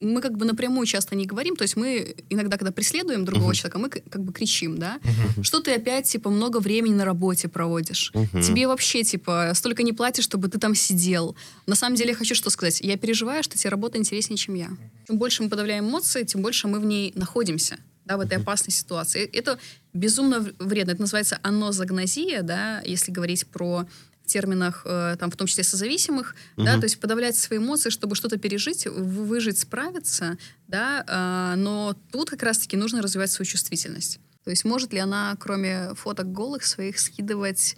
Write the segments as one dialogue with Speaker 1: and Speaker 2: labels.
Speaker 1: мы как бы напрямую часто не говорим, то есть мы иногда, когда преследуем другого uh-huh. человека, мы как бы кричим, да, uh-huh. что ты опять, типа, много времени на работе проводишь, uh-huh. тебе вообще, типа, столько не платишь, чтобы ты там сидел. На самом деле я хочу что сказать, я переживаю, что тебе работа интереснее, чем я. Чем больше мы подавляем эмоции, тем больше мы в ней находимся, да, в этой опасной ситуации. Это безумно вредно, это называется анозагнозия, да, если говорить про терминах, э, там, в том числе созависимых, угу. да, то есть подавлять свои эмоции, чтобы что-то пережить, выжить, справиться, да, э, но тут как раз-таки нужно развивать свою чувствительность. То есть может ли она, кроме фоток голых своих, скидывать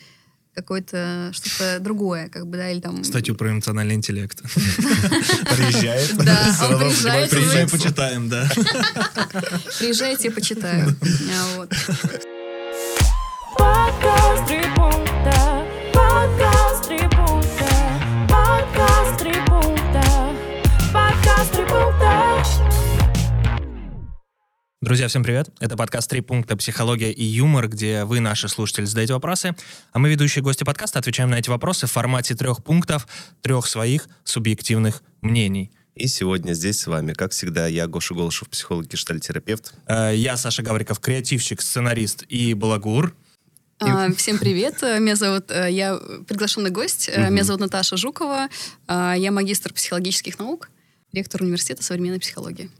Speaker 1: какое-то что-то другое, как бы, да, или там...
Speaker 2: Статью про эмоциональный интеллект.
Speaker 3: Приезжает.
Speaker 1: Да, он приезжает.
Speaker 2: Приезжай, почитаем, да.
Speaker 1: Приезжайте, почитаю. Вот.
Speaker 2: Друзья, всем привет. Это подкаст «Три пункта. Психология и юмор», где вы, наши слушатели, задаете вопросы, а мы, ведущие гости подкаста, отвечаем на эти вопросы в формате трех пунктов, трех своих субъективных мнений.
Speaker 3: И сегодня здесь с вами, как всегда, я, Гоша Голышев, психолог и гештальтерапевт.
Speaker 2: Э, я, Саша Гавриков, креативщик, сценарист и балагур.
Speaker 1: А, всем привет. Меня зовут, э, я приглашенный гость. Угу. Меня зовут Наташа Жукова. А, я магистр психологических наук, ректор университета современной психологии.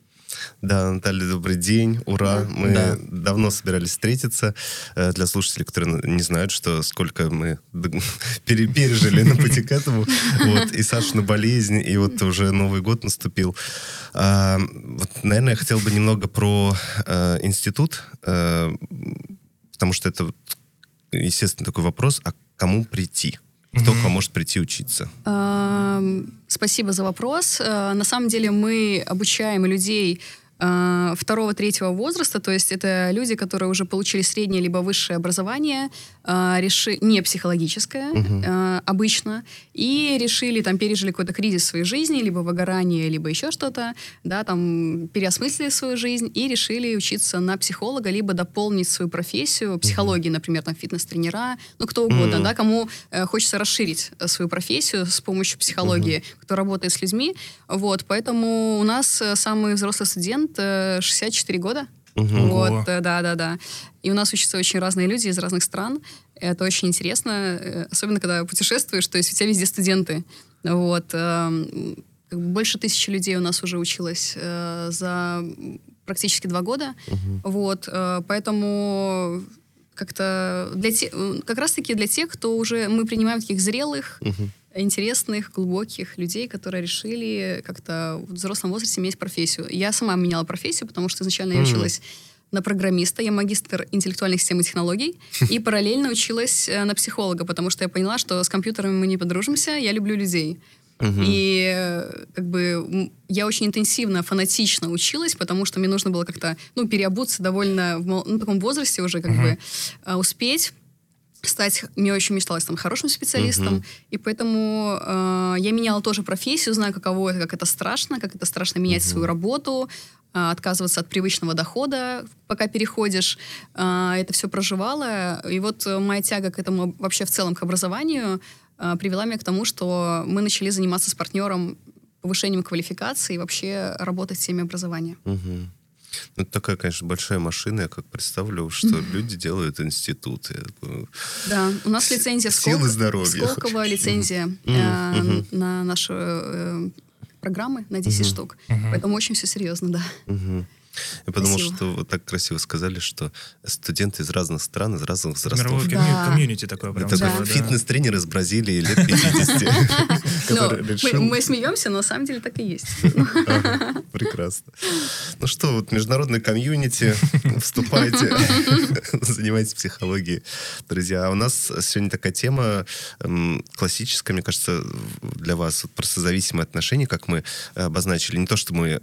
Speaker 3: Да, Наталья, добрый день, ура. Да. Мы да. давно собирались встретиться. Э, для слушателей, которые не знают, что сколько мы пережили на пути к этому. Вот, и Сашина болезнь, и вот уже Новый год наступил. А, вот, наверное, я хотел бы немного про э, институт, э, потому что это, естественно, такой вопрос, а кому прийти? Кто mm-hmm. может прийти учиться?
Speaker 1: Спасибо за вопрос. Э, на самом деле мы обучаем людей второго-третьего возраста, то есть это люди, которые уже получили среднее либо высшее образование, э, реши... не психологическое угу. обычно, и решили, там, пережили какой-то кризис в своей жизни, либо выгорание, либо еще что-то, да, там, переосмыслили свою жизнь и решили учиться на психолога, либо дополнить свою профессию, психологии, угу. например, там, фитнес-тренера, ну, кто угодно, угу. да, кому э, хочется расширить свою профессию с помощью психологии, угу. кто работает с людьми, вот, поэтому у нас самый взрослый студент студент 64 года. Угу. Вот, да-да-да. И у нас учатся очень разные люди из разных стран. Это очень интересно, э, особенно когда путешествуешь, то есть у тебя везде студенты. Вот. Эм, больше тысячи людей у нас уже училось э, за практически два года. Угу. Вот. Э, поэтому как-то для те, как раз-таки для тех, кто уже мы принимаем таких зрелых, угу интересных, глубоких людей, которые решили как-то в взрослом возрасте иметь профессию. Я сама меняла профессию, потому что изначально mm-hmm. я училась на программиста, я магистр интеллектуальных систем и технологий, и параллельно училась э, на психолога, потому что я поняла, что с компьютерами мы не подружимся, я люблю людей. Uh-huh. И э, как бы я очень интенсивно, фанатично училась, потому что мне нужно было как-то, ну, переобуться довольно в ну, таком возрасте уже, как uh-huh. бы, а, успеть стать, мне очень мечталось там хорошим специалистом, uh-huh. и поэтому э, я меняла тоже профессию, знаю, каково это, как это страшно, как это страшно менять uh-huh. свою работу, э, отказываться от привычного дохода, пока переходишь, э, это все проживала, и вот моя тяга к этому вообще в целом к образованию э, привела меня к тому, что мы начали заниматься с партнером повышением квалификации и вообще работать в теме образования.
Speaker 3: Uh-huh. Ну, это такая, конечно, большая машина. Я как представлю, что люди делают институты.
Speaker 1: Да, у нас лицензия
Speaker 3: Силы здоровья.
Speaker 1: Сколково лицензия э, на наши э, программы, на 10 штук. Поэтому очень все серьезно, да.
Speaker 3: Я подумал, Спасибо. что вы так красиво сказали, что студенты из разных стран, из разных возрастов.
Speaker 2: Мировое да. комьюнити такое прям.
Speaker 3: Это да. фитнес-тренер из Бразилии лет 50.
Speaker 1: Мы смеемся, но на самом деле так и есть.
Speaker 3: Прекрасно. Ну что, вот международный комьюнити, вступайте, занимайтесь психологией. Друзья, а у нас сегодня такая тема классическая, мне кажется, для вас, вот, про созависимые отношения, как мы обозначили. Не то, что мы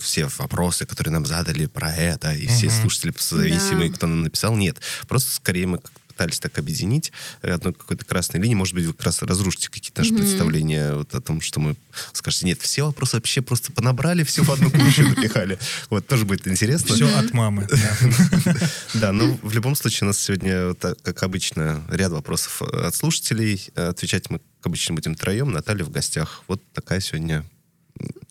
Speaker 3: все вопросы, которые нам задали про это, и все слушатели зависимые, да. кто нам написал. Нет, просто скорее мы пытались так объединить э, одной какой-то красной линии. Может быть, вы как раз разрушите какие-то наши mm-hmm. представления вот о том, что мы скажете, нет, все вопросы вообще просто понабрали, все в одну кучу напихали. Вот, тоже будет интересно.
Speaker 2: Все от мамы.
Speaker 3: Да, но в любом случае у нас сегодня, как обычно, ряд вопросов от слушателей. Отвечать мы, как обычно, будем троем. Наталья в гостях. Вот такая сегодня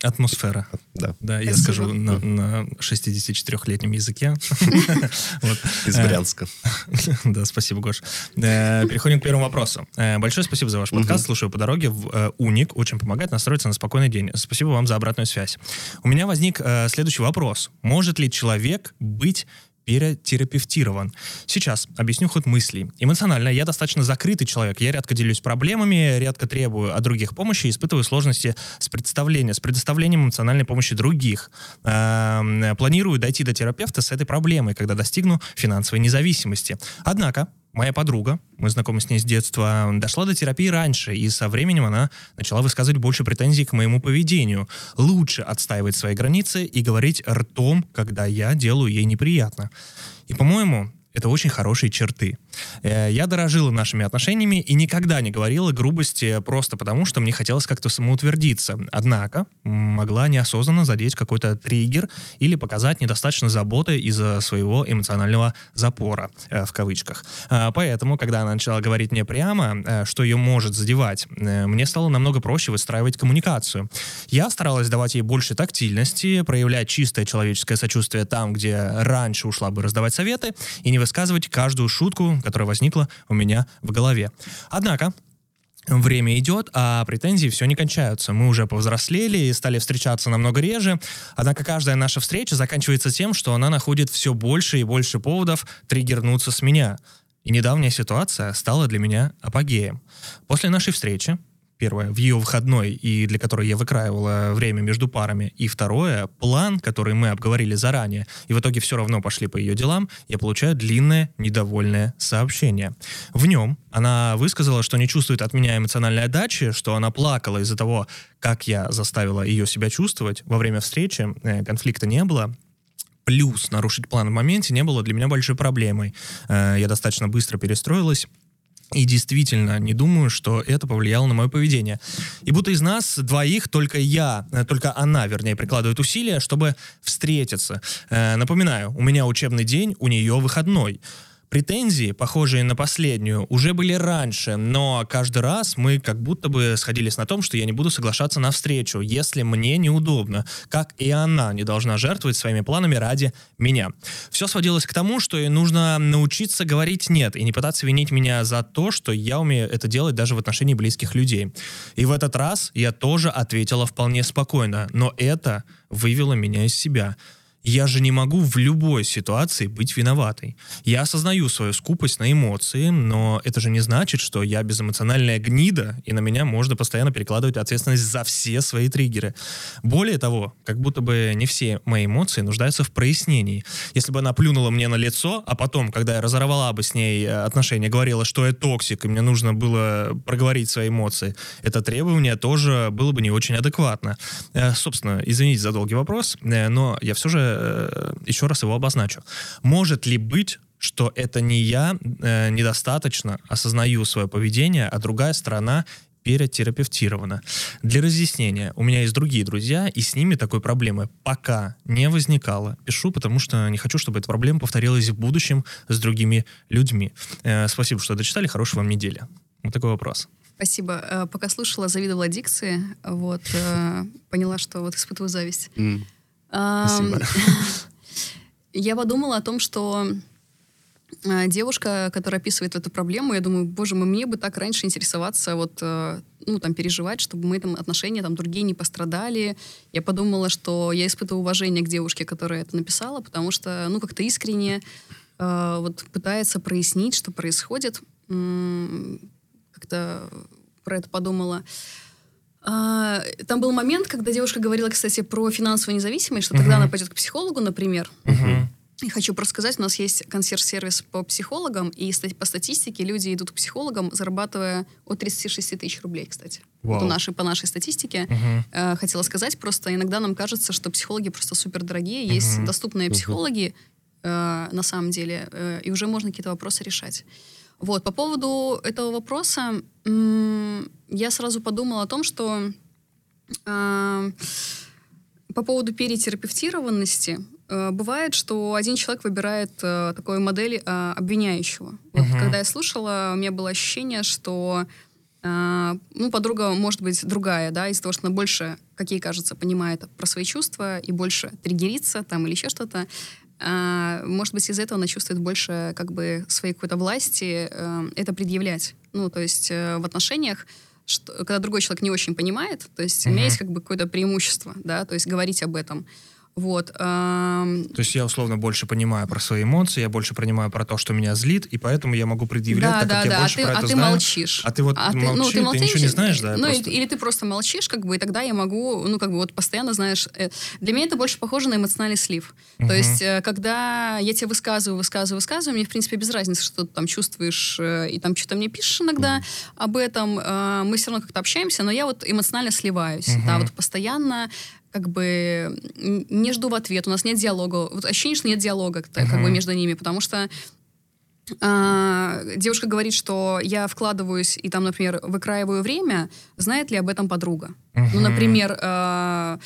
Speaker 2: Атмосфера.
Speaker 3: Да.
Speaker 2: Да, я
Speaker 1: Спасибо.
Speaker 2: скажу на, на 64-летнем языке.
Speaker 3: Из
Speaker 2: Э,
Speaker 3: Брянска.
Speaker 2: Да, спасибо, Гош. Э, Переходим к первому вопросу. Э, Большое спасибо за ваш подкаст. Слушаю по дороге. в, Уник очень помогает настроиться на спокойный день. Спасибо вам за обратную связь. У меня возник следующий вопрос. Может ли человек быть перетерапевтирован. Сейчас объясню ход мыслей. Эмоционально я достаточно закрытый человек. Я редко делюсь проблемами, редко требую от других помощи, испытываю сложности с представлением, с предоставлением эмоциональной помощи других. Эм, Планирую дойти до терапевта с этой проблемой, когда достигну финансовой независимости. Однако моя подруга, мы знакомы с ней с детства, дошла до терапии раньше, и со временем она начала высказывать больше претензий к моему поведению. Лучше отстаивать свои границы и говорить ртом, когда я делаю ей неприятно. И, по-моему, это очень хорошие черты. Э, Я дорожила нашими отношениями и никогда не говорила грубости просто потому, что мне хотелось как-то самоутвердиться. Однако могла неосознанно задеть какой-то триггер или показать недостаточно заботы из-за своего эмоционального запора, э, в кавычках. А, Поэтому, когда она начала говорить мне прямо, э, что ее может задевать, э, мне стало намного проще выстраивать коммуникацию. Я старалась давать ей больше тактильности, проявлять чистое человеческое сочувствие там, где раньше ушла бы раздавать советы, и не высказывать каждую шутку, которая возникла у меня в голове. Однако, Время идет, а претензии все не кончаются. Мы уже повзрослели и стали встречаться намного реже. Однако каждая наша встреча заканчивается тем, что она находит все больше и больше поводов триггернуться с меня. И недавняя ситуация стала для меня апогеем. После нашей встречи, первое, в ее выходной, и для которой я выкраивала время между парами, и второе, план, который мы обговорили заранее, и в итоге все равно пошли по ее делам, я получаю длинное, недовольное сообщение. В нем она высказала, что не чувствует от меня эмоциональной отдачи, что она плакала из-за того, как я заставила ее себя чувствовать. Во время встречи э, конфликта не было, плюс нарушить план в моменте не было для меня большой проблемой. Э, Я достаточно быстро перестроилась. И действительно, не думаю, что это повлияло на мое поведение. И будто из нас двоих только я, э, только она, вернее, прикладывает усилия, чтобы встретиться. Э, Напоминаю, у меня учебный день, у нее выходной. Претензии, похожие на последнюю, уже были раньше, но каждый раз мы как будто бы сходились на том, что я не буду соглашаться на встречу, если мне неудобно, как и она не должна жертвовать своими планами ради меня. Все сводилось к тому, что ей нужно научиться говорить «нет» и не пытаться винить меня за то, что я умею это делать даже в отношении близких людей. И в этот раз я тоже ответила вполне спокойно, но это вывело меня из себя. Я же не могу в любой ситуации быть виноватой. Я осознаю свою скупость на эмоции, но это же не значит, что я безэмоциональная гнида, и на меня можно постоянно перекладывать ответственность за все свои триггеры. Более того, как будто бы не все мои эмоции нуждаются в прояснении. Если бы она плюнула мне на лицо, а потом, когда я разорвала бы с ней э, отношения, говорила, что я токсик, и мне нужно было проговорить свои эмоции, это требование тоже было бы не очень адекватно. Э, Собственно, извините за долгий вопрос, э, но я все же э, еще раз его обозначу. Может ли быть, что это не я э, недостаточно осознаю свое поведение, а другая сторона перетерапевтирована. Для разъяснения, у меня есть другие друзья, и с ними такой проблемы пока не возникало. Пишу, потому что не хочу, чтобы эта проблема повторилась в будущем с другими людьми. Э, спасибо, что дочитали. Хорошей вам недели. Вот такой вопрос.
Speaker 1: Спасибо. Э, Пока слушала, завидовала дикции, вот, э, поняла, что вот испытываю зависть. Ам,
Speaker 3: Спасибо.
Speaker 1: Я подумала о том, что э, девушка, которая описывает эту проблему, я думаю, боже мой, мне бы так раньше интересоваться, вот, э, ну, там, переживать, чтобы мы там отношения, там, другие не пострадали. Я подумала, что я испытываю уважение к девушке, которая это написала, потому что, ну, как-то искренне э, вот пытается прояснить, что происходит. Как-то про это подумала. А, Там был момент, когда девушка говорила, кстати, про финансовую независимость, что тогда
Speaker 2: Мгм.
Speaker 1: она пойдет к психологу, например.
Speaker 2: Мгм.
Speaker 1: И хочу просто сказать, у нас есть консьерж-сервис по психологам, и по статистике люди идут к психологам, зарабатывая от 36 тысяч рублей, кстати. Вот у нашей, по нашей статистике.
Speaker 2: Мгм.
Speaker 1: Э, хотела сказать, просто иногда нам кажется, что психологи просто супер дорогие, есть
Speaker 2: Мгм.
Speaker 1: доступные
Speaker 3: Мгм.
Speaker 1: психологи э, на самом деле, э, и уже можно какие-то вопросы решать. Вот, по поводу этого вопроса, я сразу подумала о том, что э, по поводу перетерапевтированности, э, бывает, что один человек выбирает э, такой модель э, обвиняющего. Вот,
Speaker 2: Мгм.
Speaker 1: когда я слушала, у меня было ощущение, что э, А, ну, подруга может быть другая, да, из-за того, что она больше, как ей кажется, понимает про свои чувства и больше триггерится там или еще что-то. А, может быть, из-за этого она чувствует больше как бы своей какой-то власти э, это предъявлять. Ну, то есть э, в отношениях что, когда другой человек не очень понимает, то есть uh-huh. у меня есть как бы какое-то преимущество, да, то есть говорить об этом. Вот.
Speaker 2: Эм... То есть я условно больше понимаю про свои эмоции, я больше понимаю про то, что меня злит, и поэтому я могу предъявлять, да, так
Speaker 1: да,
Speaker 2: как да. я больше
Speaker 1: а
Speaker 2: про
Speaker 1: ты,
Speaker 2: это
Speaker 1: а ты
Speaker 2: знаю.
Speaker 1: молчишь.
Speaker 2: А ты вот
Speaker 1: а
Speaker 2: молчишь, ты, ну, ты, молчишь, ты ничего не знаешь, да?
Speaker 1: Ну,
Speaker 2: просто...
Speaker 1: или ты просто молчишь, как бы, и тогда я могу, ну, как бы, вот постоянно знаешь... Э, для меня это больше похоже на эмоциональный слив. Uh-huh. То есть, э, когда я тебе высказываю, высказываю, высказываю, мне, в принципе, без разницы, что ты там чувствуешь, э, и там что-то мне пишешь иногда uh-huh. об этом, мы все равно как-то общаемся, но я вот эмоционально сливаюсь, uh-huh. да, вот постоянно как бы не жду в ответ, у нас нет диалога. Вот ощущение, что нет диалога uh-huh. как бы между ними, потому что а, девушка говорит, что я вкладываюсь и там, например, выкраиваю время, знает ли об этом подруга? Uh-huh. Ну, например, а,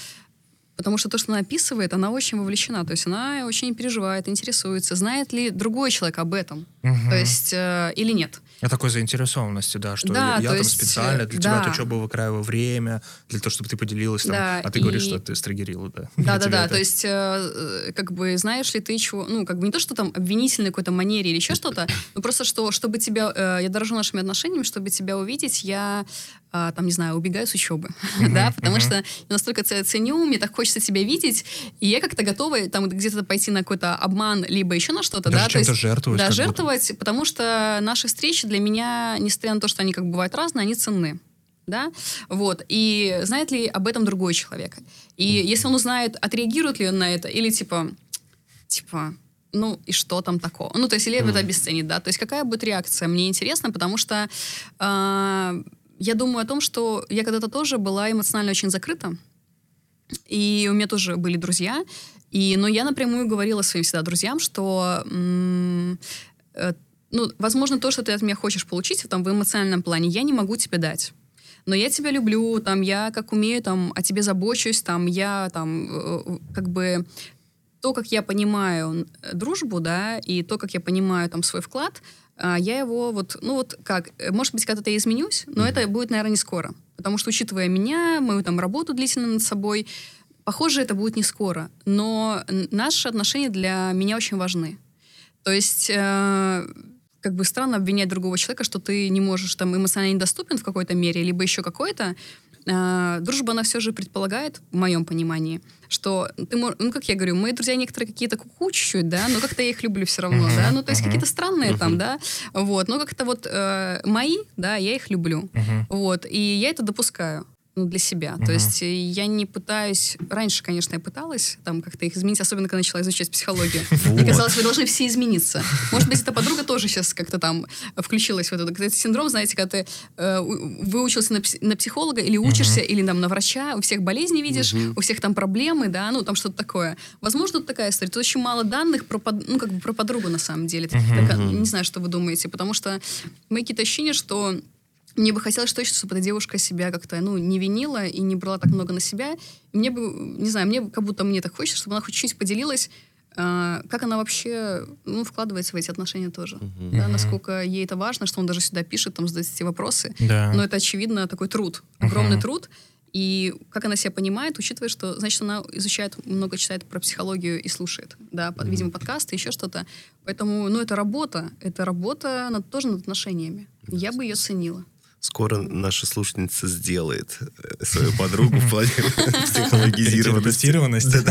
Speaker 1: Потому что то, что она описывает, она очень вовлечена. То есть она очень переживает, интересуется, знает ли другой человек об этом. Угу. То есть э, или нет.
Speaker 2: О такой заинтересованности, да, что да, я, я там есть, специально для да. тебя от учебы выкраиваю время, для того, чтобы ты поделилась там, да, а ты и... говоришь, что ты стригерила, да.
Speaker 1: Да, да, да, это... то есть э, как бы знаешь ли ты чего, ну как бы не то, что там обвинительной какой-то манере или еще что-то, но просто что, чтобы тебя, э, я дорожу нашими отношениями, чтобы тебя увидеть, я а, там, не знаю, убегаю с учебы, uh-huh, да, потому uh-huh. что настолько ценю, мне так хочется тебя видеть, и я как-то готова там где-то пойти на какой-то обман, либо еще на что-то,
Speaker 2: Даже
Speaker 1: да,
Speaker 2: то есть, жертвовать.
Speaker 1: Да, жертвовать, будто. потому что наши встречи для меня, несмотря на то, что они как бы бывают разные, они ценны да, вот, и знает ли об этом другой человек, и если он узнает, отреагирует ли он на это, или типа, типа, ну и что там такого, ну то есть или mm. это обесценит, да, то есть какая будет реакция, мне интересно, потому что э, я думаю о том, что я когда-то тоже была эмоционально очень закрыта, и у меня тоже были друзья, и, но я напрямую говорила своим всегда друзьям, что э, ну, возможно, то, что ты от меня хочешь получить там, в эмоциональном плане, я не могу тебе дать. Но я тебя люблю, там, я как умею, там, о тебе забочусь, там, я, там, э, как бы то, как я понимаю дружбу, да, и то, как я понимаю там свой вклад, я его вот, ну вот как, э, может быть, когда-то я изменюсь, но mm-hmm. это будет, наверное, не скоро. Потому что, учитывая меня, мою там работу длительно над собой, похоже, это будет не скоро. Но наши отношения для меня очень важны. То есть, э, как бы странно обвинять другого человека, что ты не можешь там эмоционально недоступен в какой-то мере, либо еще какой-то, э, дружба, она все же предполагает, в моем понимании, что ты, ну, как я говорю, мои друзья некоторые какие-то куку чуть-чуть, да, но как-то я их люблю все равно, да, ну, то есть какие-то странные там, да, вот, но как-то вот э, мои, да, я их люблю, вот, и я это допускаю ну, для себя. Uh-huh. То есть э, я не пытаюсь... Раньше, конечно, я пыталась там как-то их изменить, особенно когда начала изучать психологию. Мне казалось, вы должны все измениться. Может быть, эта подруга тоже сейчас как-то там включилась в этот, этот синдром, знаете, когда ты э, выучился на, на психолога или учишься, uh-huh. или там на врача, у всех болезни видишь, uh-huh. у всех там проблемы, да, ну там что-то такое. Возможно, тут такая история. Тут очень мало данных про, под, ну, как бы про подругу на самом деле. Uh-huh. Так, не знаю, что вы думаете, потому что мои какие-то ощущения, что мне бы хотелось точно, чтобы эта девушка себя как-то, ну, не винила и не брала так много на себя. Мне бы, не знаю, мне как будто мне так хочется, чтобы она хоть чуть-чуть поделилась, э, как она вообще, ну, вкладывается в эти отношения тоже. Uh-huh. Да, насколько ей это важно, что он даже сюда пишет, там, задает эти вопросы. Да. Но это, очевидно, такой труд, огромный uh-huh. труд. И как она себя понимает, учитывая, что, значит, она изучает, много читает про психологию и слушает, да, под, видимо, подкасты, еще что-то. Поэтому, ну, это работа, это работа над, тоже над отношениями. Я бы ее ценила
Speaker 3: скоро наша слушательница сделает э, свою подругу в плане психологизированности.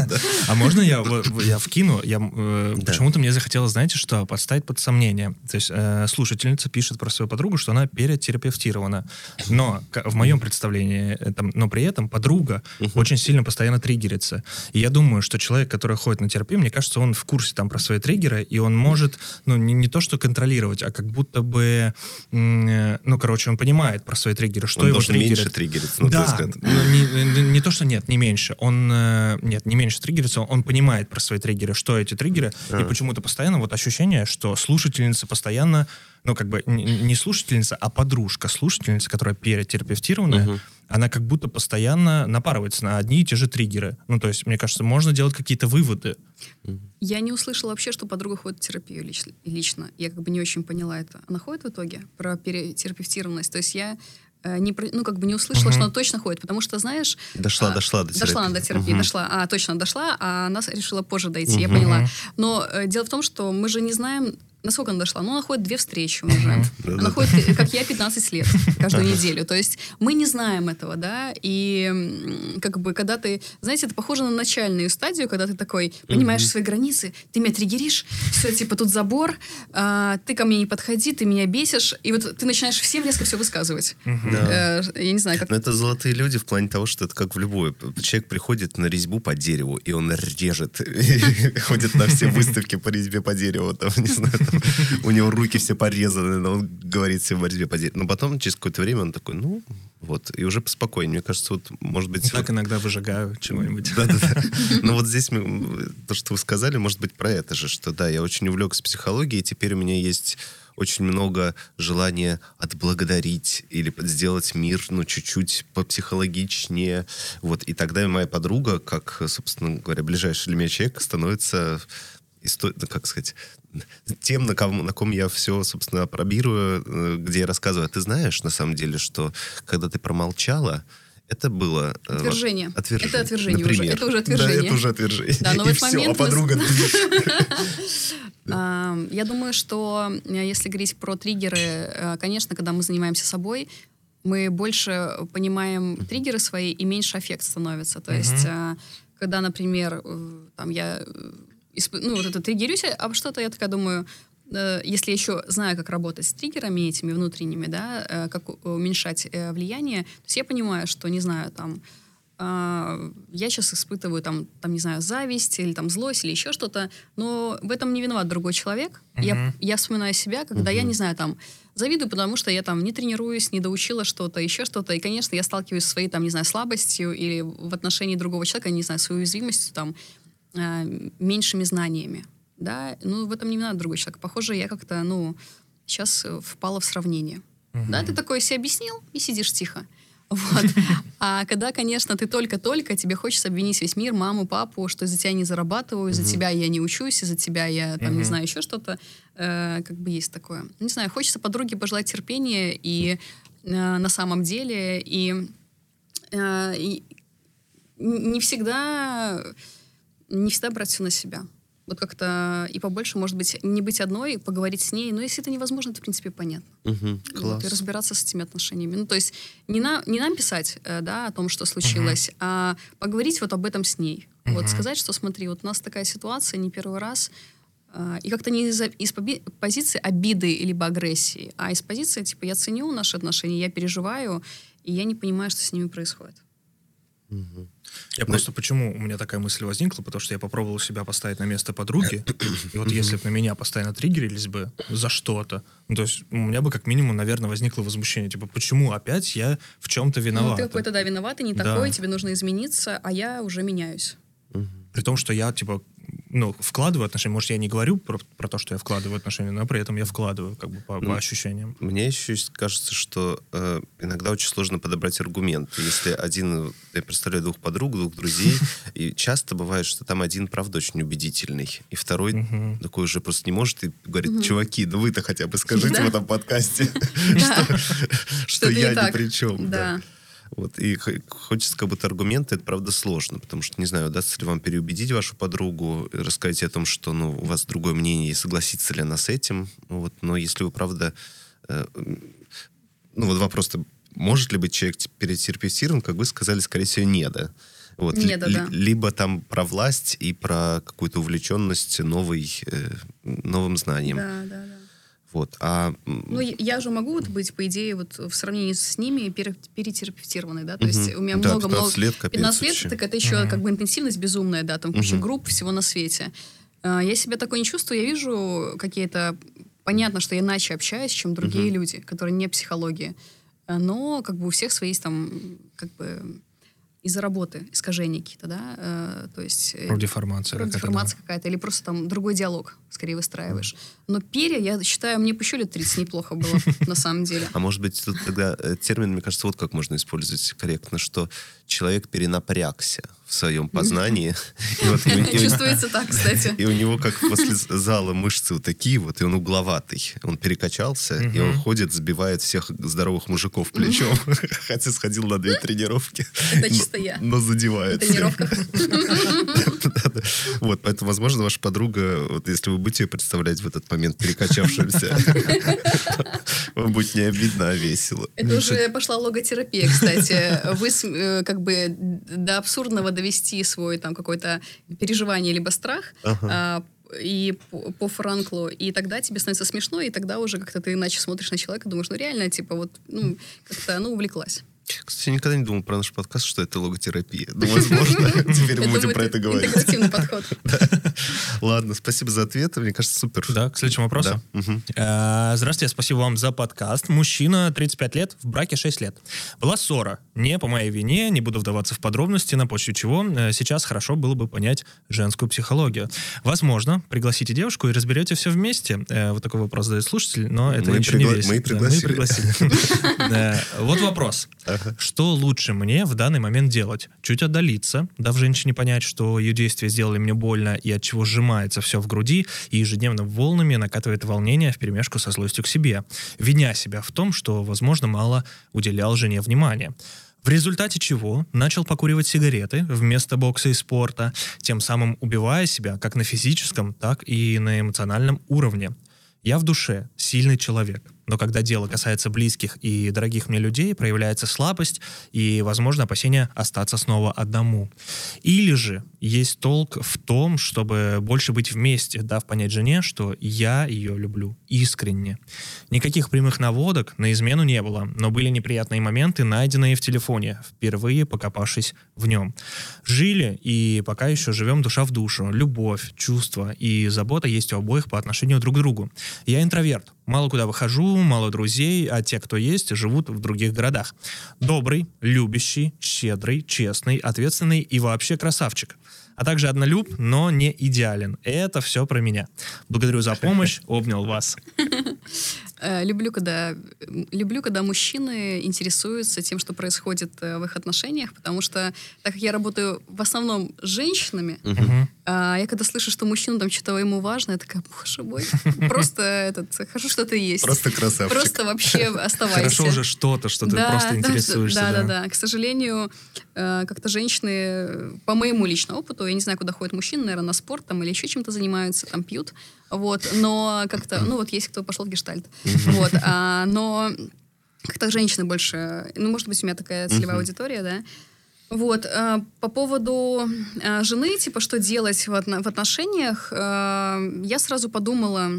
Speaker 2: А можно я, я вкину? Я, э, Почему-то мне захотелось, знаете, что подставить под сомнение. То есть э, слушательница пишет про свою подругу, что она перетерапевтирована. Но в моем представлении, но при этом подруга очень сильно постоянно триггерится. И я думаю, что человек, который ходит на терапию, мне кажется, он в курсе там про свои триггеры, и он может, ну, не то что контролировать, а как будто бы, ну, короче, он понимает, понимает про свои триггеры, что
Speaker 3: он
Speaker 2: его
Speaker 3: должен триггерит. меньше триггериться.
Speaker 2: Ну, да, ну, не, не то, что нет, не меньше. Он, э, нет, не меньше триггерится, он понимает про свои триггеры, что эти триггеры, а. и почему-то постоянно вот ощущение, что слушательница постоянно ну, как бы не слушательница, а подружка слушательница, которая перетерапевтированная, угу. она как будто постоянно напарывается на одни и те же триггеры. Ну, то есть, мне кажется, можно делать какие-то выводы.
Speaker 1: Я не услышала вообще, что подруга ходит в терапию лично. лично. Я как бы не очень поняла это. Она ходит в итоге про перетерапевтированность? То есть я э, не, ну, как бы не услышала,
Speaker 2: Мгм.
Speaker 1: что она точно ходит, потому что, знаешь...
Speaker 3: Дошла,
Speaker 1: а,
Speaker 3: дошла до терапии.
Speaker 1: Дошла она до терапии,
Speaker 3: Мгм.
Speaker 1: дошла. А, точно, дошла, а она решила позже дойти, я
Speaker 3: Мгм.
Speaker 1: поняла. Но э, дело в том, что мы же не знаем, насколько она дошла. Ну, она ходит две встречи уже. Она ходит, как я, 15 лет каждую неделю. То есть мы не знаем этого, да, и как бы когда ты, знаете, это похоже на начальную стадию, когда ты такой понимаешь свои границы, ты меня триггеришь, все, типа, тут забор, а, ты ко мне не подходи, ты меня бесишь, и вот ты начинаешь всем резко все высказывать. Э, Я не знаю, как...
Speaker 3: Но это золотые люди в плане того, что это как в любой. Человек приходит на резьбу по дереву, и он режет. Ходит на все выставки по резьбе по дереву. Там, не знаю, у него руки все порезаны, но он говорит всем о резьбе по дереву. Но потом, через какое-то время, он такой, ну, вот, и уже поспокойнее. Мне кажется, вот, может быть...
Speaker 2: Так иногда выжигаю чего-нибудь.
Speaker 3: Да-да-да. Ну вот здесь мы, то, что вы сказали, может быть про это же, что да, я очень увлекся психологией, и теперь у меня есть очень много желания отблагодарить или сделать мир, ну, чуть-чуть попсихологичнее. Вот. И тогда моя подруга, как, собственно говоря, ближайший для меня человек, становится исто- ну, как сказать, тем, на ком, на ком я все, собственно, опробирую, э, где я рассказываю. А ты знаешь, на самом деле, что когда ты промолчала, это было... э, вот,
Speaker 1: Отвержение.
Speaker 3: отвержение.
Speaker 1: Это отвержение уже.
Speaker 3: Например.
Speaker 1: Это уже отвержение.
Speaker 3: Да, это уже отвержение.
Speaker 1: Да, но в
Speaker 3: И
Speaker 1: этот
Speaker 3: всё,
Speaker 1: момент
Speaker 3: а подруга...
Speaker 1: А, Я думаю, что э, если говорить про триггеры, конечно, когда мы занимаемся собой, мы больше понимаем триггеры свои и меньше аффект становится. То есть, когда, например, там я исп- ну, вот это триггерюсь об что-то, я такая думаю, э, если я еще знаю, как работать с триггерами этими внутренними, да, э, как уменьшать э, влияние, то есть я понимаю, что, не знаю, там, а, я сейчас испытываю там, там, не знаю, зависть или там злость или еще что-то, но в этом не виноват другой человек. Я,
Speaker 2: Мгм.
Speaker 1: я вспоминаю себя, когда я, не знаю, там, завидую, потому что я там не тренируюсь, не доучила что-то, еще что-то, и, конечно, я сталкиваюсь со своей, там, не знаю, слабостью или в отношении другого человека, не знаю, своей уязвимостью, там, а, меньшими знаниями, да, ну, в этом не виноват другой человек. Похоже, я как-то, ну, сейчас э, впала в сравнение. Да, ты такой себе объяснил и сидишь тихо. Вот. А когда, конечно, ты только-только, тебе хочется обвинить весь мир, маму, папу, что из-за тебя не зарабатываю, из-за тебя я не учусь, из-за тебя я, там, не
Speaker 2: Мгм.
Speaker 1: знаю, еще что-то, э, как бы есть такое. Не знаю, хочется подруге пожелать терпения и э, на самом деле, и, э, и не всегда, не всегда брать все на себя. Вот как-то и побольше, может быть, не быть одной, поговорить с ней. Но если это невозможно, то, в принципе, понятно. Вот,
Speaker 3: Класс.
Speaker 1: и разбираться с этими отношениями. Ну, то есть не, на, не нам писать, э, да, о том, что случилось, а поговорить вот об этом с ней. Вот
Speaker 2: Мгм.
Speaker 1: сказать, что смотри, вот у нас такая ситуация не первый раз, э, и как-то не из, из позиции обиды либо агрессии, а из позиции, типа, я ценю наши отношения, я переживаю, и я не понимаю, что с ними происходит.
Speaker 2: Я просто почему у меня такая мысль возникла, потому что я попробовал себя поставить на место подруги, и вот если бы на меня постоянно триггерились бы за что-то, ну, то есть у меня бы как минимум, наверное, возникло возмущение, типа, почему опять я в чем-то
Speaker 1: Ну,
Speaker 2: виноват?
Speaker 1: ты какой-то, да, виноватый, не
Speaker 2: Да.
Speaker 1: такой, тебе нужно измениться, а я уже меняюсь.
Speaker 2: При том, что я, типа, ну, вкладываю отношения, может, я не говорю про, про то, что я вкладываю отношения, но при этом я вкладываю, как бы, по, по
Speaker 3: Ну,
Speaker 2: ощущениям.
Speaker 3: Мне еще кажется, что э, иногда очень сложно подобрать аргумент. Если один, я представляю двух подруг, двух друзей, и часто бывает, что там один, правда, очень убедительный, и второй такой уже просто не может и говорит, чуваки, ну вы-то хотя бы скажите в этом подкасте, что я ни при чем.
Speaker 1: Да.
Speaker 3: Вот, и хочется как будто аргументы, это правда сложно, потому что, не знаю, удастся ли вам переубедить вашу подругу, рассказать о том, что, ну, у вас другое мнение, и согласится ли она с этим, Ну вот, но если вы, правда, э, ну, вот вопрос-то, может ли быть человек перетерапевтирован, как вы сказали, скорее всего, не, да? Вот,
Speaker 1: Не, да, да.
Speaker 3: Либо там про власть и про какую-то увлеченность новой, э, новым знанием.
Speaker 1: Да, да, да.
Speaker 3: Вот. А
Speaker 1: Ну, я- же могу вот быть, по идее, вот в сравнении с ними пере- перетерапевтированной, да, то есть
Speaker 3: Мгм.
Speaker 1: у меня
Speaker 3: Да,
Speaker 1: много-много...
Speaker 3: 15 лет, капец
Speaker 1: 15 лет,
Speaker 3: вообще.
Speaker 1: так это еще
Speaker 2: Мгм.
Speaker 1: как бы интенсивность безумная, да, там куча
Speaker 3: Мгм.
Speaker 1: групп всего на свете. А, Я себя такой не чувствую, я вижу какие-то... Понятно, что я иначе общаюсь, чем другие
Speaker 3: Мгм.
Speaker 1: люди, которые не психология. А, Но как бы у всех свои там, как бы из-за работы искажения какие-то, да, э, то есть... э,
Speaker 2: Профдеформация
Speaker 1: Вроде
Speaker 2: какая-то,
Speaker 1: информация какая-то, или просто там другой диалог скорее выстраиваешь. Но перья, я считаю, мне бы еще лет 30 неплохо было, на самом деле.
Speaker 3: А может быть, тут тогда э, термин, мне кажется, вот как можно использовать корректно, что человек перенапрягся в своем познании.
Speaker 1: Чувствуется так, кстати.
Speaker 3: И у него как после зала мышцы вот такие вот, и он угловатый. Он перекачался, и он ходит, сбивает всех здоровых мужиков плечом. Хотя сходил на две тренировки.
Speaker 1: Это чисто я.
Speaker 3: Но задевает. Вот, поэтому, возможно, ваша подруга, вот если вы будете ее представлять в этот момент перекачавшимся, вам будет не обидно, а весело.
Speaker 1: Это уже пошла логотерапия, кстати. Вы э, как бы до абсурдного довести свой там какое-то переживание либо страх, а, и по, по Франклу, и тогда тебе становится смешно, и тогда уже как-то ты иначе смотришь на человека, думаешь, ну реально, типа вот, ну, как-то, ну, увлеклась.
Speaker 3: Кстати, я никогда не думал про наш подкаст, что это логотерапия. Но, возможно, теперь мы будем про это говорить.
Speaker 1: Интегративный подход.
Speaker 3: Ладно, спасибо за ответ. Мне кажется, супер.
Speaker 2: Да, к следующему вопросу. Э, здравствуйте, спасибо вам за подкаст. Мужчина, 35 лет, в браке 6 лет. Была ссора. Не по моей вине, не буду вдаваться в подробности, на почве чего э, сейчас хорошо было бы понять женскую психологию. Возможно, пригласите девушку и разберете все вместе. Э, вот такой вопрос задает слушатель, но это ничего не весит.
Speaker 3: Мы
Speaker 2: пригласили. Вот вопрос. Что лучше мне в данный момент делать? Чуть отдалиться, дав женщине понять, что ее действия сделали мне больно и от чего сжимается все в груди, и ежедневно волнами накатывает волнение в перемешку со злостью к себе, виня себя в том, что, возможно, мало уделял жене внимания. В результате чего начал покуривать сигареты вместо бокса и спорта, тем самым убивая себя как на физическом, так и на эмоциональном уровне. Я в душе сильный человек, но когда дело касается близких и дорогих мне людей, проявляется слабость и, возможно, опасение остаться снова одному. Или же есть толк в том, чтобы больше быть вместе, дав понять жене, что я ее люблю искренне. Никаких прямых наводок на измену не было, но были неприятные моменты, найденные в телефоне, впервые покопавшись в нем. Жили и пока еще живем душа в душу. Любовь, чувства и забота есть у обоих по отношению друг к другу. Я интроверт, Мало куда выхожу, мало друзей, а те, кто есть, живут в других городах. Добрый, любящий, щедрый, честный, ответственный и вообще красавчик. А также однолюб, но не идеален. Это все про меня. Благодарю за помощь, обнял вас.
Speaker 1: Э, люблю, когда, люблю, когда мужчины интересуются тем, что происходит э, в их отношениях, потому что, так как я работаю в основном с женщинами, uh-huh. я когда слышу, что мужчина там что-то ему важно, я такая, боже мой, просто этот, хорошо, что ты есть.
Speaker 3: Просто красавчик.
Speaker 1: Просто вообще оставайся.
Speaker 2: Хорошо уже что-то, что ты просто интересуешься.
Speaker 1: Да, да, да. К сожалению, э, как-то женщины, по моему личному опыту, я не знаю, куда ходят мужчины, наверное, на спорт там или еще чем-то занимаются, там пьют, вот, но как-то, ну вот есть кто пошел в гештальт, вот, а, но как-то женщины больше, ну, может быть, у меня такая целевая аудитория, да, вот, а, по поводу а, жены, типа, что делать в, в отношениях, а, я сразу подумала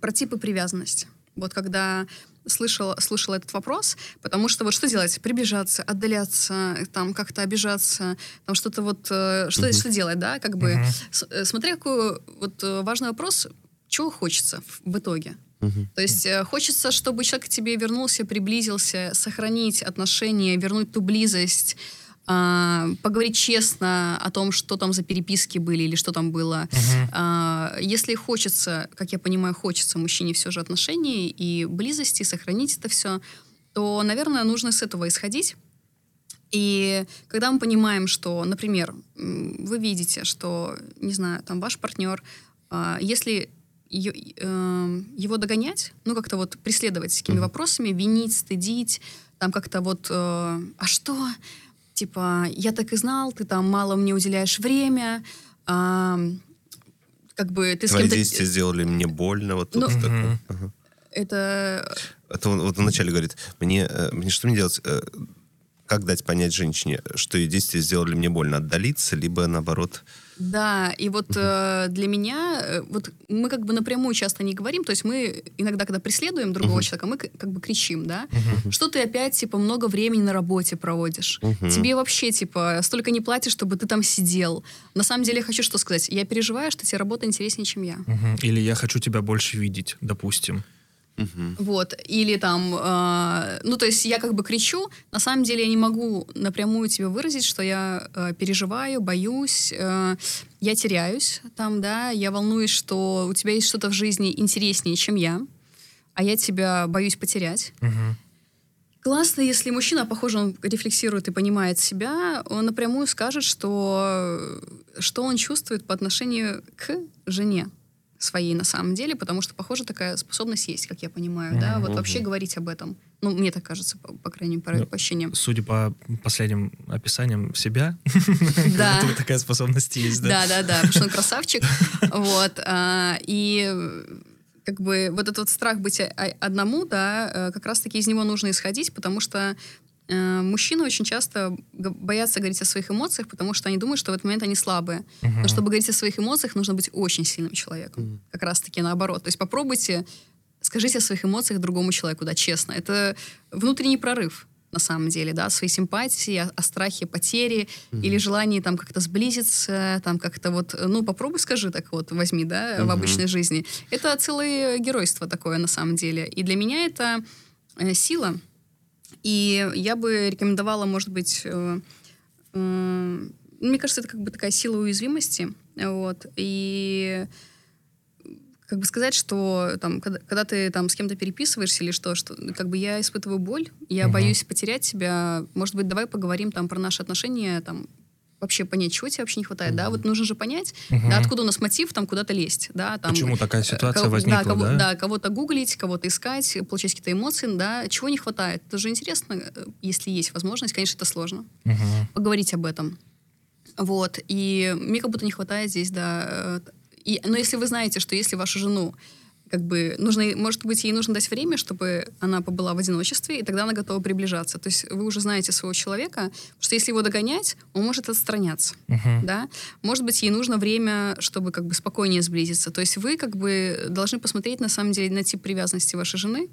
Speaker 1: про типы привязанности. Вот когда слышала, слышала этот вопрос, потому что вот что делать? Приближаться, отдаляться, там как-то обижаться, там что-то вот, э, что, uh-huh. что делать, да, как бы. Uh-huh. С, э, смотря какой вот э, важный вопрос, чего хочется в, в итоге. То есть хочется, чтобы человек к тебе вернулся, приблизился, сохранить отношения, вернуть ту близость, а, поговорить честно о том, что там за переписки были или что там было. Uh-huh. А, если хочется, как я понимаю, хочется мужчине все же отношений и близости, сохранить это все, то, наверное, нужно с этого исходить. И когда мы понимаем, что, например, вы видите, что, не знаю, там ваш партнер, а, если эм, его догонять, ну как-то вот преследовать с такими uh-huh. вопросами, винить, стыдить, там как-то вот, э, а что, типа, я так и знал, ты там мало мне уделяешь время, а, как бы ты
Speaker 3: Твои с кем-то... действия сделали мне больно, вот тут ну, такое. Ага.
Speaker 1: Это...
Speaker 3: Это он вот вначале говорит, мне, э, мне что мне делать? Э, как дать понять женщине, что ее действия сделали мне больно? Отдалиться, либо наоборот
Speaker 1: да, и вот э, для меня, э, вот мы как бы напрямую часто не говорим, то есть мы иногда, когда преследуем другого uh-huh. человека, мы как бы кричим, да, uh-huh. что ты опять, типа, много времени на работе проводишь, uh-huh. тебе вообще, типа, столько не платишь, чтобы ты там сидел. На самом деле я хочу что сказать, я переживаю, что тебе работа интереснее, чем я.
Speaker 2: Uh-huh. Или я хочу тебя больше видеть, допустим.
Speaker 1: Угу. Вот, или там, э, ну, то есть я как бы кричу, на самом деле я не могу напрямую тебе выразить, что я э, переживаю, боюсь, э, я теряюсь там, да, я волнуюсь, что у тебя есть что-то в жизни интереснее, чем я, а я тебя боюсь потерять.
Speaker 2: Угу.
Speaker 1: Классно, если мужчина, похоже, он рефлексирует и понимает себя, он напрямую скажет, что, что он чувствует по отношению к жене своей на самом деле, потому что, похоже, такая способность есть, как я понимаю, да, вот вообще говорить об этом. Ну, мне так кажется, по, по крайней мере,
Speaker 2: Ну,
Speaker 1: по ощущениям.
Speaker 2: Судя по последним описаниям себя,
Speaker 1: Да.
Speaker 2: такая способность есть, да?
Speaker 1: Да, да, да, потому что он красавчик. Вот. а, И как бы вот этот вот страх быть о- одному, да, э, как раз-таки из него нужно исходить, потому что мужчины очень часто боятся говорить о своих эмоциях, потому что они думают, что в этот момент они слабые. Но чтобы говорить о своих эмоциях, нужно быть очень сильным человеком. Как раз-таки наоборот. То есть попробуйте, скажите о своих эмоциях другому человеку, да, честно. Это внутренний прорыв на самом деле, да, свои симпатии, о, о страхе потери или желании там как-то сблизиться, там как-то вот, ну, попробуй скажи так вот, возьми, да, в обычной жизни. Это целое геройство такое на самом деле. И для меня это э, сила. И я бы рекомендовала, может быть, э, э, мне кажется, это как бы такая сила уязвимости, вот, и как бы сказать, что там, когда, когда ты там с кем-то переписываешься или что, что как бы я испытываю боль, я
Speaker 2: Мгм.
Speaker 1: боюсь потерять себя. Может быть, давай поговорим там про наши отношения, там вообще понять, чего тебе вообще не хватает, да? Вот нужно же понять,
Speaker 2: Мгм.
Speaker 1: да, откуда у нас мотив там куда-то лезть, да? Там,
Speaker 2: Почему такая
Speaker 1: э,
Speaker 2: ситуация
Speaker 1: кого-
Speaker 2: возникла,
Speaker 1: да, кого-
Speaker 2: да?
Speaker 1: да, кого-то гуглить, кого-то искать, получать какие-то эмоции, да, чего не хватает. Это же интересно, э, если есть возможность, конечно, это сложно
Speaker 2: Мгм.
Speaker 1: поговорить об этом. Вот. И мне как будто не хватает здесь, да. э, И, но если вы знаете, что если вашу жену как бы нужно, может быть, ей нужно дать время, чтобы она побыла в одиночестве, и тогда она готова приближаться. То есть вы уже знаете своего человека, что если его догонять, он может отстраняться,
Speaker 2: Мгм.
Speaker 1: да. Может быть, ей нужно время, чтобы как бы спокойнее сблизиться. То есть вы как бы должны посмотреть на самом деле на тип привязанности вашей жены,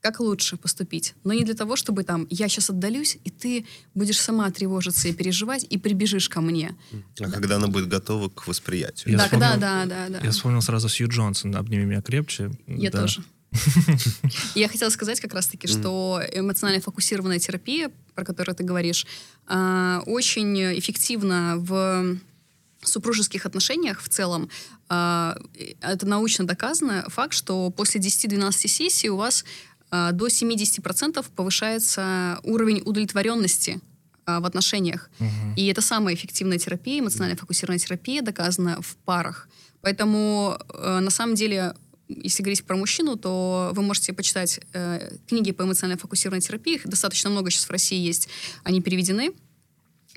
Speaker 1: как лучше поступить. Но не для того, чтобы там я сейчас отдалюсь, и ты будешь сама тревожиться и переживать, и прибежишь ко мне.
Speaker 3: А когда она будет готова к восприятию.
Speaker 2: Я
Speaker 1: да,
Speaker 2: вспомнил-
Speaker 1: да, да, да, да.
Speaker 2: Я вспомнил сразу Сью Джонсон, «Обними меня крепче».
Speaker 1: Я
Speaker 2: Да.
Speaker 1: тоже. Я хотела сказать как раз-таки, что эмоционально фокусированная терапия, про которую ты говоришь, а, очень эффективна в супружеских отношениях в целом. А, Это научно доказано. Факт, что после 10-12 сессий у вас до 70% повышается уровень удовлетворенности а, в отношениях.
Speaker 2: Мгм.
Speaker 1: И это самая эффективная терапия, эмоционально фокусированная терапия, доказана в парах. Поэтому, э, на самом деле, если говорить про мужчину, то вы можете почитать э, книги по эмоционально фокусированной терапии. Их достаточно много сейчас в России есть. Они переведены.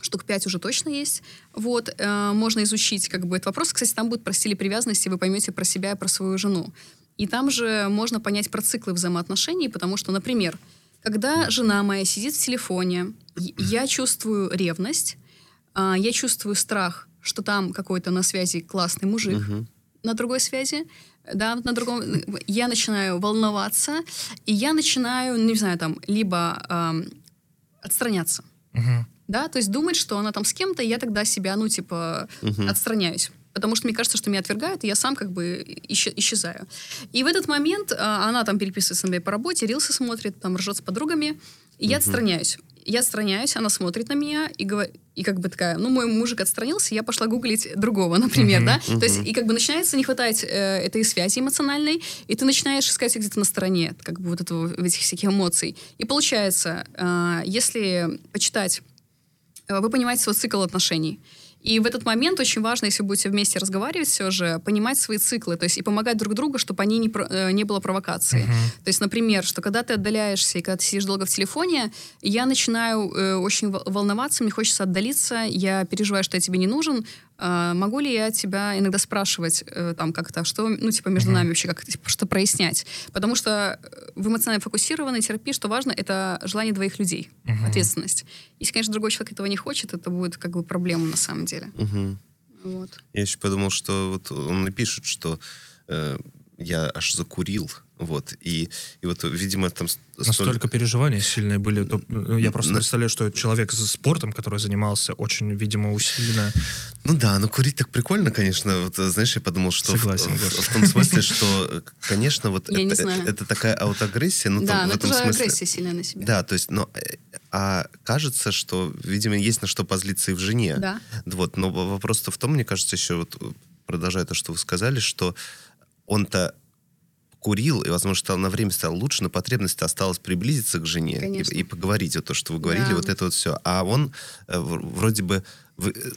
Speaker 1: Штук пять уже точно есть. Вот, э, можно изучить как бы этот вопрос. Кстати, там будет про стили привязанности, вы поймете про себя и про свою жену. И там же можно понять про циклы взаимоотношений, потому что, например, когда жена моя сидит в телефоне, я чувствую ревность, а, я чувствую страх, что там какой-то на связи классный мужик
Speaker 3: Мгм.
Speaker 1: на другой связи, да, на другом, я начинаю волноваться, и я начинаю, не знаю, там, либо ам, отстраняться,
Speaker 2: Мгм.
Speaker 1: да, то есть думать, что она там с кем-то, и я тогда себя, ну, типа,
Speaker 3: Мгм.
Speaker 1: отстраняюсь. Потому что мне кажется, что меня отвергают, и я сам как бы исче- исчезаю. И в этот момент а, она там переписывается на меня по работе, рилсы смотрит, там ржет с подругами, и я отстраняюсь. Я отстраняюсь, она смотрит на меня и, говор- и как бы такая, ну, мой мужик отстранился, я пошла гуглить другого, например,
Speaker 2: Мгм,
Speaker 1: да? То есть, и как бы начинается не хватать э, этой связи эмоциональной, и ты начинаешь искать где-то на стороне, как бы вот этого, этих всяких эмоций. И получается, а, если почитать э, вы понимаете свой цикл отношений. И в этот момент очень важно, если будете вместе разговаривать все же, понимать свои циклы, то есть и помогать друг другу, чтобы они не, э, не было провокации. То есть, например, что когда ты отдаляешься и когда ты сидишь долго в телефоне, я начинаю э, очень вол- волноваться, мне хочется отдалиться, я переживаю, что я тебе не нужен. А, могу ли я тебя иногда спрашивать э, там как-то, что, ну, типа, между нами вообще как-то, типа, что прояснять? Потому что э, в эмоционально фокусированной терапии, что важно, это желание двоих людей, ответственность. Если, конечно, другой человек этого не хочет, это будет как бы проблема на самом деле.
Speaker 3: Мгм.
Speaker 1: Вот.
Speaker 3: Я еще подумал, что вот он напишет, что э, я аж закурил, вот, и, и вот, видимо, там с-
Speaker 2: Настолько переживания сильные были. то, ну, я просто
Speaker 3: На-
Speaker 2: представляю, что человек с спортом, который занимался очень, видимо, усиленно.
Speaker 3: Ну да, ну курить так прикольно, конечно. Вот, знаешь, я подумал, что в-
Speaker 2: Согласен,
Speaker 3: в,
Speaker 2: Гоша.
Speaker 3: в том смысле, что, конечно, вот это, это такая аутоагрессия, ну
Speaker 1: да,
Speaker 3: там,
Speaker 1: но
Speaker 3: в
Speaker 1: это
Speaker 3: этом смысле.
Speaker 1: агрессия сильная на себя.
Speaker 3: Да, то есть, но э, а кажется, что, видимо, есть на что позлиться и в жене.
Speaker 1: Да.
Speaker 3: Вот, но в- вопрос-то в том, мне кажется, еще вот продолжая то, что вы сказали, что он-то курил, и, возможно, стал, на время стало лучше, но потребность осталась приблизиться к жене и, и поговорить, вот то, что вы говорили, да. вот это вот все. А он э, вроде бы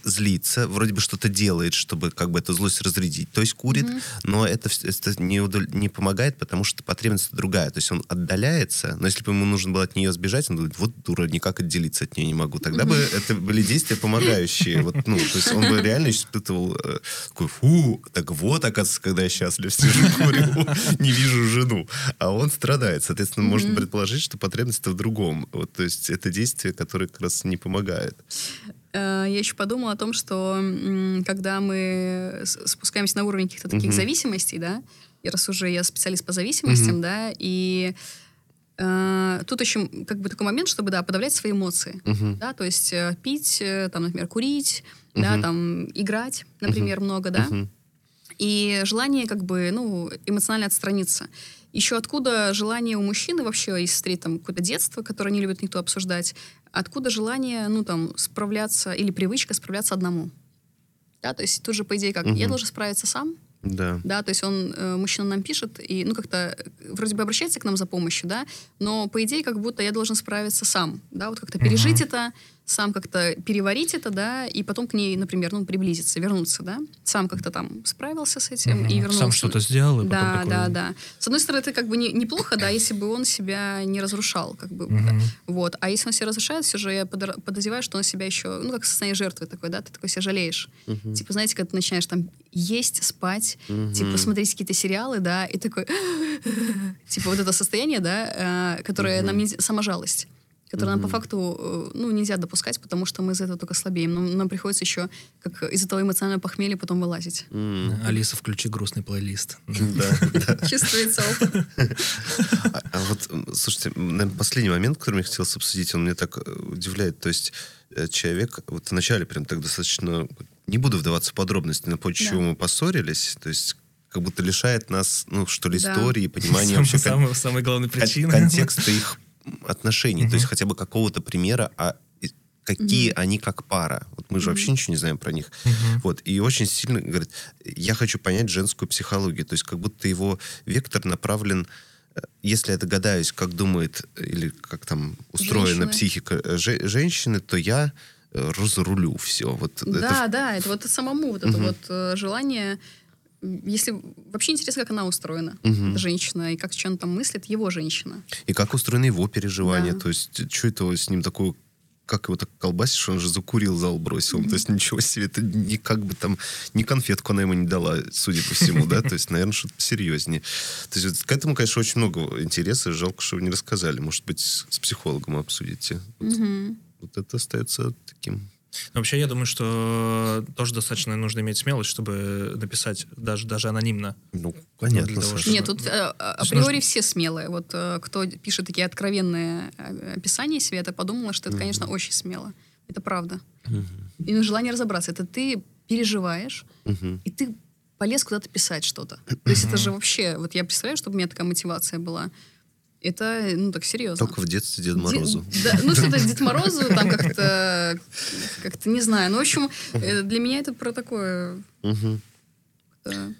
Speaker 3: злится, вроде бы что-то делает, чтобы как бы эту злость разрядить. То есть курит, mm-hmm. но это, это не, удов... не помогает, потому что потребность другая. То есть он отдаляется, но если бы ему нужно было от нее сбежать, он говорит, вот дура, никак отделиться от нее не могу. Тогда mm-hmm. бы это были действия помогающие. Вот, ну, то есть он бы реально испытывал э, такой, фу, так вот, оказывается, когда я счастлив сижу, курю, не вижу жену. А он страдает. Соответственно, можно предположить, что потребность в другом. Вот, то есть это действие, которое как раз не помогает.
Speaker 1: Э, я еще подумала о том, что когда мы спускаемся на уровень каких-то таких mm-hmm. зависимостей, да, и раз уже я специалист по зависимостям, mm-hmm. да, и э, тут еще как бы такой момент, чтобы, да, подавлять свои эмоции, mm-hmm. да, то есть э, пить, там, например, курить, mm-hmm. да, там, играть, например, mm-hmm. много, да, mm-hmm. и желание как бы, ну, эмоционально отстраниться. Еще откуда желание у мужчины вообще, если там какое-то детство, которое не любит никто обсуждать, откуда желание, ну, там, справляться или привычка справляться одному. Да, то есть тут же, по идее, как, угу. я должен справиться сам,
Speaker 3: да.
Speaker 1: Да, то есть он, э, мужчина нам пишет, и, ну, как-то э, вроде бы обращается к нам за помощью, да, но, по идее, как будто я должен справиться сам, да, вот как-то пережить uh-huh. это, сам как-то переварить это, да, и потом к ней, например, ну, приблизиться, вернуться, да, сам как-то там справился с этим угу. и вернулся.
Speaker 2: Сам что-то сделал, и
Speaker 1: Да,
Speaker 2: такой...
Speaker 1: да, да. С одной стороны, это как бы не, неплохо, да, если бы он себя не разрушал, как бы, угу. да, вот. А если он себя разрушает, все же я подозреваю, что он себя еще, ну, как состояние жертвы такой, да, ты такой себя жалеешь. Угу. Типа, знаете, когда ты начинаешь там есть, спать, угу. типа, смотреть какие-то сериалы, да, и такой, типа, вот это состояние, да, э, которое нам не... Саможалость которые mm-hmm. нам по факту э, ну, нельзя допускать, потому что мы из этого только слабеем. Но нам приходится еще как из этого эмоционального похмелья потом вылазить.
Speaker 2: Mm-hmm. Алиса, включи грустный плейлист.
Speaker 1: Чувствуется опыт.
Speaker 3: А, а вот, слушайте, последний момент, который я хотел обсудить, он меня так э, удивляет. То есть человек вот вначале прям так достаточно... Не буду вдаваться в подробности, на почве чего мы поссорились. То есть как будто лишает нас, ну, что ли, истории, понимания вообще...
Speaker 2: Самой главной причины.
Speaker 3: Контекста их отношений, mm-hmm. то есть хотя бы какого-то примера, а какие mm-hmm. они как пара. Вот мы же mm-hmm. вообще ничего не знаем про них. Mm-hmm. Вот, и очень сильно говорит, я хочу понять женскую психологию, то есть как будто его вектор направлен э, если я догадаюсь, как думает или как там устроена Женщины. психика э, же, женщины, то я э, разрулю все. Вот
Speaker 1: да, это... да, это вот самому вот это вот желание если вообще интересно, как она устроена, угу. женщина, и как что она там мыслит, его женщина.
Speaker 3: И как устроены его переживания, да. то есть что это с ним такое как его так колбасишь, он же закурил, зал бросил. Mm-hmm. То есть ничего себе, это не как бы там, ни конфетку она ему не дала, судя по всему, да? То есть, наверное, что-то посерьезнее. То есть к этому, конечно, очень много интереса. Жалко, что вы не рассказали. Может быть, с психологом обсудите. Вот это остается таким
Speaker 2: но вообще, я думаю, что тоже достаточно нужно иметь смелость, чтобы написать даже, даже анонимно.
Speaker 3: Ну, понятно.
Speaker 1: Того, чтобы... Нет, тут э, априори нужно... все смелые. Вот э, кто пишет такие откровенные э, описания себе, это подумала, что это, конечно, очень смело. Это правда. Угу. И желание разобраться. Это ты переживаешь, угу. и ты полез куда-то писать что-то. То есть это же вообще... Вот я представляю, чтобы у меня такая мотивация была. Это, ну, так серьезно.
Speaker 3: Только в детстве Дед Морозу.
Speaker 1: Де, да, ну, что-то Дед Морозу, там как-то, как-то, не знаю. Ну, в общем, э, для меня это про такое угу.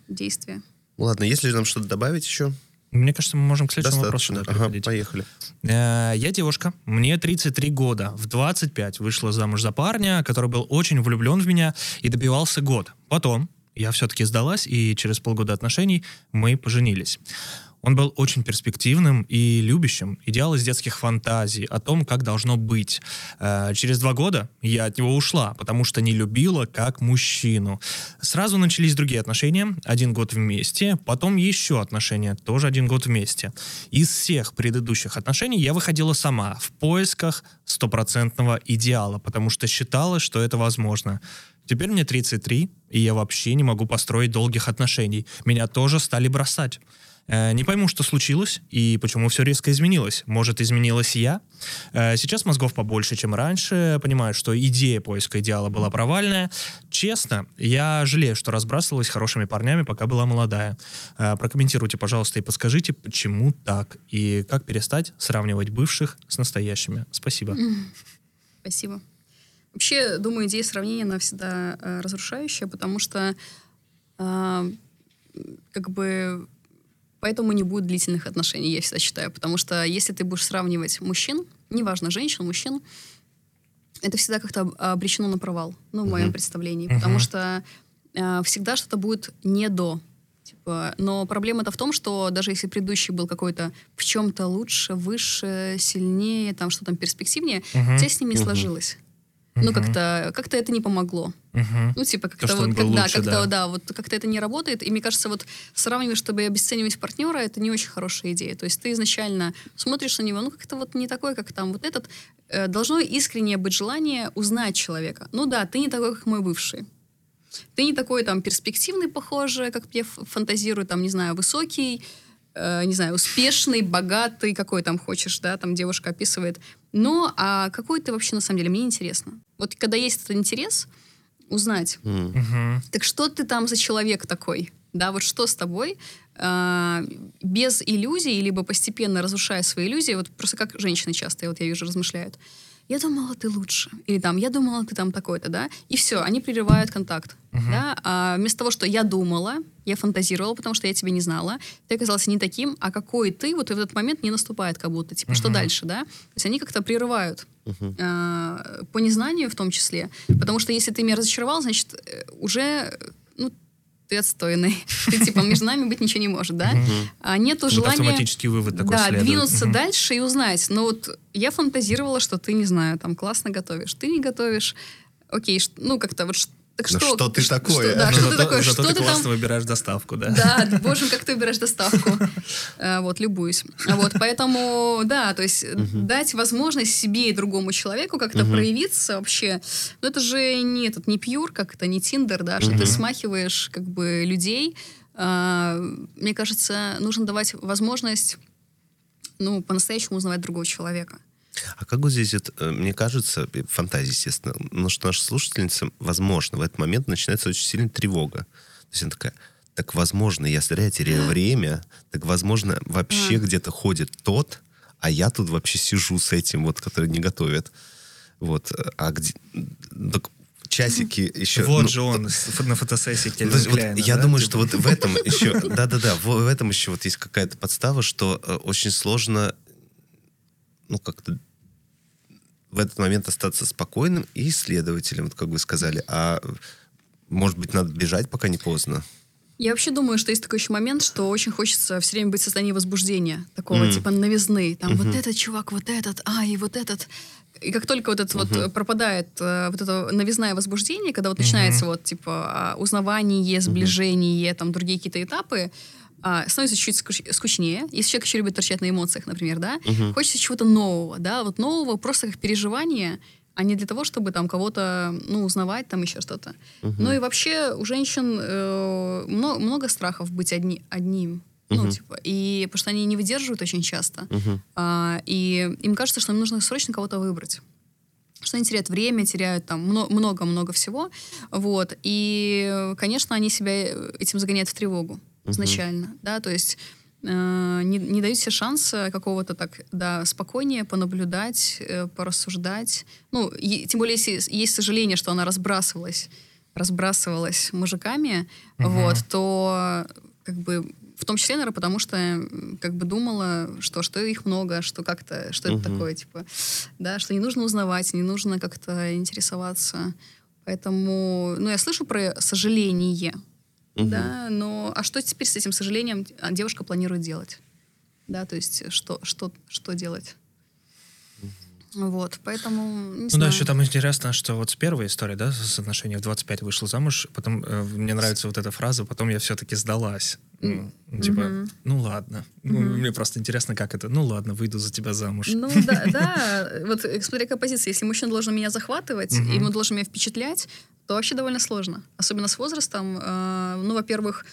Speaker 1: действие.
Speaker 3: Ладно, если нам что-то добавить еще?
Speaker 2: Мне кажется, мы можем к следующему вопросу
Speaker 3: ага, поехали.
Speaker 2: Э, я девушка, мне 33 года. В 25 вышла замуж за парня, который был очень влюблен в меня и добивался год. Потом я все-таки сдалась, и через полгода отношений мы поженились. Он был очень перспективным и любящим. Идеал из детских фантазий о том, как должно быть. Э, через два года я от него ушла, потому что не любила как мужчину. Сразу начались другие отношения. Один год вместе, потом еще отношения, тоже один год вместе. Из всех предыдущих отношений я выходила сама в поисках стопроцентного идеала, потому что считала, что это возможно. Теперь мне 33, и я вообще не могу построить долгих отношений. Меня тоже стали бросать. Э, не пойму, что случилось и почему все резко изменилось. Может, изменилась я? Э, сейчас мозгов побольше, чем раньше. Понимаю, что идея поиска идеала была провальная. Честно, я жалею, что разбрасывалась хорошими парнями, пока была молодая. Э, прокомментируйте, пожалуйста, и подскажите, почему так и как перестать сравнивать бывших с настоящими. Спасибо.
Speaker 1: Спасибо. Вообще, думаю, идея сравнения, она всегда разрушающая, потому что как бы поэтому не будет длительных отношений, я всегда считаю. Потому что если ты будешь сравнивать мужчин, неважно, женщин, мужчин, это всегда как-то обречено на провал, ну, в моем представлении. Потому что э, всегда что-то будет не до. Типа, но проблема-то в том, что даже если предыдущий был какой-то в чем-то лучше, выше, сильнее, там что там перспективнее, uh-huh. тебя с ним не uh-huh. сложилось. Ну, как-то как это не помогло.
Speaker 2: Uh-huh.
Speaker 1: Ну, типа, как-то То, вот, когда, лучше, как-то, да. да, вот как-то это не работает. И мне кажется, вот сравнивать, чтобы обесценивать партнера, это не очень хорошая идея. То есть ты изначально смотришь на него, ну, как-то вот не такой, как там вот этот. Э, должно искренне быть желание узнать человека. Ну да, ты не такой, как мой бывший. Ты не такой там перспективный, похоже, как я фантазирую, там, не знаю, высокий, э, не знаю, успешный, богатый, какой там хочешь, да, там девушка описывает. Но а какой ты вообще на самом деле? Мне интересно. Вот когда есть этот интерес, узнать,
Speaker 2: mm.
Speaker 1: так что ты там за человек такой? Да, вот что с тобой? э, без иллюзий, либо постепенно разрушая свои иллюзии, вот просто как женщины часто, вот я вижу, размышляют. Я думала, ты лучше. Или там, я думала, ты там такой-то, да? И все, они прерывают контакт. Uh-huh. Да? А вместо того, что я думала, я фантазировала, потому что я тебя не знала, ты оказался не таким, а какой ты, вот в этот момент не наступает как будто. Типа, uh-huh. что дальше, да? То есть они как-то прерывают. Uh-huh. А, по незнанию в том числе. Потому что если ты меня разочаровал, значит, э, уже ты отстойный. Ты, типа, между нами быть ничего не может, да? А нету желания...
Speaker 2: автоматический вывод такой
Speaker 1: Да, двинуться дальше и узнать. Но вот я фантазировала, что ты, не знаю, там, классно готовишь. Ты не готовишь. Окей, ну, как-то вот
Speaker 3: так что, что ты такое?
Speaker 1: Что, да, что ты такое?
Speaker 2: Зато
Speaker 1: что
Speaker 2: ты, классно там... выбираешь доставку, да?
Speaker 1: Да, боже, как ты выбираешь доставку. Э, вот, любуюсь. Вот, поэтому, да, то есть дать возможность себе и другому человеку как-то проявиться вообще. Но это же не этот, не пьюр, как это, не тиндер, да, что ты смахиваешь как бы людей. А, мне кажется, нужно давать возможность ну, по-настоящему узнавать другого человека.
Speaker 3: А как вот здесь, это, мне кажется, фантазия, естественно, но что наша слушательница, возможно, в этот момент начинается очень сильная тревога. То есть она такая, так возможно, я зря теряю время, так возможно, вообще где-то ходит тот, а я тут вообще сижу с этим вот, который не готовит. Вот, а где... Так часики еще...
Speaker 2: Вот ну, же он на фотосессии Кельвин
Speaker 3: вот, Кляйна, Я да? думаю, что вот в этом еще... Да-да-да, в этом еще вот есть какая-то подстава, что э, очень сложно ну, как-то в этот момент остаться спокойным и исследователем, как вы сказали. А может быть, надо бежать, пока не поздно?
Speaker 1: Я вообще думаю, что есть такой еще момент, что очень хочется все время быть в состоянии возбуждения, такого mm. типа новизны. Там mm-hmm. вот этот чувак, вот этот, а, и вот этот. И как только вот это uh-huh. вот пропадает э, вот это новизное возбуждение, когда вот uh-huh. начинается вот типа а, узнавание, сближение, uh-huh. там другие какие-то этапы, а, становится чуть скучнее. Если человек еще любит торчать на эмоциях, например, да, угу. хочется чего-то нового, да, вот нового просто как переживание, а не для того, чтобы там кого-то, ну, узнавать, там еще что-то. Угу. Ну и вообще у женщин э, много, много страхов быть одни, одним. Ну, типа, и потому что они не выдерживают очень часто. Uh-huh. А, и им кажется, что им нужно срочно кого-то выбрать. Что они теряют время, теряют там много-много всего. Вот. И, конечно, они себя этим загоняют в тревогу изначально, uh-huh. да, то есть э, не, не дают себе шанса какого-то так, да, спокойнее понаблюдать, э, порассуждать. Ну, и, тем более, если есть сожаление, что она разбрасывалась, разбрасывалась мужиками, uh-huh. вот, то как бы в том числе, наверное, потому что как бы думала, что, что их много, что как-то, что uh-huh. это такое, типа, да, что не нужно узнавать, не нужно как-то интересоваться. Поэтому, ну, я слышу про сожаление, Угу. Да, но а что теперь с этим сожалением а, девушка планирует делать? Да, то есть что, что, что делать? Вот, поэтому...
Speaker 2: ну
Speaker 1: знаю.
Speaker 2: да, еще там интересно, что вот с первой истории, да, с отношения в 25 вышел замуж, потом э, мне нравится вот эта фраза, потом я все-таки сдалась. Ну, типа, mm-hmm. ну ладно. Mm-hmm. Ну, мне просто интересно, как это. Ну ладно, выйду за тебя замуж.
Speaker 1: Ну да, да. Вот э, смотри, какая позиция. Если мужчина должен меня захватывать, mm-hmm. ему должен меня впечатлять, то вообще довольно сложно. Особенно с возрастом. Э, ну, во-первых,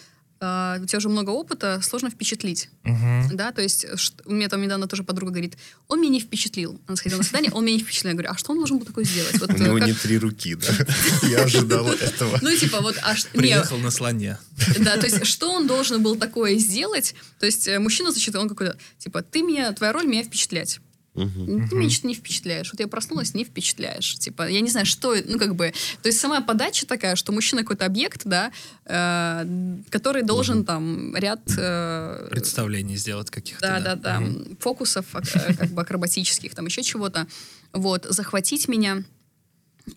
Speaker 1: Uh, у тебя уже много опыта, сложно впечатлить.
Speaker 2: Uh-huh.
Speaker 1: Да, то есть что, у меня там недавно тоже подруга говорит, он меня не впечатлил. Она сходила на свидание, он меня не впечатлил. Я говорю, а что он должен был такое сделать?
Speaker 3: Вот, у него как... не три руки, да? Я ожидала этого.
Speaker 1: Ну, типа, вот... А
Speaker 2: Приехал на слоне.
Speaker 1: Да, то есть что он должен был такое сделать? То есть э, мужчина, значит, он какой-то, типа, ты меня, твоя роль меня впечатлять.
Speaker 3: Мгм.
Speaker 1: Ты меня что-то не впечатляешь. Вот я проснулась, не впечатляешь. Типа, я не знаю, что, ну, как бы... То есть сама подача такая, что мужчина какой-то объект, да, э, который должен там ряд... э,
Speaker 2: Представление сделать каких-то.
Speaker 1: да, да, да,
Speaker 2: Мгм.
Speaker 1: фокусов, ак- э, как бы акробатических, там еще чего-то. Вот, захватить меня.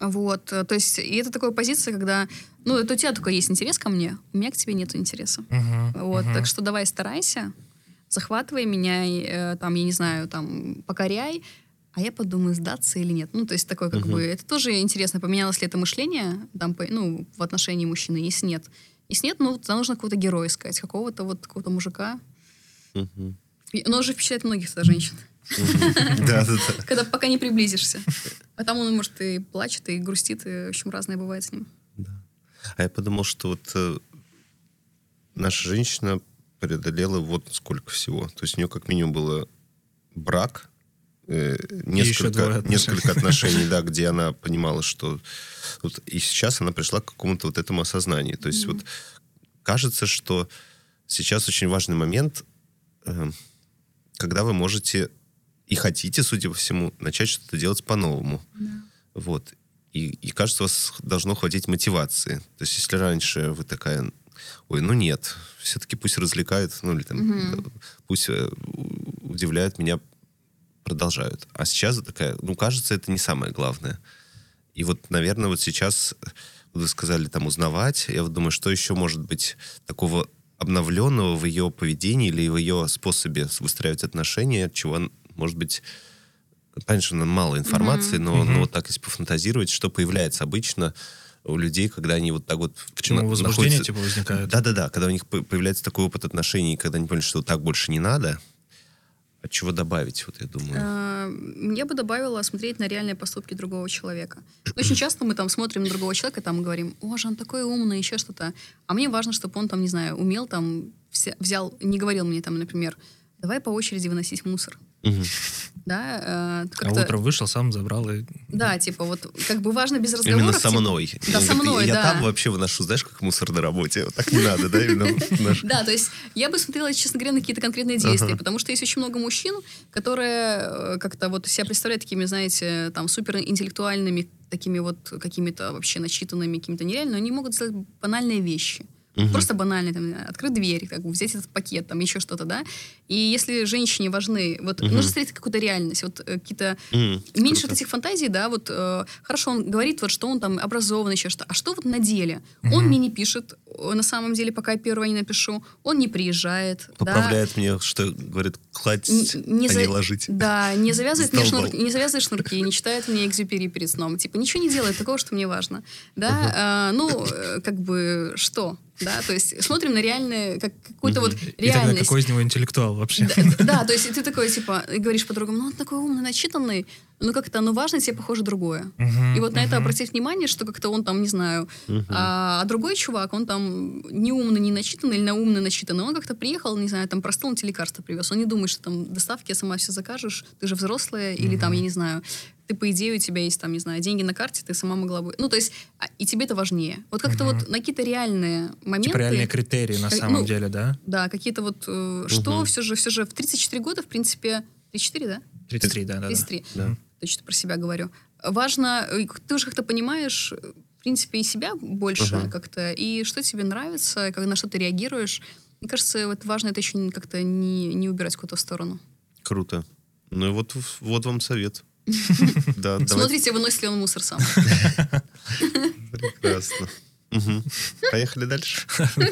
Speaker 1: Вот, э, то есть, и это такая позиция, когда, ну, это у тебя только есть интерес ко мне, у меня к тебе нет интереса.
Speaker 2: Мгм.
Speaker 1: Вот,
Speaker 2: Мгм.
Speaker 1: так что давай старайся, захватывай меня, э, там, я не знаю, там, покоряй, а я подумаю, сдаться или нет. Ну, то есть такое, как
Speaker 3: Мгм.
Speaker 1: бы, это тоже интересно, поменялось ли это мышление, там, ну, в отношении мужчины, если нет. Если нет, ну, тогда нужно какого-то героя искать, какого-то вот, какого-то мужика. И- Но он же впечатляет многих тогда женщин, когда пока не приблизишься. А там он, может, и плачет, и грустит, и, в общем, разное бывает с ним.
Speaker 3: А я подумал, что вот э, наша женщина преодолела вот сколько всего. То есть у нее как минимум было брак, э, несколько, несколько отношений, да, где она понимала, что... Вот, и сейчас она пришла к какому-то вот этому осознанию. То есть
Speaker 1: Мгм.
Speaker 3: вот кажется, что сейчас очень важный момент, э, когда вы можете и хотите, судя по всему, начать что-то делать по-новому. Вот. И, и кажется, у вас должно хватить мотивации. То есть, если раньше вы такая, ой, ну нет, все-таки пусть развлекают, ну или там, да, пусть э, удивляют меня, продолжают. А сейчас такая, ну, кажется, это не самое главное. И вот, наверное, вот сейчас вот вы сказали там узнавать, я вот думаю, что еще может быть такого обновленного в ее поведении или в ее способе выстраивать отношения, чего, может быть, понятно, что мало информации, но,
Speaker 2: Мгм.
Speaker 3: но вот так, если пофантазировать, что появляется обычно у людей, когда они вот так вот...
Speaker 2: К чему
Speaker 3: на-
Speaker 2: возбуждение
Speaker 3: находятся-
Speaker 2: типа возникает?
Speaker 3: Да-да-да, когда у них по- появляется такой опыт отношений, когда они поняли, что так больше не надо, от чего добавить, вот я думаю.
Speaker 1: А, Я бы добавила смотреть на реальные поступки другого человека. Очень часто мы там смотрим на другого человека, там и говорим, о, же он такой умный, еще что-то. А мне важно, чтобы он там, не знаю, умел там, взял, не говорил мне там, например, давай по очереди выносить мусор.
Speaker 3: Мгм.
Speaker 1: Да, э,
Speaker 2: А утром вышел, сам забрал и...
Speaker 1: Да, типа вот как бы важно без разговоров.
Speaker 3: Именно со
Speaker 1: типа-
Speaker 3: мной.
Speaker 1: Да,
Speaker 3: Он
Speaker 1: со
Speaker 3: говорит,
Speaker 1: мной,
Speaker 3: Я
Speaker 1: да.
Speaker 3: там вообще выношу, знаешь, как мусор на работе. Вот так не надо, да?
Speaker 1: Да, то есть я бы смотрела, честно говоря, на какие-то конкретные действия, потому что есть очень много мужчин, которые э, как-то вот себя представляют такими, знаете, там суперинтеллектуальными, такими вот какими-то вообще начитанными, какими-то нереальными, но они могут сделать банальные вещи.
Speaker 3: Мгм.
Speaker 1: Просто банально, там, открыть дверь, как бы взять этот пакет, там еще что-то, да. И если женщине важны, вот
Speaker 3: Мгм.
Speaker 1: нужно смотреть какую-то реальность, вот э, какие-то
Speaker 3: М,
Speaker 1: меньше
Speaker 3: круто.
Speaker 1: вот этих фантазий, да, вот э, хорошо, он говорит, вот что он там образованный, еще что, а что вот на деле? Он
Speaker 2: Мгм.
Speaker 1: мне не пишет, э, на самом деле, пока я первого не напишу, он не приезжает, да,
Speaker 3: Поправляет мне, что говорит, кладь,
Speaker 1: Н- не
Speaker 3: а
Speaker 1: за-
Speaker 3: не ложить.
Speaker 1: да, не завязывает, мне шнурки, не завязывает шнурки, не читает мне экзюпери перед сном. Типа, ничего не делает такого, что мне важно. Да, а, ну, э, как бы, что? Да, то есть смотрим на реальные, как какую-то вот
Speaker 2: И тогда
Speaker 1: реальность.
Speaker 2: какой из него интеллектуал вообще?
Speaker 1: Да, да, то есть и ты такой, типа, говоришь подругам, ну, он такой умный, начитанный, ну, как-то, ну, важно, тебе, похоже, другое.
Speaker 2: Мгм,
Speaker 1: И вот на это обратить внимание, что как-то он там, не знаю,
Speaker 3: Мгм.
Speaker 1: а, а другой чувак, он там не умный, не начитанный, или на умный, начитанный, он как-то приехал, не знаю, там простыл, он тебе лекарства привез. Он не думает, что там доставки сама все закажешь, ты же взрослая, или там, я не знаю, ты, по идее, у тебя есть там, не знаю, деньги на карте, ты сама могла бы... Ну, то есть, а, и тебе это важнее. Вот как-то
Speaker 2: Мгм.
Speaker 1: вот на какие-то реальные моменты...
Speaker 2: Типа реальные критерии на
Speaker 1: Э,
Speaker 2: самом
Speaker 1: ну,
Speaker 2: деле, да?
Speaker 1: Да, какие-то вот... э, Что
Speaker 3: Мгм.
Speaker 1: все же, все же в 34 года, в принципе... 34, да?
Speaker 2: 33, да, да. да.
Speaker 1: 33.
Speaker 3: Да.
Speaker 1: Точно про себя говорю. Важно, э, ты уже как-то понимаешь, в принципе, и себя больше
Speaker 3: Ага.
Speaker 1: как-то, и что тебе нравится, как на что ты реагируешь. Мне кажется, вот важно это еще как-то не, не убирать в сторону.
Speaker 3: Круто. Ну и вот, вот вам совет.
Speaker 1: Смотрите, выносит ли он мусор сам.
Speaker 3: Прекрасно. Мгм. Поехали дальше.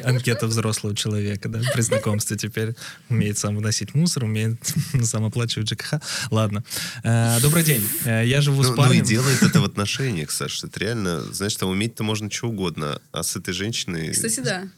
Speaker 2: Анкета взрослого человека, да, при знакомстве теперь. Умеет сам выносить мусор, умеет сам оплачивать ЖКХ. Ладно. Э, Добрый день. Э, Я живу
Speaker 3: Ну,
Speaker 2: с
Speaker 3: ну и
Speaker 2: парнем.
Speaker 3: делает это в отношениях, Саша. Это реально, знаешь, там уметь-то можно что угодно, а с этой женщиной...
Speaker 1: Кстати, да.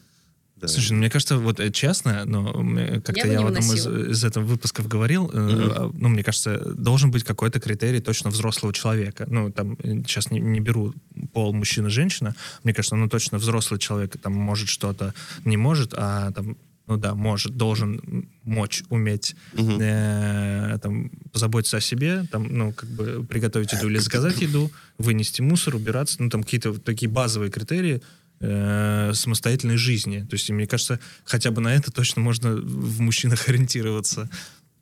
Speaker 3: Да.
Speaker 2: Слушай, ну, мне кажется, вот э, честно, но мне как-то
Speaker 1: Я
Speaker 2: я, в одном из,
Speaker 1: выносила.
Speaker 2: из этого выпусков говорил, э,
Speaker 3: Мгм.
Speaker 2: а, ну, мне кажется, должен быть какой-то критерий точно взрослого человека. Ну, там, э, сейчас не, не беру пол мужчина-женщина, мне кажется, ну, точно взрослый человек там может что-то, не может, а там, ну да, может, должен мочь, уметь
Speaker 3: Мгм.
Speaker 2: э, там, позаботиться о себе, там, ну, как бы приготовить еду или заказать еду, вынести мусор, убираться, ну, там какие-то вот такие базовые критерии э, самостоятельной жизни. То есть, мне кажется, хотя бы на это точно можно в мужчинах ориентироваться.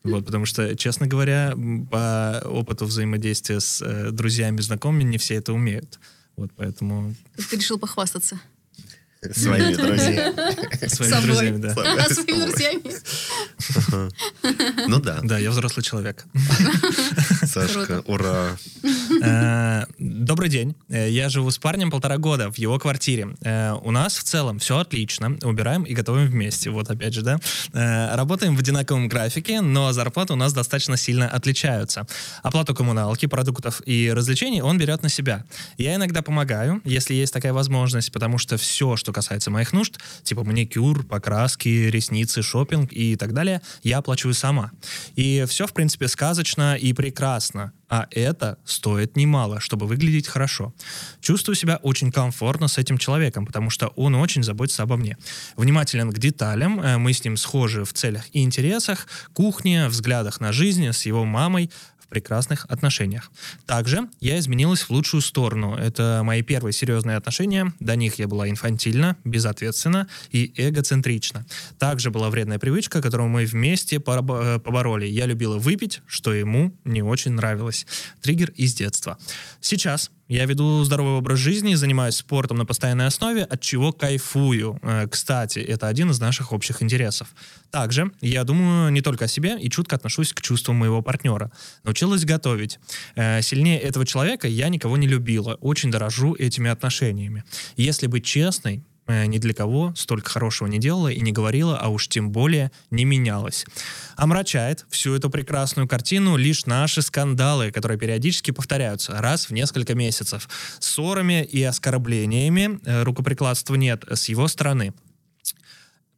Speaker 2: Вот, потому что, честно говоря, по опыту взаимодействия с э, друзьями, знакомыми, не все это умеют. Вот, поэтому...
Speaker 1: Ты решил похвастаться.
Speaker 3: Своими друзьями.
Speaker 2: Своими друзьями, да.
Speaker 1: А своими друзьями.
Speaker 3: Ну да,
Speaker 2: Да, я взрослый человек.
Speaker 3: Сашка, ура.
Speaker 2: Э, Добрый день. Э, Я живу с парнем полтора года в его квартире. Э, У нас в целом все отлично. Убираем и готовим вместе. Вот опять же, да. Работаем в одинаковом графике, но зарплаты у нас достаточно сильно отличаются. Оплату коммуналки, продуктов и развлечений он берет на себя. Я иногда помогаю, если есть такая возможность, потому что все, что касается моих нужд, типа маникюр, покраски, ресницы, шопинг и так далее, я оплачиваю сама. И все, в принципе, сказочно и прекрасно. А это стоит немало, чтобы выглядеть хорошо. Чувствую себя очень комфортно с этим человеком, потому что он очень заботится обо мне. Внимателен к деталям, э, мы с ним схожи в целях и интересах, кухне, взглядах на жизнь, с его мамой, в прекрасных отношениях. Также я изменилась в лучшую сторону. Это мои первые серьезные отношения. До них я была инфантильна, безответственна и эгоцентрична. Также была вредная привычка, которую мы вместе э, побороли. Я любила выпить, что ему не очень нравилось. Триггер из детства. Сейчас я веду здоровый образ жизни, занимаюсь спортом на постоянной основе, от чего кайфую. Э, Кстати, это один из наших общих интересов. Также я думаю не только о себе и чутко отношусь к чувствам моего партнера. Научилась готовить. Э, Сильнее этого человека я никого не любила. Очень дорожу этими отношениями. Если быть честной, ни для кого столько хорошего не делала и не говорила, а уж тем более не менялась. Омрачает всю эту прекрасную картину лишь наши скандалы, которые периодически повторяются раз в несколько месяцев. Ссорами и оскорблениями э, рукоприкладства нет с его стороны.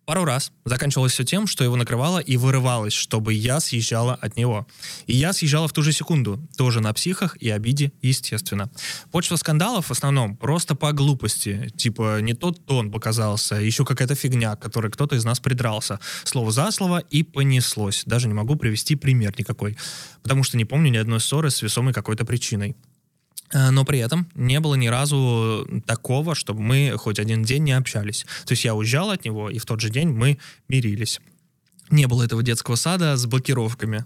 Speaker 2: Пару раз заканчивалось все тем, что его накрывало и вырывалось, чтобы я съезжала от него. И я съезжала в ту же секунду, тоже на психах и обиде, естественно. Почва скандалов в основном просто по глупости. Типа не тот тон показался, еще какая-то фигня, которой кто-то из нас придрался. Слово за слово и понеслось. Даже не могу привести пример никакой. Потому что не помню ни одной ссоры с весомой какой-то причиной. Э, Но при этом не было ни разу такого, чтобы мы хоть один день не общались. То есть я уезжал от него, и в тот же день мы мирились. Не было этого детского сада с блокировками.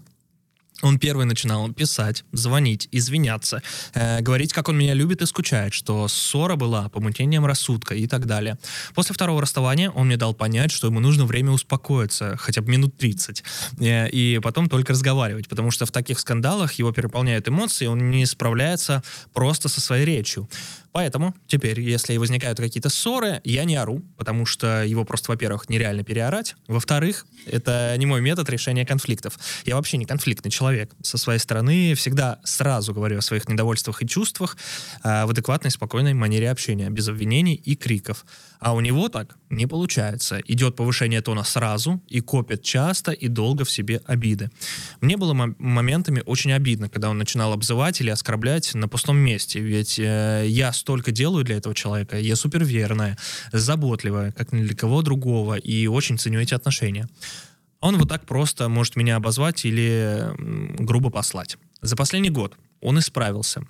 Speaker 2: Он первый начинал писать, звонить, извиняться, э, говорить, как он меня любит и скучает, что ссора была помутнением рассудка и так далее. После второго расставания он мне дал понять, что ему нужно время успокоиться, хотя бы минут 30, э, и потом только разговаривать, потому что в таких скандалах его переполняют эмоции, он не справляется просто со своей речью. Поэтому теперь, если возникают какие-то ссоры, я не ору, потому что его просто, во-первых, нереально переорать, во-вторых, это не мой метод решения конфликтов. Я вообще не конфликтный человек. Со своей стороны всегда сразу говорю о своих недовольствах и чувствах э, в адекватной, спокойной манере общения, без обвинений и криков. А у него так не получается. Идет повышение тона сразу и копит часто и долго в себе обиды. Мне было мом- моментами очень обидно, когда он начинал обзывать или оскорблять на пустом месте. Ведь э, я столько делаю для этого человека. Я суперверная, заботливая, как ни для кого другого, и очень ценю эти отношения. Он вот так просто может меня обозвать или грубо послать. За последний год он исправился.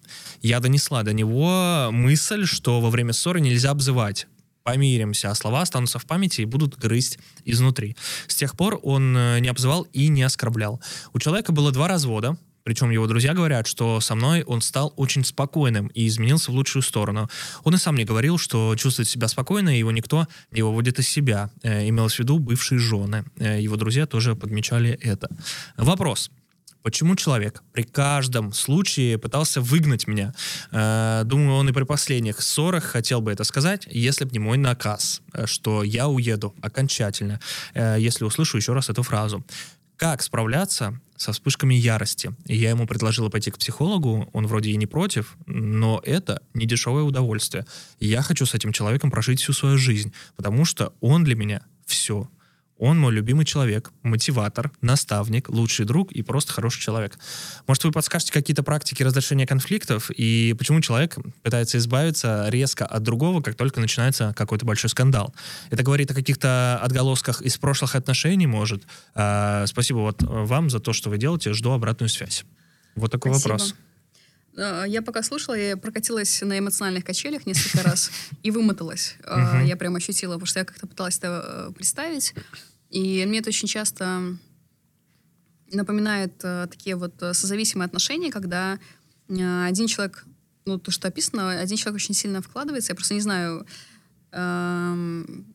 Speaker 2: Я донесла до него мысль, что во время ссоры нельзя обзывать. Помиримся, а слова останутся в памяти и будут грызть изнутри. С тех пор он э, не обзывал и не оскорблял. У человека было два развода, причем его друзья говорят, что со мной он стал очень спокойным и изменился в лучшую сторону. Он и сам мне говорил, что чувствует себя спокойно, и его никто не выводит из себя. Э, имелось в виду бывшие жены. Э, его друзья тоже подмечали это. Вопрос. Почему человек при каждом случае пытался выгнать меня? Э, думаю, он и при последних ссорах хотел бы это сказать, если бы не мой наказ, э, что я уеду окончательно, э, если услышу еще раз эту фразу. Как справляться со вспышками ярости? Я ему предложила пойти к психологу, он вроде и не против, но это не дешевое удовольствие. Я хочу с этим человеком прожить всю свою жизнь, потому что он для меня все. Он мой любимый человек, мотиватор, наставник, лучший друг и просто хороший человек. Может, вы подскажете какие-то практики разрешения конфликтов и почему человек пытается избавиться резко от другого, как только начинается какой-то большой скандал? Это говорит о каких-то отголосках из прошлых отношений, может. А, спасибо вот вам за то, что вы делаете. Жду обратную связь. Вот такой
Speaker 1: Спасибо.
Speaker 2: вопрос.
Speaker 1: Э, Я пока слушала, я прокатилась на эмоциональных качелях несколько раз и вымоталась. Э,
Speaker 2: Мгм.
Speaker 1: Я прям ощутила, потому что я как-то пыталась это э, представить. И мне это очень часто напоминает э, такие вот э, созависимые отношения, когда э, один человек, ну, то, что описано, один человек очень сильно вкладывается, я просто не знаю, эм,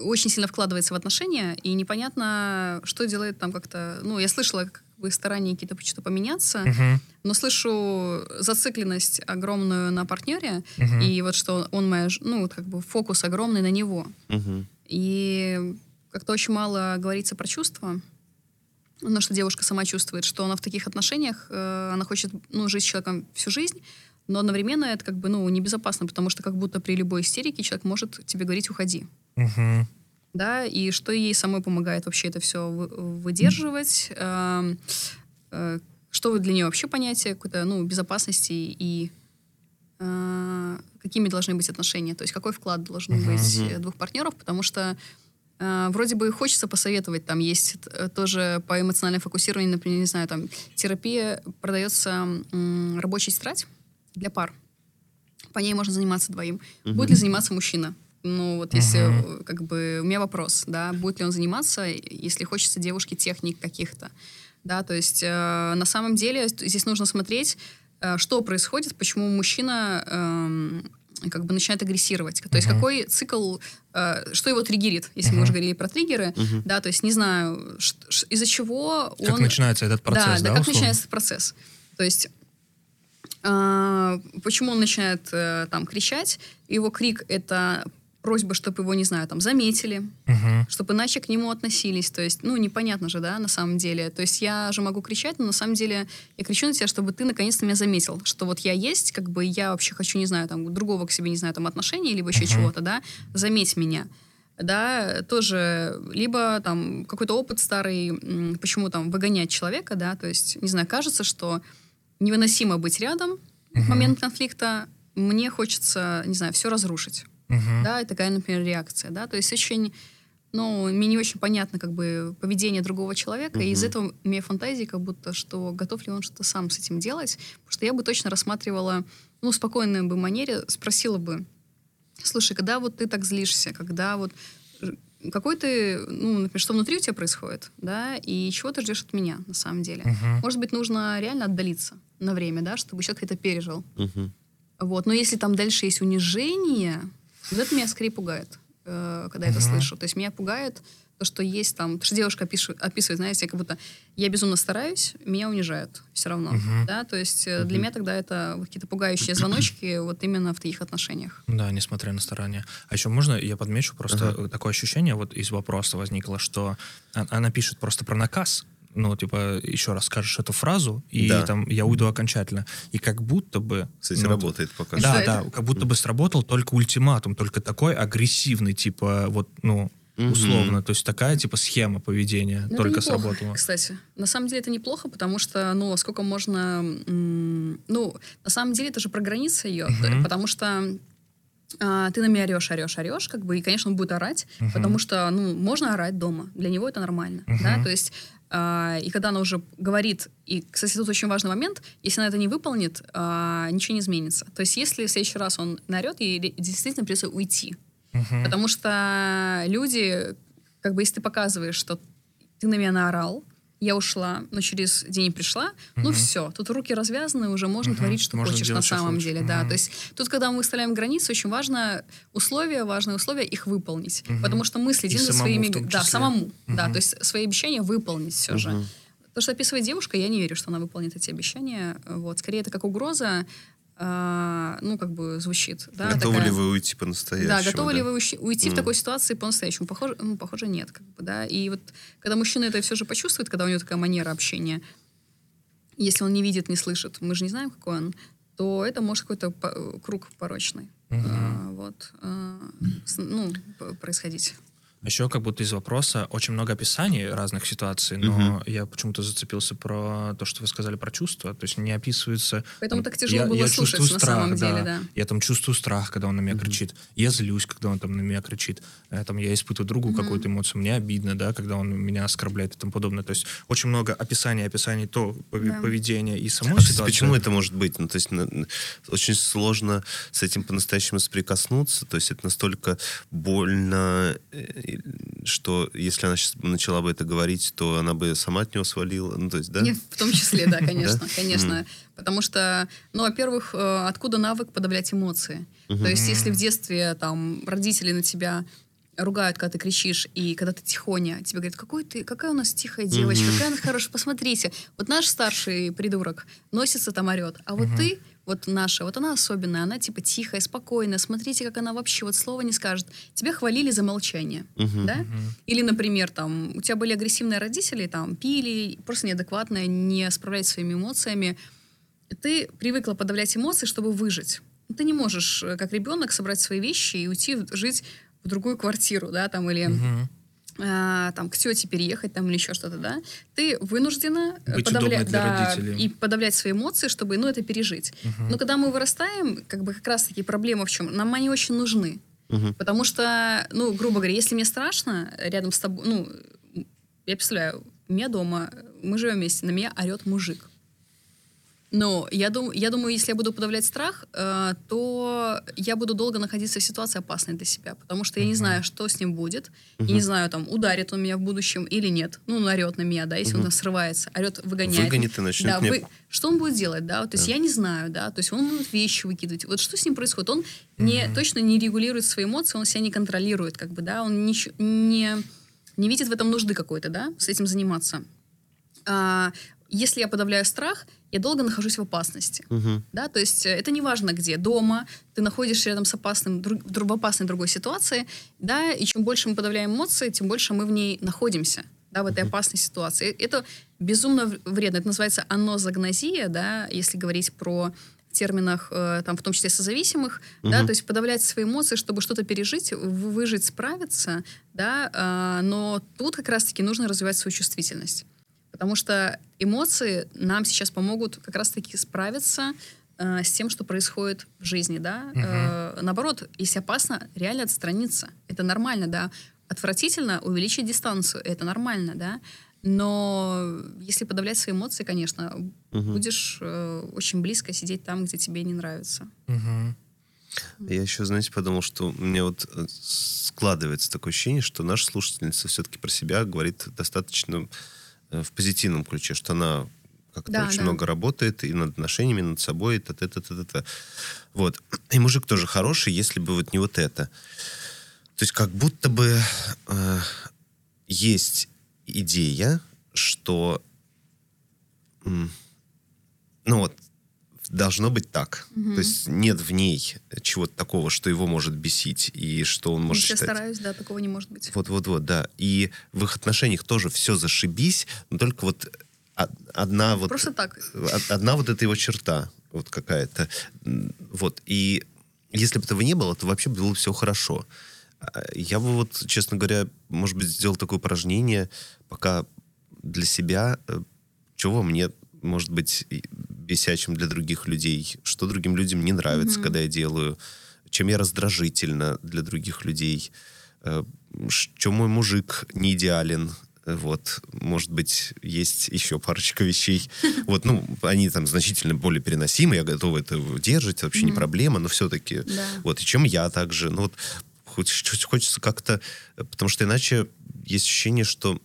Speaker 1: очень сильно вкладывается в отношения, и непонятно, что делает там как-то... Ну, я слышала, как бы старания какие-то что-то поменяться,
Speaker 2: Мгм.
Speaker 1: но слышу зацикленность огромную на партнере,
Speaker 2: Мгм.
Speaker 1: и вот что он моя, ну, вот как бы фокус огромный на него.
Speaker 3: Мгм.
Speaker 1: И как-то очень мало говорится про чувства. Ну, что девушка сама чувствует, что она в таких отношениях, э, она хочет ну, жить с человеком всю жизнь, но одновременно это как бы ну, небезопасно, потому что как будто при любой истерике человек может тебе говорить «уходи».
Speaker 2: Мгм.
Speaker 1: Да, и что ей самой помогает вообще это все выдерживать, эм, э, что для нее вообще понятие какой-то, ну, безопасности и э, какими должны быть отношения, то есть какой вклад должен быть э, двух партнеров, потому что э, вроде бы хочется посоветовать, там есть э, тоже по эмоциональному фокусированию, например, не знаю, там терапия продается м, рабочая тетрадь для пар. По ней можно заниматься двоим.
Speaker 3: Мгм.
Speaker 1: Будет ли заниматься мужчина? Ну, вот если, э, как бы, у меня вопрос, да, будет ли он заниматься, если хочется девушке техник каких-то, да, то есть э, на самом деле здесь нужно смотреть, э, что происходит, почему мужчина эм, как бы начинает агрессировать, то есть
Speaker 2: Мгм.
Speaker 1: какой цикл, э, что его триггерит, если
Speaker 2: Мгм.
Speaker 1: мы уже говорили про триггеры,
Speaker 3: Мгм.
Speaker 1: да, то есть не знаю, ш- ш- из-за чего
Speaker 2: Как
Speaker 1: он...
Speaker 2: начинается этот процесс, да,
Speaker 1: да, да, как
Speaker 2: условно?
Speaker 1: начинается этот процесс. То есть а, почему он начинает э, там кричать? Его крик это просьба, чтобы его, не знаю, там заметили,
Speaker 2: Мгм.
Speaker 1: чтобы иначе к нему относились. То есть, ну, непонятно же, да, на самом деле. То есть я же могу кричать, но на самом деле я кричу на тебя, чтобы ты наконец-то меня заметил, что вот я есть, как бы я вообще хочу, не знаю, там, другого к себе, не знаю, там, отношений, либо еще
Speaker 2: Мгм.
Speaker 1: чего-то, да, заметь меня. Да, тоже, либо там какой-то опыт старый, почему там выгонять человека, да, то есть, не знаю, кажется, что невыносимо быть рядом в
Speaker 2: Мгм.
Speaker 1: момент конфликта, мне хочется, не знаю, все разрушить
Speaker 2: Мгм.
Speaker 1: да, и такая, например, реакция, да, то есть очень, ну, мне не очень понятно, как бы, поведение другого человека, и из этого у меня фантазии, как будто, что готов ли он что-то сам с этим делать, потому что я бы точно рассматривала, ну, в спокойной бы манере, спросила бы, слушай, когда вот ты так злишься, когда вот э, какой ты, ну, например, что внутри у тебя происходит, да, и чего ты ждешь от меня, на самом деле.
Speaker 2: Мгм.
Speaker 1: Может быть, нужно реально отдалиться на время, да, чтобы человек это пережил.
Speaker 3: Мгм.
Speaker 1: Вот. Но если там дальше есть унижение, вот это меня скорее пугает, э, когда я это слышу. То есть меня пугает то, что есть там... То, что девушка опишет, описывает, знаете, как будто я безумно стараюсь, меня унижают все равно.
Speaker 2: Мгм.
Speaker 1: Да? То есть э, для меня тогда это какие-то пугающие звоночки вот именно в таких отношениях.
Speaker 2: Да, несмотря на старания. А еще можно, я подмечу, просто
Speaker 3: Ага.
Speaker 2: такое ощущение вот из вопроса возникло, что а- она пишет просто про наказ, ну, типа, еще раз скажешь эту фразу, и
Speaker 3: Да.
Speaker 2: там я уйду окончательно. И как будто бы...
Speaker 3: Кстати,
Speaker 2: ну,
Speaker 3: работает пока
Speaker 1: Что
Speaker 2: Да,
Speaker 1: это?
Speaker 2: да, как будто бы сработал только ультиматум, только такой агрессивный, типа, вот, ну,
Speaker 3: Мгм.
Speaker 2: условно. То есть такая, типа, схема поведения
Speaker 1: Ну,
Speaker 2: только
Speaker 1: неплохо,
Speaker 2: сработала.
Speaker 1: Кстати, на самом деле это неплохо, потому что, ну, сколько можно... м, Ну, на самом деле это же про границы ее,
Speaker 2: Мгм.
Speaker 1: потому что а, ты на меня орешь, орешь, орешь, как бы, и, конечно, он будет орать,
Speaker 2: Мгм.
Speaker 1: потому что, ну, можно орать дома, для него это нормально,
Speaker 2: Мгм.
Speaker 1: да, то есть, и когда она уже говорит, и, кстати, тут очень важный момент, если она это не выполнит, а, ничего не изменится. То есть, если в следующий раз он наорет, ей действительно придется уйти,
Speaker 2: Мгм.
Speaker 1: Потому что люди, как бы, если ты показываешь, что ты на меня наорал, я ушла, но через день пришла, ну
Speaker 2: Мгм.
Speaker 1: все, тут руки развязаны, уже можно
Speaker 2: Мгм.
Speaker 1: творить, что
Speaker 2: Можно
Speaker 1: хочешь на самом деле, да.
Speaker 2: Мгм.
Speaker 1: То есть тут, когда мы выставляем границы, очень важно условия, важные условия, их выполнить.
Speaker 2: Мгм.
Speaker 1: Потому что мы следим за
Speaker 2: самому
Speaker 1: своими... Да, самому, да,
Speaker 2: Мгм.
Speaker 1: то есть свои обещания выполнить все же.
Speaker 3: Мгм.
Speaker 1: То, что описывает девушка, я не верю, что она выполнит эти обещания. Вот. Скорее, это как угроза, а, ну, как бы звучит. Да,
Speaker 3: Готовы
Speaker 1: такая-
Speaker 3: ли вы уйти по-настоящему?
Speaker 1: да, готовы
Speaker 3: да?
Speaker 1: ли вы уйти, уйти в такой ситуации по-настоящему? Похоже, ну, похоже, нет, как бы, да. И вот когда мужчина это все же почувствует, когда у него такая манера общения, если он не видит, не слышит, мы же не знаем, какой он, то это может какой-то по- круг порочный.
Speaker 2: Мгм.
Speaker 1: а, вот, а, с- ну, происходить.
Speaker 2: Еще как будто из вопроса очень много описаний разных ситуаций, но
Speaker 3: Мгм.
Speaker 2: я почему-то зацепился про то, что вы сказали про чувства. То есть не описывается...
Speaker 1: Поэтому
Speaker 2: там,
Speaker 1: так тяжело было слушать
Speaker 2: чувствую
Speaker 1: на
Speaker 2: страх,
Speaker 1: самом деле,
Speaker 2: да.
Speaker 1: да.
Speaker 2: Я там чувствую страх, когда он на меня
Speaker 3: Мгм.
Speaker 2: кричит. Я злюсь, когда он там на меня кричит. Э, Там я испытываю другую
Speaker 1: Мгм.
Speaker 2: какую-то эмоцию. Мне обидно, да, когда он меня оскорбляет и тому подобное. То есть очень много описаний, описаний то
Speaker 1: Да.
Speaker 2: поведения и самой
Speaker 3: А,
Speaker 2: ситуации.
Speaker 3: Почему это может быть? Ну, то есть на- на- очень сложно с этим по-настоящему соприкоснуться. То есть это настолько больно, э, что если она сейчас начала бы это говорить, то она бы сама от него свалила. Ну, то есть, да?
Speaker 1: Нет, в том числе, да, конечно, конечно. Потому что, ну, во-первых, э, откуда навык подавлять эмоции? То есть, если в детстве там родители на тебя ругают, когда ты кричишь, и когда ты тихоня, тебе говорят, какой ты, какая у нас тихая девочка, какая она хорошая, посмотрите. Вот наш старший придурок носится там орет, а вот ты, вот наша, вот она особенная, она типа тихая, спокойная, смотрите, как она вообще вот слова не скажет. Тебя хвалили за молчание, да? Или, например, там, у тебя были агрессивные родители, там, пили, просто неадекватные, не справлялись своими эмоциями. Ты привыкла подавлять эмоции, чтобы выжить. Ты не можешь, э, как ребенок, собрать свои вещи и уйти жить в другую квартиру, да, там, или а, там, к тете переехать, там, или еще что-то, да, ты вынуждена э,
Speaker 2: Быть
Speaker 1: подавля-
Speaker 2: удобной для
Speaker 1: да,
Speaker 2: родителей.
Speaker 1: и подавлять свои эмоции, чтобы, ну, это пережить. Но когда мы вырастаем, как бы как раз-таки проблема в чем? Нам они очень нужны. Потому что, ну, грубо говоря, если мне страшно рядом с тобой, ну, я представляю, у меня дома, мы живем вместе, на меня орет мужик. Но я, дум, я думаю, если я буду подавлять страх, э, то я буду долго находиться в ситуации опасной для себя, потому что я не знаю, что с ним будет. Я не знаю, там, ударит он меня в будущем или нет. Ну, он орет на меня, да, если он там срывается, орет, выгоняет.
Speaker 3: Выгонит и начнет
Speaker 1: Да,
Speaker 3: мне-
Speaker 1: вы- Что он будет делать, да? То есть я не знаю, да, то есть он будет вещи выкидывать. Вот что с ним происходит? Он не, точно не регулирует свои эмоции, он себя не контролирует, как бы, да, он не, не, не видит в этом нужды какой-то, да, с этим заниматься. А, если я подавляю страх, я долго нахожусь в опасности. Да, то есть э, это не важно где, дома, ты находишься рядом с опасным, друг, в опасной другой ситуации, да, и чем больше мы подавляем эмоции, тем больше мы в ней находимся, да, в этой опасной ситуации. Это безумно вредно. Это называется анозагнозия, да, если говорить про терминах, э, там, в том числе созависимых, да, то есть подавлять свои эмоции, чтобы что-то пережить, выжить, справиться, да, а, но тут как раз-таки нужно развивать свою чувствительность. Потому что эмоции нам сейчас помогут как раз-таки справиться э, с тем, что происходит в жизни, да. Э, наоборот, если опасно, реально отстраниться. Это нормально, да. Отвратительно увеличить дистанцию. Это нормально, да. Но если подавлять свои эмоции, конечно, будешь э, очень близко сидеть там, где тебе не нравится.
Speaker 2: Мгм.
Speaker 3: Я еще, знаете, подумал, что у меня вот э, складывается такое ощущение, что наша слушательница все-таки про себя говорит достаточно в позитивном ключе, что она как-то
Speaker 1: Да,
Speaker 3: очень
Speaker 1: да.
Speaker 3: много работает и над отношениями, и над собой, и та та та та та та Вот. И мужик тоже хороший, если бы вот не вот это. То есть как будто бы э, есть идея, что м, ну вот должно быть так. То есть нет в ней чего-то такого, что его может бесить и что он может
Speaker 1: я
Speaker 3: считать.
Speaker 1: стараюсь, да, такого не может быть.
Speaker 3: Вот-вот-вот, да. И в их отношениях тоже все зашибись, но только вот од- одна вот...
Speaker 1: Просто так.
Speaker 3: од- Одна вот эта его черта, вот какая-то. Вот. И если бы этого не было, то вообще было все хорошо. А, Я бы вот, честно говоря, может быть, сделал такое упражнение, пока для себя, э, чего мне может быть бесячим для других людей, что другим людям не нравится, когда я делаю, чем я раздражительна для других людей, э, что мой мужик не идеален, э, вот, может быть, есть еще парочка вещей. Вот, ну, они там значительно более переносимы, я готов это держать, вообще не проблема, но все-таки.
Speaker 1: Да.
Speaker 3: Вот, и чем я также. Ну, вот, хочется как-то... э, Потому что иначе есть ощущение, что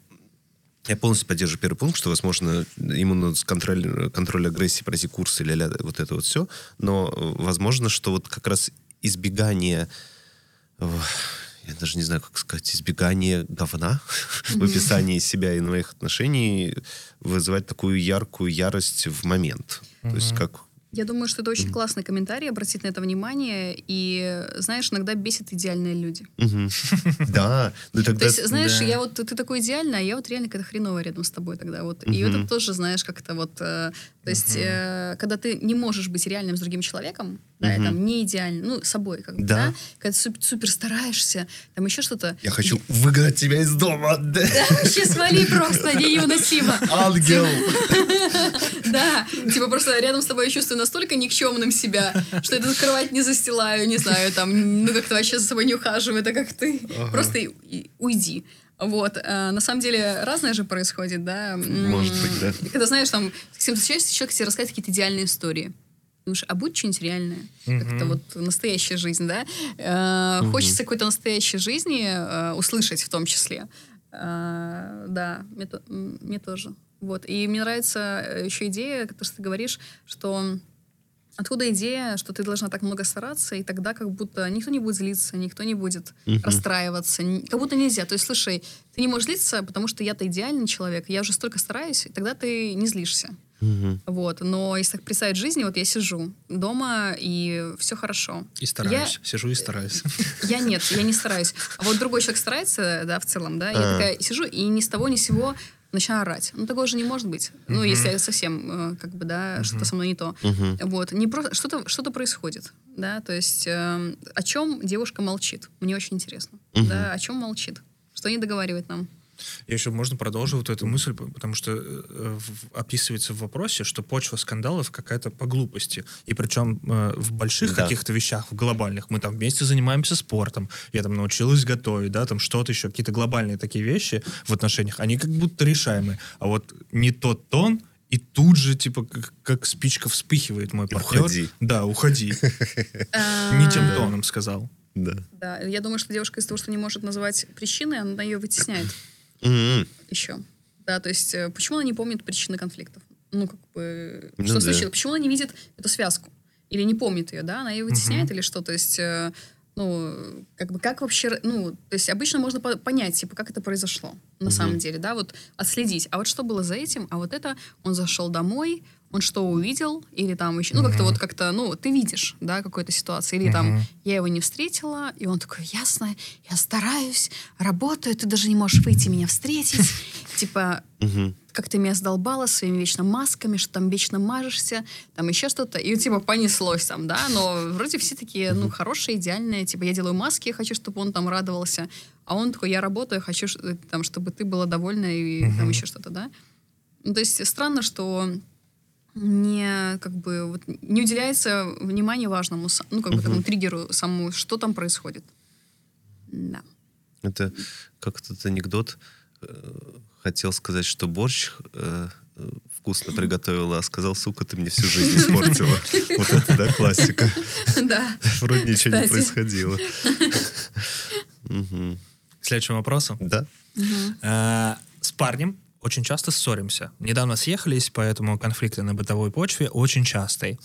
Speaker 3: я полностью поддерживаю первый пункт, что, возможно, ему надо с контроль, контроль агрессии пройти курс или ля- вот это вот все. Но э, возможно, что вот как раз избегание я даже не знаю, как сказать, избегание говна в описании себя и моих отношений вызывать такую яркую ярость в момент. То есть как...
Speaker 1: Я думаю, что это очень классный комментарий, обратить на это внимание. И, знаешь, иногда бесит идеальные люди.
Speaker 3: Да,
Speaker 1: То есть, знаешь, я вот, ты такой идеальный, а я вот реально какая-то хреновая рядом с тобой тогда. Вот. И это тоже, знаешь, как-то вот... то есть, э, когда ты не можешь быть реальным с другим человеком, да, и там не идеально, ну, собой как бы,
Speaker 3: Да.
Speaker 1: да, когда ты суп- супер стараешься, там еще что-то.
Speaker 3: Я хочу выгнать тебя из дома. Да.
Speaker 1: Вообще свали просто, невыносимо.
Speaker 3: Ангел.
Speaker 1: Да, типа просто рядом с тобой я чувствую настолько никчемным себя, что я кровать не застилаю, не знаю, там, ну как-то вообще за собой не ухаживаю, это как ты. Просто и- и уйди. Вот. А, на самом деле разное же происходит, да.
Speaker 3: Может быть, да.
Speaker 1: Когда, знаешь, там, с кем встречаешься, человек тебе рассказывает какие-то идеальные истории. Думаешь, а будет что-нибудь реальное?
Speaker 2: Мгм.
Speaker 1: Как-то вот настоящая жизнь, да? Э,
Speaker 3: Мгм.
Speaker 1: Хочется какой-то настоящей жизни э, услышать в том числе. Э, Да, мне, мне тоже. Вот. И мне нравится э, еще идея, то, что ты говоришь, что откуда идея, что ты должна так много стараться, и тогда как будто никто не будет злиться, никто не будет
Speaker 3: Мгм.
Speaker 1: расстраиваться. Как будто нельзя. То есть, слушай, ты не можешь злиться, потому что я-то идеальный человек, я уже столько стараюсь, и тогда ты не злишься.
Speaker 3: Мгм.
Speaker 1: Вот. Но если так представить жизнь, вот я сижу дома, и все хорошо.
Speaker 2: И стараюсь. Сижу и стараюсь.
Speaker 1: Я нет, я не стараюсь. А вот другой человек старается, да, в целом, да, я
Speaker 3: А.
Speaker 1: такая сижу и ни с того ни с сего начинаю орать. Ну, такого же не может быть. Ну, если совсем, э, как бы, да, что-то со мной не то.
Speaker 3: Мгм.
Speaker 1: Вот, не просто, что-то, что-то происходит, да, то есть эм, о чем девушка молчит, мне очень интересно,
Speaker 3: Мгм.
Speaker 1: да, о чем молчит, что не договаривает нам.
Speaker 2: Я еще можно продолжить вот эту мысль, потому что э, в- описывается в вопросе, что почва скандалов какая-то по глупости. И причем э, в больших
Speaker 3: Да.
Speaker 2: каких-то вещах, в глобальных, мы там вместе занимаемся спортом, я там научилась готовить, да, там что-то еще, какие-то глобальные такие вещи в отношениях, они как будто решаемы. А вот не тот тон, и тут же, типа, как, как спичка вспыхивает мой партнер.
Speaker 3: уходи.
Speaker 2: Да, уходи. Не тем тоном сказал.
Speaker 3: Да.
Speaker 1: Да, я думаю, что девушка из-за того, что не может называть причины, она ее вытесняет
Speaker 3: Мгм.
Speaker 1: еще. Да, то есть э, почему она не помнит причины конфликтов? Ну, как бы,
Speaker 3: Ну
Speaker 1: что
Speaker 3: да.
Speaker 1: случилось? Почему она не видит эту связку? Или не помнит ее, да? Она ее вытесняет или что? То есть, э, ну, как бы, как вообще, ну, то есть обычно можно по- понять, типа, как это произошло на самом деле, да, вот отследить. А вот что было за этим? А вот это, он зашел домой, он что увидел? Или там еще, ну, как-то вот как-то, ну, ты видишь, да, какой-то ситуации. Или там, я его не встретила, и он такой, ясно, я стараюсь, работаю, ты даже не можешь выйти меня встретить. Типа, как ты меня сдолбала своими вечно масками, что там вечно мажешься, там еще что-то. И типа понеслось там, да, но вроде все такие, ну, хорошие, идеальные. Типа, я делаю маски, я хочу, чтобы он там радовался. А он такой, я работаю, хочу, э, там, чтобы ты была довольна и там еще что-то, да. Ну, то есть странно, что не как бы вот, не уделяется внимание важному, ну как бы
Speaker 3: Мгм.
Speaker 1: такому триггеру самому, что там происходит. Да.
Speaker 3: Это как этот анекдот. э, Хотел сказать, что борщ э, вкусно приготовила, а сказал, сука, ты мне всю жизнь испортила. Вот это, да, классика.
Speaker 1: Да.
Speaker 3: Вроде ничего не происходило.
Speaker 2: Следующему вопросу.
Speaker 3: Да?
Speaker 2: Э, С парнем очень часто ссоримся. Недавно съехались, поэтому конфликты на бытовой почве очень частые.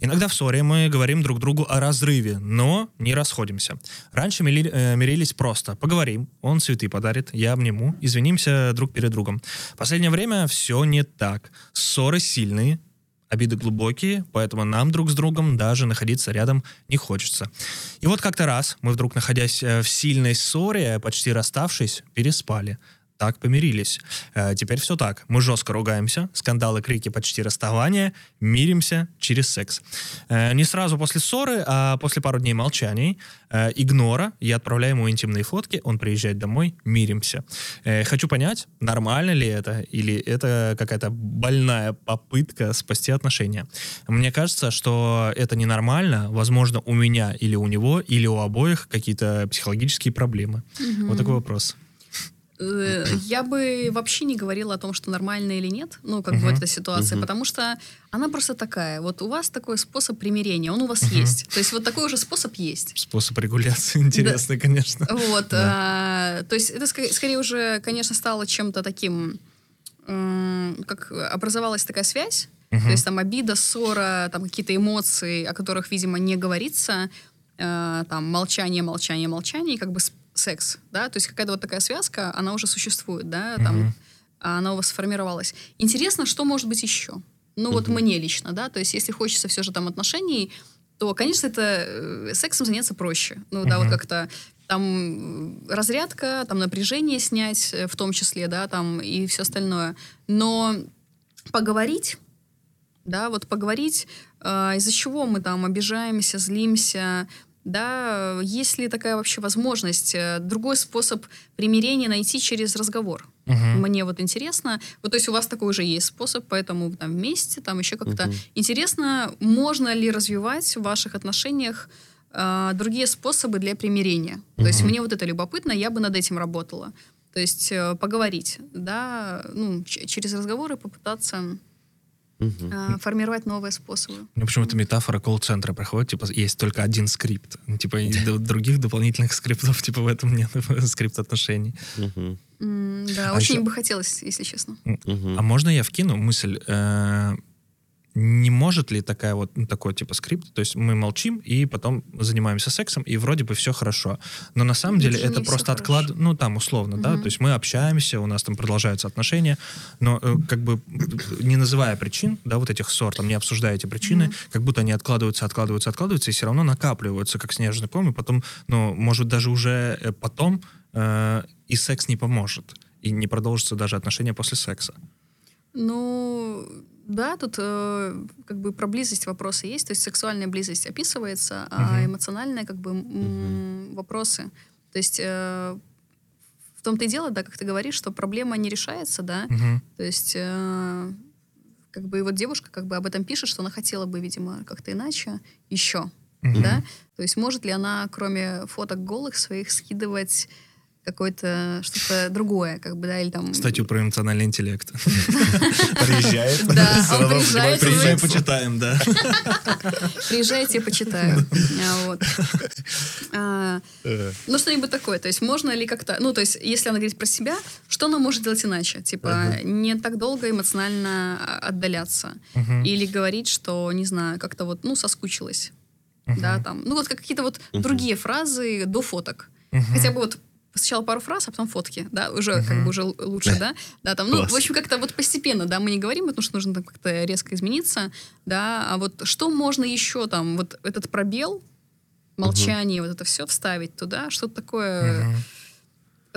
Speaker 2: Иногда в ссоре мы говорим друг другу о разрыве, но не расходимся. Раньше мили- э, мирились просто. Поговорим, он цветы подарит, я обниму, извинимся друг перед другом. Последнее время все не так. Ссоры сильные, Обиды глубокие, поэтому нам друг с другом даже находиться рядом не хочется. И вот как-то раз мы вдруг, находясь э, в сильной ссоре, почти расставшись, переспали. Так помирились. Э, Теперь все так. Мы жестко ругаемся, скандалы, крики, почти расставания, миримся через секс. Э, Не сразу после ссоры, а после пару дней молчаний, э, игнора, я отправляю ему интимные фотки, он приезжает домой, миримся. Э, Хочу понять, нормально ли это, или это какая-то больная попытка спасти отношения. Мне кажется, что это ненормально. Возможно, у меня или у него, или у обоих какие-то психологические проблемы. Вот такой вопрос.
Speaker 1: Э, Я бы вообще не говорила о том, что нормально или нет, ну, как бы
Speaker 2: Мгм.
Speaker 1: эта ситуация, потому что она просто такая. Вот у вас такой способ примирения, он у вас есть. То есть вот такой уже способ есть.
Speaker 2: Способ регуляции интересный, конечно.
Speaker 1: Вот, а, то есть это ска- скорее уже, конечно, стало чем-то таким, как образовалась такая связь, то есть там обида, ссора, там какие-то эмоции, о которых, видимо, не говорится, э, там молчание, молчание, молчание, и как бы секс, да, то есть какая-то вот такая связка, она уже существует, да, там а она у вас сформировалась. Интересно, что может быть еще? Ну вот мне лично, да, то есть если хочется все же там отношений, то, конечно, это э, сексом заняться проще. Ну да, вот как-то там м, разрядка, там напряжение снять, э, в том числе, да, там и все остальное. Но поговорить, да, вот поговорить, э, из-за чего мы там обижаемся, злимся, да, есть ли такая вообще возможность, э, другой способ примирения найти через разговор?
Speaker 2: Мгм.
Speaker 1: Мне вот интересно, вот то есть у вас такой уже есть способ, поэтому там вместе, там еще как-то интересно, можно ли развивать в ваших отношениях э, другие способы для примирения. То есть мне вот это любопытно, я бы над этим работала. То есть э, поговорить, да, ну, через разговоры попытаться А, формировать новые способы.
Speaker 2: Мне почему-то метафора колл-центра проходит, типа, есть только один скрипт. Ну, Типа, других дополнительных скриптов, типа, в этом нет скрипт отношений.
Speaker 1: М, Да,
Speaker 2: А
Speaker 1: очень
Speaker 2: еще-
Speaker 1: бы хотелось, если честно.
Speaker 3: Мгм.
Speaker 2: А можно я вкину мысль? э, Не может ли такая вот, ну, такой типа скрипт, то есть мы молчим и потом занимаемся сексом, и вроде бы все хорошо. Но на самом деле
Speaker 1: Это
Speaker 2: просто
Speaker 1: хорошо.
Speaker 2: отклад, ну там условно, да, то есть мы общаемся, у нас там продолжаются отношения, но э, как бы не называя причин, да, вот этих ссор, там не обсуждая эти причины, как будто они откладываются, откладываются, откладываются, и все равно накапливаются, как снежный ком, и потом, ну, может даже уже э, потом э, и секс не поможет, и не продолжится даже отношения после секса.
Speaker 1: Ну, да, тут э, как бы про близость вопросы есть, то есть сексуальная близость описывается, а
Speaker 2: Мгм.
Speaker 1: эмоциональные как бы м, вопросы. То есть э, в том-то и дело, да, как ты говоришь, что проблема не решается, да,
Speaker 2: Мгм.
Speaker 1: то есть э, как бы и вот девушка как бы об этом пишет, что она хотела бы, видимо, как-то иначе еще,
Speaker 2: Мгм.
Speaker 1: да, то есть может ли она, кроме фоток голых своих, скидывать какое-то что-то другое, как бы, да, или там...
Speaker 2: Статью про эмоциональный интеллект.
Speaker 3: Приезжает.
Speaker 1: Да, он приезжает,
Speaker 2: Приезжай, почитаем, да.
Speaker 1: Приезжайте, почитаю. А, вот. А,
Speaker 3: Э,
Speaker 1: Ну, что-нибудь такое. То есть можно ли как-то... Ну, то есть если она говорит про себя, что она может делать иначе? Типа не так долго эмоционально а, отдаляться. Или говорить, что, не знаю, как-то вот, ну, соскучилась. Да, там. Ну, вот как какие-то вот другие фразы до фоток. Хотя бы вот сначала пару фраз, а потом фотки, да, уже как
Speaker 2: Мгм.
Speaker 1: бы уже лучше, да, да, там, ну,
Speaker 3: Класс.
Speaker 1: в общем, как-то вот постепенно, да, мы не говорим, потому что нужно там как-то резко измениться, да, а вот что можно еще там, вот этот пробел, молчание, вот это все вставить туда, что-то такое,
Speaker 2: Мгм.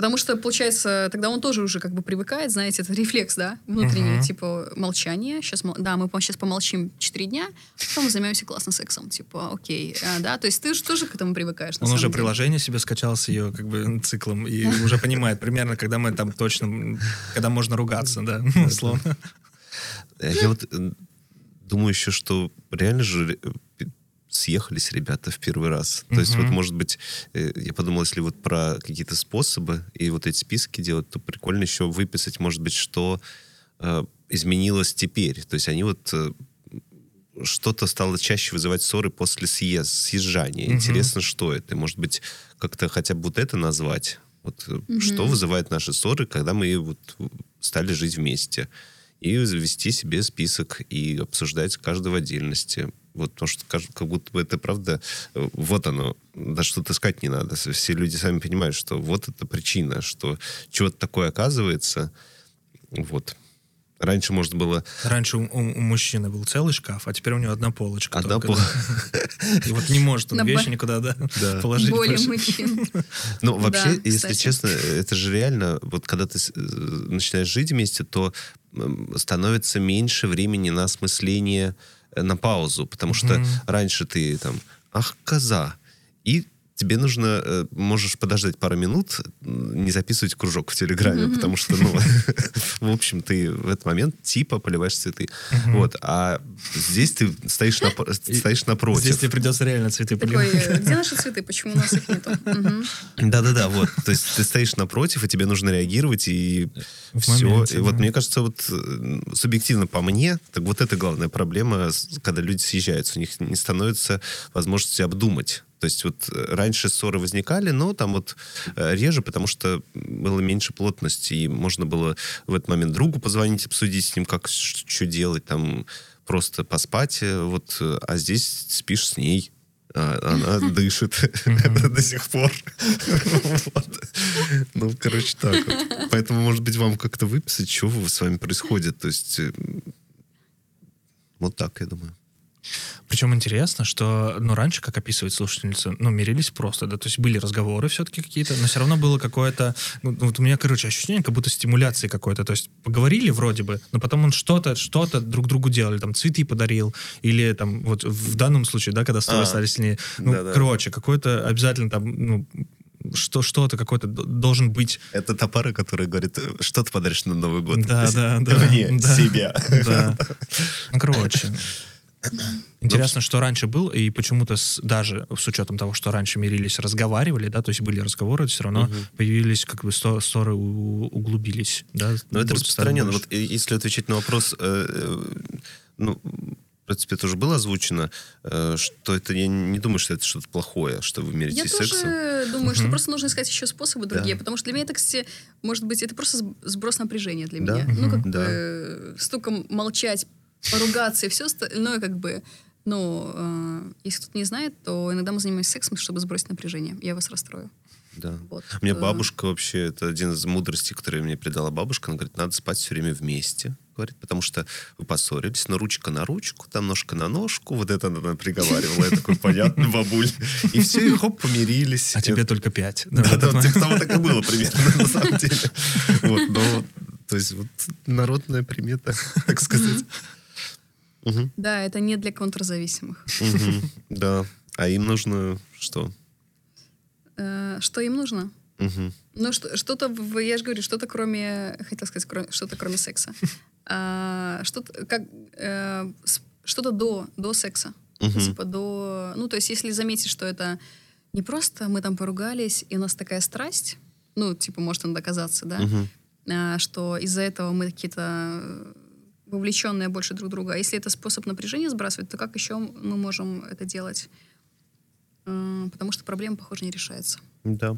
Speaker 1: Потому что, получается, тогда он тоже уже как бы привыкает, знаете, это рефлекс, да, внутренний,
Speaker 2: Мгм.
Speaker 1: типа, молчание, сейчас, да, мы сейчас помолчим 4 дня, потом мы займемся классным сексом, типа, окей, а, да, то есть ты же тоже к этому привыкаешь,
Speaker 2: Он уже
Speaker 1: деле.
Speaker 2: приложение себе скачал с ее как бы циклом и уже понимает примерно, когда мы там точно, когда можно ругаться, да, условно.
Speaker 3: Э, Я вот э, думаю еще, что реально же съехались ребята в первый раз. То есть вот, может быть, э, я подумал, если вот про какие-то способы и вот эти списки делать, то прикольно еще выписать, может быть, что э, изменилось теперь. То есть они вот э, что-то стало чаще вызывать ссоры после съезд, съезжания.
Speaker 2: Мгм.
Speaker 3: Интересно, что это? Может быть, как-то хотя бы вот это назвать? Вот
Speaker 1: Мгм.
Speaker 3: что вызывает наши ссоры, когда мы вот стали жить вместе? И завести себе список и обсуждать каждого в отдельности. Вот потому что как будто бы это правда, э, вот оно, даже что-то искать не надо. Все люди сами понимают, что вот это причина, что чего-то такое оказывается. Вот. Раньше можно было
Speaker 2: Раньше у, у- у мужчины был целый шкаф, а теперь у него одна полочка.
Speaker 3: одна
Speaker 2: только,
Speaker 3: пол-
Speaker 2: да. И вот не может он вещи никуда да,
Speaker 3: Да.
Speaker 2: положить.
Speaker 1: Боли
Speaker 2: больше.
Speaker 1: мужчин.
Speaker 3: Ну, вообще,
Speaker 1: Да,
Speaker 3: если честно, это же реально, вот когда ты э, начинаешь жить вместе, то становится меньше времени на осмысление, на паузу, потому что
Speaker 2: Мгм.
Speaker 3: раньше ты там, ах, коза, и тебе нужно, э, можешь подождать пару минут, не записывать кружок в Телеграме,
Speaker 1: Мгм.
Speaker 3: потому что, ну, в общем, ты в этот момент типа поливаешь цветы.
Speaker 2: Мгм.
Speaker 3: Вот, а здесь ты стоишь, напро- стоишь напротив.
Speaker 2: Здесь тебе придется реально цветы
Speaker 1: Такой,
Speaker 2: поливать.
Speaker 1: э, где наши цветы, почему у нас их нету?
Speaker 3: Да-да-да, вот. То есть ты стоишь напротив, и тебе нужно реагировать, и
Speaker 2: В
Speaker 3: все.
Speaker 2: моменте,
Speaker 3: и вот
Speaker 2: да.
Speaker 3: мне кажется, вот э, субъективно по мне, так вот это главная проблема, когда люди съезжаются. У них не становится возможности обдумать. То есть вот э, раньше ссоры возникали, но там вот э, реже, потому что было меньше плотности, и можно было в этот момент другу позвонить, обсудить с ним, как что делать, там просто поспать, э, вот, а здесь спишь с ней, а она дышит до сих пор. Ну, короче, так. Поэтому, может быть, вам как-то выписать, что с вами происходит. То есть, вот так, я думаю.
Speaker 2: Причем интересно, что, ну, раньше, как описывает слушательница, ну, мирились просто, да, то есть были разговоры все-таки какие-то, но все равно было какое-то, ну, вот у меня, короче, ощущение, как будто стимуляции какой-то, то есть поговорили вроде бы, но потом он что-то, что-то друг другу делали, там, цветы подарил, или там, вот в данном случае, да, когда ссоры
Speaker 3: А,
Speaker 2: стали сильнее, ну,
Speaker 3: да-да.
Speaker 2: короче, какое-то обязательно там, ну, что, что-то какой-то должен быть.
Speaker 3: Это та пара, которая говорит, «Э, что ты подаришь на Новый год?
Speaker 2: Да, да, да.
Speaker 3: Мне,
Speaker 2: да,
Speaker 3: себя.
Speaker 2: Да. Ну, короче. Интересно, что раньше был, и почему-то с- даже с учетом того, что раньше мирились, разговаривали, да, то есть были разговоры, все равно
Speaker 3: Мгм.
Speaker 2: появились, как бы, сто- ссоры у- углубились, да.
Speaker 3: Но это
Speaker 2: стали
Speaker 3: распространенно.
Speaker 2: больше.
Speaker 3: Вот если отвечать на вопрос, э, э, ну, в принципе, это уже было озвучено, э, что это, я не думаю, что это что-то плохое, что вы мерите
Speaker 1: Я
Speaker 3: сексом.
Speaker 1: тоже думаю, что
Speaker 2: Мгм.
Speaker 1: просто нужно искать еще способы другие,
Speaker 3: Да.
Speaker 1: потому что для меня это, кстати, может быть, это просто сб- сброс напряжения для
Speaker 3: Да.
Speaker 1: меня. Ну, как
Speaker 3: Да.
Speaker 1: бы э, стуком молчать, поругаться и все остальное, как бы, ну, э, если кто-то не знает, то иногда мы занимаемся сексом, чтобы сбросить напряжение. Я вас расстрою.
Speaker 3: Да.
Speaker 1: Вот.
Speaker 3: У меня
Speaker 1: Э,
Speaker 3: бабушка вообще, это один из мудростей, которые мне передала бабушка. Она говорит, надо спать все время вместе. Говорит, потому что вы поссорились, но ручка на ручку, там ножка на ножку. Вот это она приговаривала. Я такой, понятно, бабуль. И все, и хоп, помирились.
Speaker 2: А тебе только пять.
Speaker 3: Да, да, вот того так и было примерно, на самом деле. Вот, но, то есть, вот народная примета, так сказать. Мгм,
Speaker 1: Да, это не для контрзависимых.
Speaker 3: мгм, Да. А им нужно что?
Speaker 1: Э, Что им нужно?
Speaker 3: Мгм.
Speaker 1: Ну, что, что-то, я же говорю, что-то кроме, хотел сказать, что-то кроме секса. А, что-то, как, э, что-то до, до секса.
Speaker 3: Мгм.
Speaker 1: Типа до... Ну, то есть, если заметить, что это не просто мы там поругались, и у нас такая страсть, ну, типа, может она доказаться, да,
Speaker 3: Мгм.
Speaker 1: а, что из-за этого мы какие-то вовлеченные больше друг друга. А если это способ напряжения сбрасывать, то как еще мы можем это делать? Э, Потому что проблема, похоже, не решается.
Speaker 3: Да.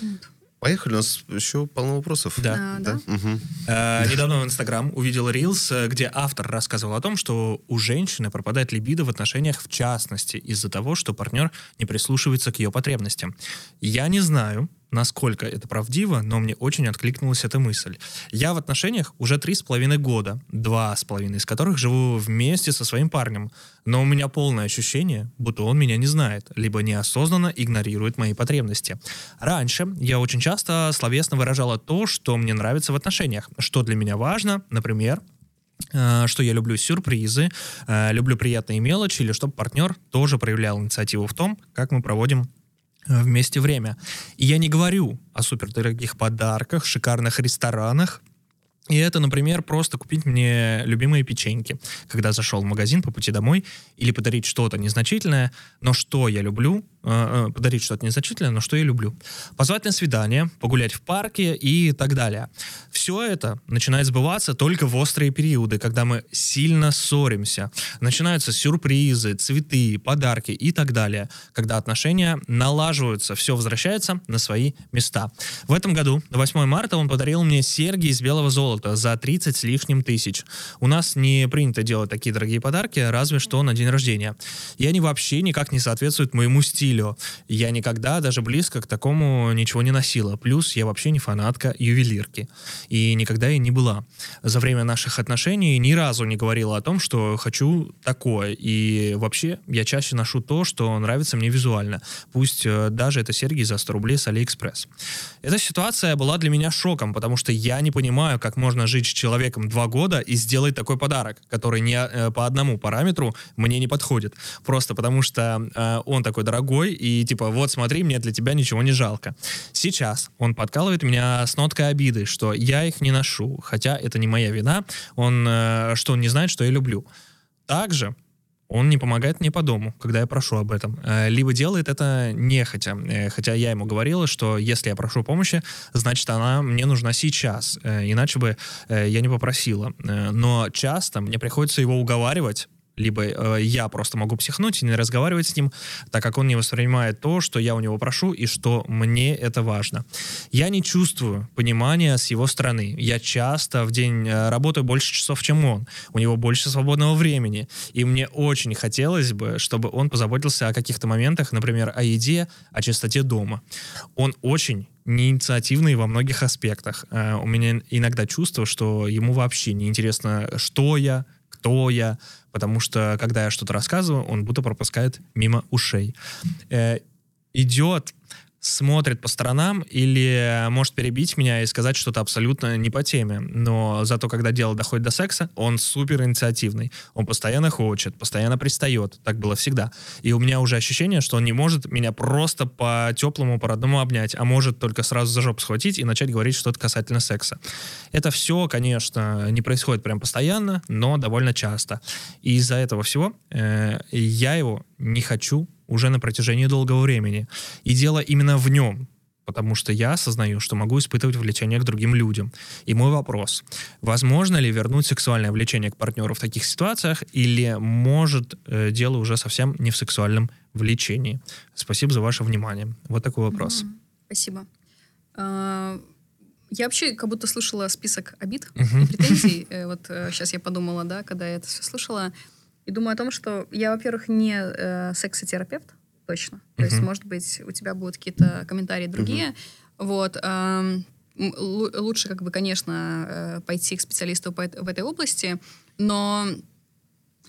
Speaker 1: Вот.
Speaker 3: Поехали, у нас еще полно вопросов.
Speaker 2: Да.
Speaker 1: А, да?
Speaker 3: Мгм.
Speaker 2: Э, Недавно в Инстаграм увидел рилс, э, где автор рассказывал о том, что у женщины пропадает либидо в отношениях в частности из-за того, что партнер не прислушивается к ее потребностям. Я не знаю, насколько это правдиво, но мне очень откликнулась эта мысль. Я в отношениях уже три с половиной года, два с половиной из которых живу вместе со своим парнем, но у меня полное ощущение, будто он меня не знает, либо неосознанно игнорирует мои потребности. Раньше я очень часто словесно выражала то, что мне нравится в отношениях, что для меня важно, например, э, что я люблю сюрпризы, э, люблю приятные мелочи, или чтобы партнер тоже проявлял инициативу в том, как мы проводим вместе время. И я не говорю о супердорогих подарках, шикарных ресторанах, и это, например, просто купить мне любимые печеньки, когда зашел в магазин по пути домой, или подарить что-то незначительное, но что я люблю, э, э, подарить что-то незначительное, но что я люблю. Позвать на свидание, погулять в парке и так далее. Все это начинает сбываться только в острые периоды, когда мы сильно ссоримся. Начинаются сюрпризы, цветы, подарки и так далее. Когда отношения налаживаются, все возвращается на свои места. В этом году, на 8 марта, он подарил мне серьги из белого золота за 30 с лишним тысяч. У нас не принято делать такие дорогие подарки, разве что на день рождения. И они вообще никак не соответствуют моему стилю. Я никогда даже близко к такому ничего не носила. Плюс я вообще не фанатка ювелирки. И никогда и не была. За время наших отношений ни разу не говорила о том, что хочу такое. И вообще я чаще ношу то, что нравится мне визуально. Пусть э, даже это серьги за 100 рублей с Алиэкспресс. Эта ситуация была для меня шоком, потому что я не понимаю, как можно жить с человеком два года и сделать такой подарок, который не э, по одному параметру мне не подходит. Просто потому что э, он такой дорогой, и типа, вот смотри, мне для тебя ничего не жалко. Сейчас он подкалывает меня с ноткой обиды, что я их не ношу, хотя это не моя вина, он, э, что он не знает, что я люблю. Также он не помогает мне по дому, когда я прошу об этом. Э, Либо делает это нехотя. Э, Хотя я ему говорила, что если я прошу помощи, значит, она мне нужна сейчас. Э, Иначе бы я не попросила. Но часто мне приходится его уговаривать, либо э, я просто могу психнуть и не разговаривать с ним, так как он не воспринимает то, что я у него прошу и что мне это важно. Я не чувствую понимания с его стороны. Я часто в день э, работаю больше часов, чем он. У него больше свободного времени. И мне очень хотелось бы, чтобы он позаботился о каких-то моментах, например, о еде, о чистоте дома. Он очень неинициативный во многих аспектах. Э, У меня иногда чувство, что ему вообще не интересно, что я, кто я, потому что, когда я что-то рассказываю, он будто пропускает мимо ушей. Э, идет, смотрит по сторонам или может перебить меня и сказать что-то абсолютно не по теме. Но зато, когда дело доходит до секса, он супер инициативный. Он постоянно хочет, постоянно пристает. Так было всегда. И у меня уже ощущение, что он не может меня просто по-теплому, по-родному обнять, а может только сразу за жопу схватить и начать говорить что-то касательно секса. Это все, конечно, не происходит прям постоянно, но довольно часто. И из-за этого всего э, я его не хочу уже на протяжении долгого времени. И дело именно в нем. потому что я осознаю, что могу испытывать влечение к другим людям. И мой вопрос, возможно ли вернуть сексуальное влечение к партнеру в таких ситуациях, или может э, дело уже совсем не в сексуальном влечении? Спасибо за ваше внимание. Вот такой вопрос.
Speaker 1: Мгм. Спасибо. А, Я вообще как будто слышала список обид и претензий. Э, Вот сейчас я подумала, да, когда я это все слышала. И думаю о том, что я, во-первых, не э, сексотерапевт, точно. То есть, может быть, у тебя будут какие-то комментарии другие. Вот. ам, м, лу- Лучше, как бы, конечно, э, пойти к специалисту по в этой области, но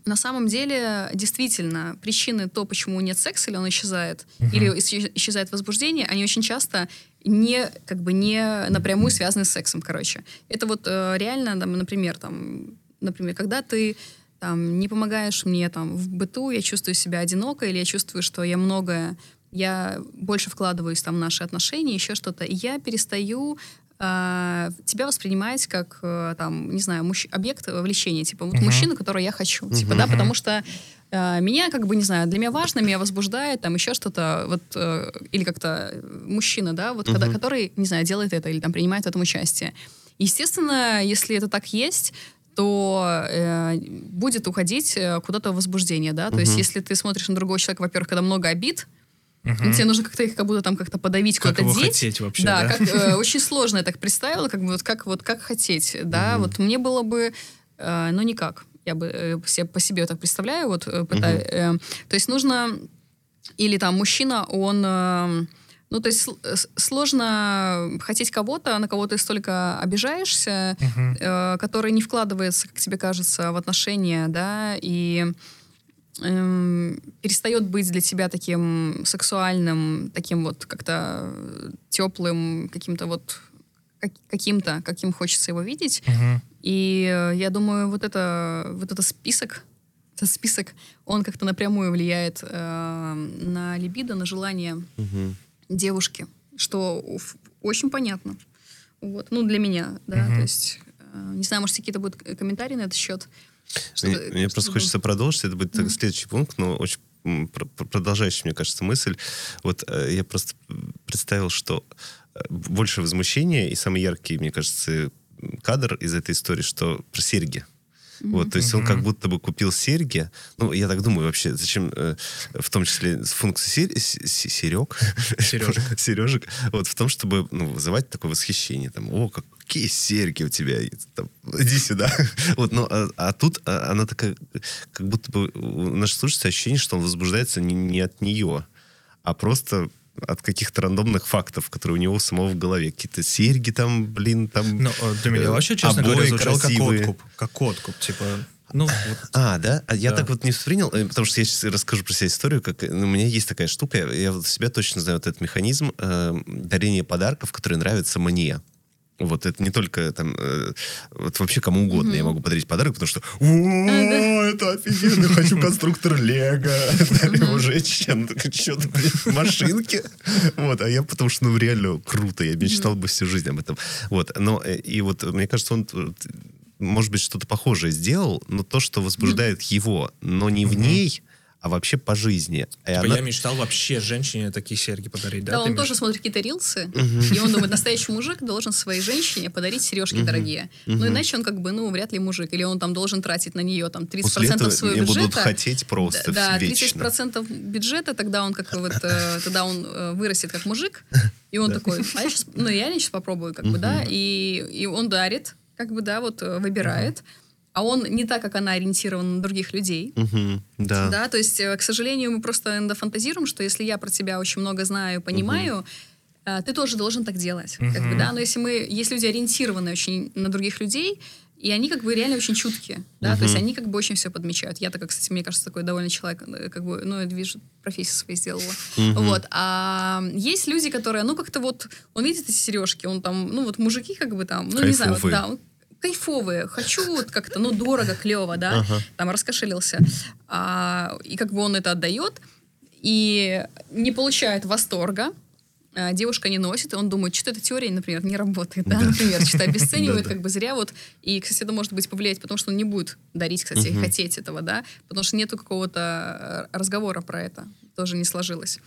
Speaker 1: на самом деле, действительно, причины то, почему нет секса или он исчезает,
Speaker 2: Мгм.
Speaker 1: или исчез- исчезает возбуждение, они очень часто не, как бы, не напрямую связаны с сексом, короче. Это вот э, реально, там, например, там, например, когда ты там, не помогаешь мне там, в быту, я чувствую себя одиноко, или я чувствую, что я многое, я больше вкладываюсь там, в наши отношения, еще что-то, и я перестаю э, тебя воспринимать как, э, там, не знаю, мужч- объект влечения, типа, вот
Speaker 2: Мгм.
Speaker 1: мужчину, которого я хочу, типа,
Speaker 3: Мгм.
Speaker 1: да, потому что э, меня, как бы, не знаю, для меня важно, меня возбуждает, там, еще что-то, вот, э, или как-то э, мужчина, да, вот, когда,
Speaker 3: Мгм.
Speaker 1: который, не знаю, делает это или там принимает в этом участие. Естественно, если это так есть, то э, будет уходить э, куда-то возбуждение, да, то есть если ты смотришь на другого человека, во-первых, когда много обид,
Speaker 2: Мгм.
Speaker 1: тебе нужно как-то их как будто там как-то подавить,
Speaker 2: Как
Speaker 1: куда-то деть.
Speaker 2: хотеть вообще,
Speaker 1: да,
Speaker 2: да?
Speaker 1: как э, очень сложно я так представила, как бы вот как вот как хотеть, да,
Speaker 3: Мгм.
Speaker 1: вот мне было бы, э, ну никак, я бы э, по себе так представляю, вот э, пытаюсь, э, то есть нужно или там мужчина, он э, ну, то есть с- сложно хотеть кого-то, на кого ты столько обижаешься,
Speaker 2: Мгм.
Speaker 1: э, который не вкладывается, как тебе кажется, в отношения, да, и эм, перестает быть для тебя таким сексуальным, таким вот как-то теплым, каким-то вот как- каким-то, каким хочется его видеть.
Speaker 2: Мгм.
Speaker 1: И э, я думаю, вот это, вот это список, этот список, он как-то напрямую влияет э, на либидо, на желание
Speaker 3: Мгм.
Speaker 1: Девушки, что очень понятно. Вот. Ну, для меня, да,
Speaker 2: Мгм.
Speaker 1: то есть, э, не знаю, может, какие-то будут к- комментарии на этот счет?
Speaker 3: Мне,
Speaker 1: Что-то-
Speaker 3: мне просто хочется продолжить. Это будет
Speaker 1: Мгм.
Speaker 3: следующий пункт, но очень продолжающий, мне кажется, мысль. Вот э, я просто представил, что э, больше возмущения и самый яркий, мне кажется, кадр из этой истории, что про серьги. Вот, то есть он как будто бы купил серьги. Ну, я так думаю вообще, зачем, э, в том числе функция сер- серег,
Speaker 2: Сережек.
Speaker 3: сережек, вот в том, чтобы ну, вызывать такое восхищение. Там, о, как- какие серьги у тебя, там, иди сюда. Вот, ну, а, а тут а, она такая, как будто бы у нашего слушателя ощущение, что он возбуждается не, не от нее, а просто от каких-то рандомных фактов, которые у него самого в голове. Какие-то серьги там, блин, там...
Speaker 2: Ну, э, для меня
Speaker 3: э,
Speaker 2: вообще, честно говоря, звучало как
Speaker 3: красивые.
Speaker 2: откуп. Как откуп, типа... Ну, вот
Speaker 3: А, да? А я
Speaker 2: Да.
Speaker 3: так вот не воспринял, э, потому что я сейчас расскажу про себя историю, как ну, у меня есть такая штука, я, я вот себя точно знаю вот этот механизм э, дарения подарков, которые нравятся мне. Вот это не только там, э, вот вообще кому угодно я могу подарить подарок, потому что «О, это офигенно, хочу конструктор Лего, ему женщина, что-то, блин, машинки. Вот, а я потому что, ну, реально круто, я мечтал бы всю жизнь об этом. Вот, но, э, и вот, мне кажется, он э, может быть, что-то похожее сделал, но то, что возбуждает его, но не в ней, а вообще по жизни. И
Speaker 2: типа,
Speaker 3: она-
Speaker 2: я мечтал вообще женщине такие серьги подарить, да?
Speaker 1: Да, он
Speaker 2: имеешь
Speaker 1: тоже смотрит какие-то рилсы, и он думает, настоящий мужик должен своей женщине подарить сережки дорогие. Ну, иначе он как бы, ну, вряд ли мужик. Или он там должен тратить на нее там 30%
Speaker 3: После этого
Speaker 1: своего
Speaker 3: не будут
Speaker 1: бюджета.
Speaker 3: хотеть просто
Speaker 1: Да,
Speaker 3: вечно.
Speaker 1: 30% бюджета, тогда он как вот, э, тогда он э, вырастет как мужик, и он такой, а я сейчас, ну, я сейчас попробую, как бы, да, и, и он дарит, как бы, да, вот э, выбирает, а он не так, как она ориентирована на других людей,
Speaker 3: Мгм, да.
Speaker 1: да, то есть, э, к сожалению, мы просто иногда фантазируем, что если я про тебя очень много знаю, понимаю, э, ты тоже должен так делать, как бы, да, но если мы, есть люди ориентированные очень на других людей, и они как бы реально очень чуткие, да, то есть они как бы очень все подмечают. Я такой, кстати, мне кажется, такой довольно человек, э, как бы, ну, я вижу, профессию свою сделала.
Speaker 3: Мгм.
Speaker 1: Вот. А есть люди, которые, ну, как-то вот, он видит эти сережки, он там, ну, вот мужики как бы там, ну, не знаю, вот, да, он кайфовые, хочу вот как-то, ну, дорого, клево, да,
Speaker 3: Ага.
Speaker 1: там раскошелился. А, и как бы он это отдает, и не получает восторга, а, девушка не носит, и он думает, что эта теория, например, не работает, да,
Speaker 3: Да.
Speaker 1: например, что-то обесценивает, как бы зря вот, и, кстати, это может быть повлиять, потому что он не будет дарить, кстати, хотеть этого, да, потому что нету какого-то э, разговора про это, тоже не сложилось.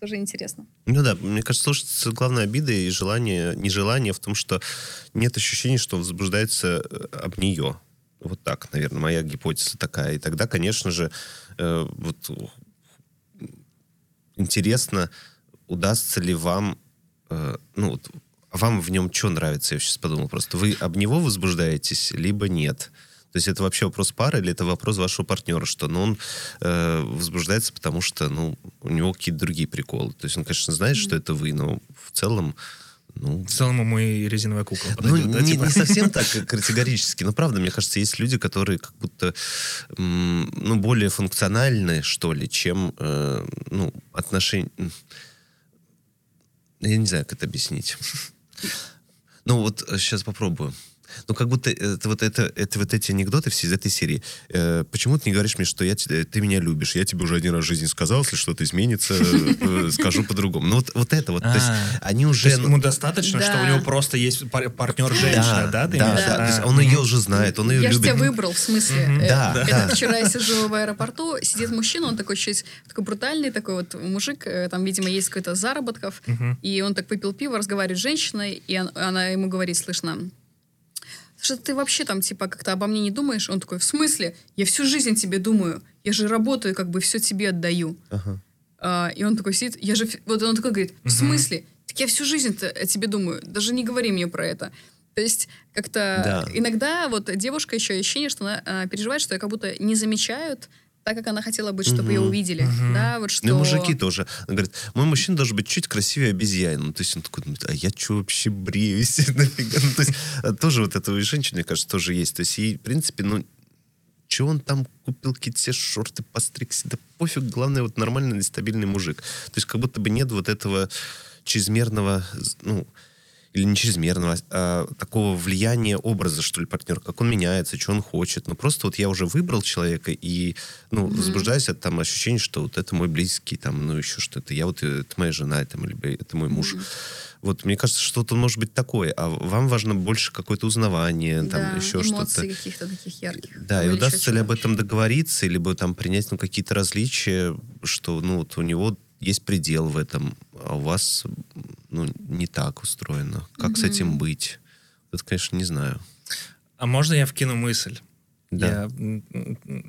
Speaker 1: Тоже интересно.
Speaker 3: Ну да, мне кажется, слушать главная обида и желание, нежелание в том, что нет ощущения, что возбуждается э, об нее. Вот так, наверное, моя гипотеза такая. И тогда, конечно же, э, вот интересно, удастся ли вам, э, ну, вот, вам в нем что нравится, я сейчас подумал просто. Вы об него возбуждаетесь, либо нет? То есть это вообще вопрос пары или это вопрос вашего партнера, что ну, он э, возбуждается, потому что ну, у него какие-то другие приколы. То есть он, конечно, знает, что это вы, но в целом ну,
Speaker 2: в целом ему и резиновая кукла
Speaker 3: подойдет, ну, да, не, типа? не совсем так категорически, но правда, мне кажется, есть люди, которые как будто ну, более функциональны, что ли, чем э, ну, отношения... Я не знаю, как это объяснить. Ну вот сейчас э, попробую. Ну, как будто это вот, это, это вот эти анекдоты все из этой серии. Э, почему ты не говоришь мне, что я, ты меня любишь? Я тебе уже один раз в жизни сказал, если что-то изменится, э, скажу по-другому. Ну, вот, вот это вот. То есть а. они уже...
Speaker 2: ему достаточно, что у него просто есть партнер женщина, да?
Speaker 3: Да, Он ее уже знает, он ее любит.
Speaker 1: Я же тебя выбрал, в смысле. Да, Это вчера я сижу в аэропорту, сидит мужчина, он такой чуть такой брутальный, такой вот мужик, э, там, видимо, есть какой-то заработков, и он так выпил пиво, разговаривает с женщиной, и она ему говорит, слышно, что ты вообще там, типа, как-то обо мне не думаешь? Он такой, в смысле? Я всю жизнь тебе думаю. Я же работаю, как бы все тебе отдаю. Ага. А, и он такой сидит, я же... Вот он такой говорит, в смысле? Так я всю жизнь-то о тебе думаю. Даже не говори мне про это. То есть как-то да. иногда вот девушка еще ощущение, что она а, переживает, что ее как будто не замечают, так, как она хотела бы, чтобы угу, ее увидели. Угу. Да, вот что...
Speaker 3: Ну, мужики тоже. Он говорит, мой мужчина должен быть чуть красивее обезьяны. Ну, то есть он такой думает, а я что вообще бреюсь? ну, то есть а тоже вот это у женщины, мне кажется, тоже есть. То есть ей, в принципе, ну, что он там купил какие-то все шорты, постригся, да пофиг, главное, вот нормальный, стабильный мужик. То есть как будто бы нет вот этого чрезмерного, ну, или не чрезмерного, а такого влияния образа, что ли, партнера, как он меняется, что он хочет. Ну, просто вот я уже выбрал человека и, ну, mm-hmm. возбуждаюсь от там ощущения, что вот это мой близкий, там, ну, еще что-то. Я вот, это моя жена, это, мой, это мой муж. Mm-hmm. Вот, мне кажется, что-то может быть такое, а вам важно больше какое-то узнавание, да, там, еще что-то.
Speaker 1: каких-то таких ярких.
Speaker 3: Да, и удастся ли об этом договориться, либо там принять, ну, какие-то различия, что, ну, вот у него есть предел в этом, а у вас ну, не так устроено. Как mm-hmm. с этим быть? Это, конечно, не знаю.
Speaker 2: А можно я вкину мысль?
Speaker 3: Да.
Speaker 2: Я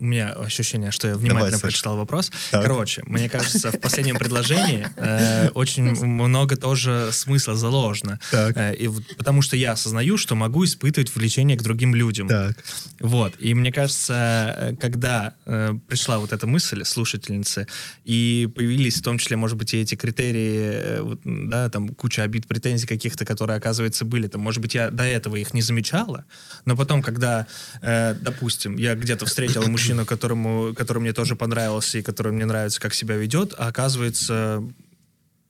Speaker 2: у меня ощущение, что я внимательно Давай, прочитал вопрос. Так. Короче, мне кажется, в последнем предложении э, очень много тоже смысла заложено. Так. Э, и, потому что я осознаю, что могу испытывать влечение к другим людям. Так. Вот. И мне кажется, э, когда э, пришла вот эта мысль слушательницы, и появились в том числе, может быть, и эти критерии, вот, да, там куча обид, претензий каких-то, которые, оказывается, были, там, может быть, я до этого их не замечала, но потом, когда, допустим, я где-то встретила мужчину, мужчину, которому, который мне тоже понравился и который мне нравится, как себя ведет, а оказывается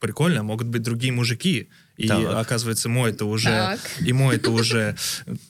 Speaker 2: прикольно, могут быть другие мужики, и так. оказывается, мой это уже, так. и мой это уже,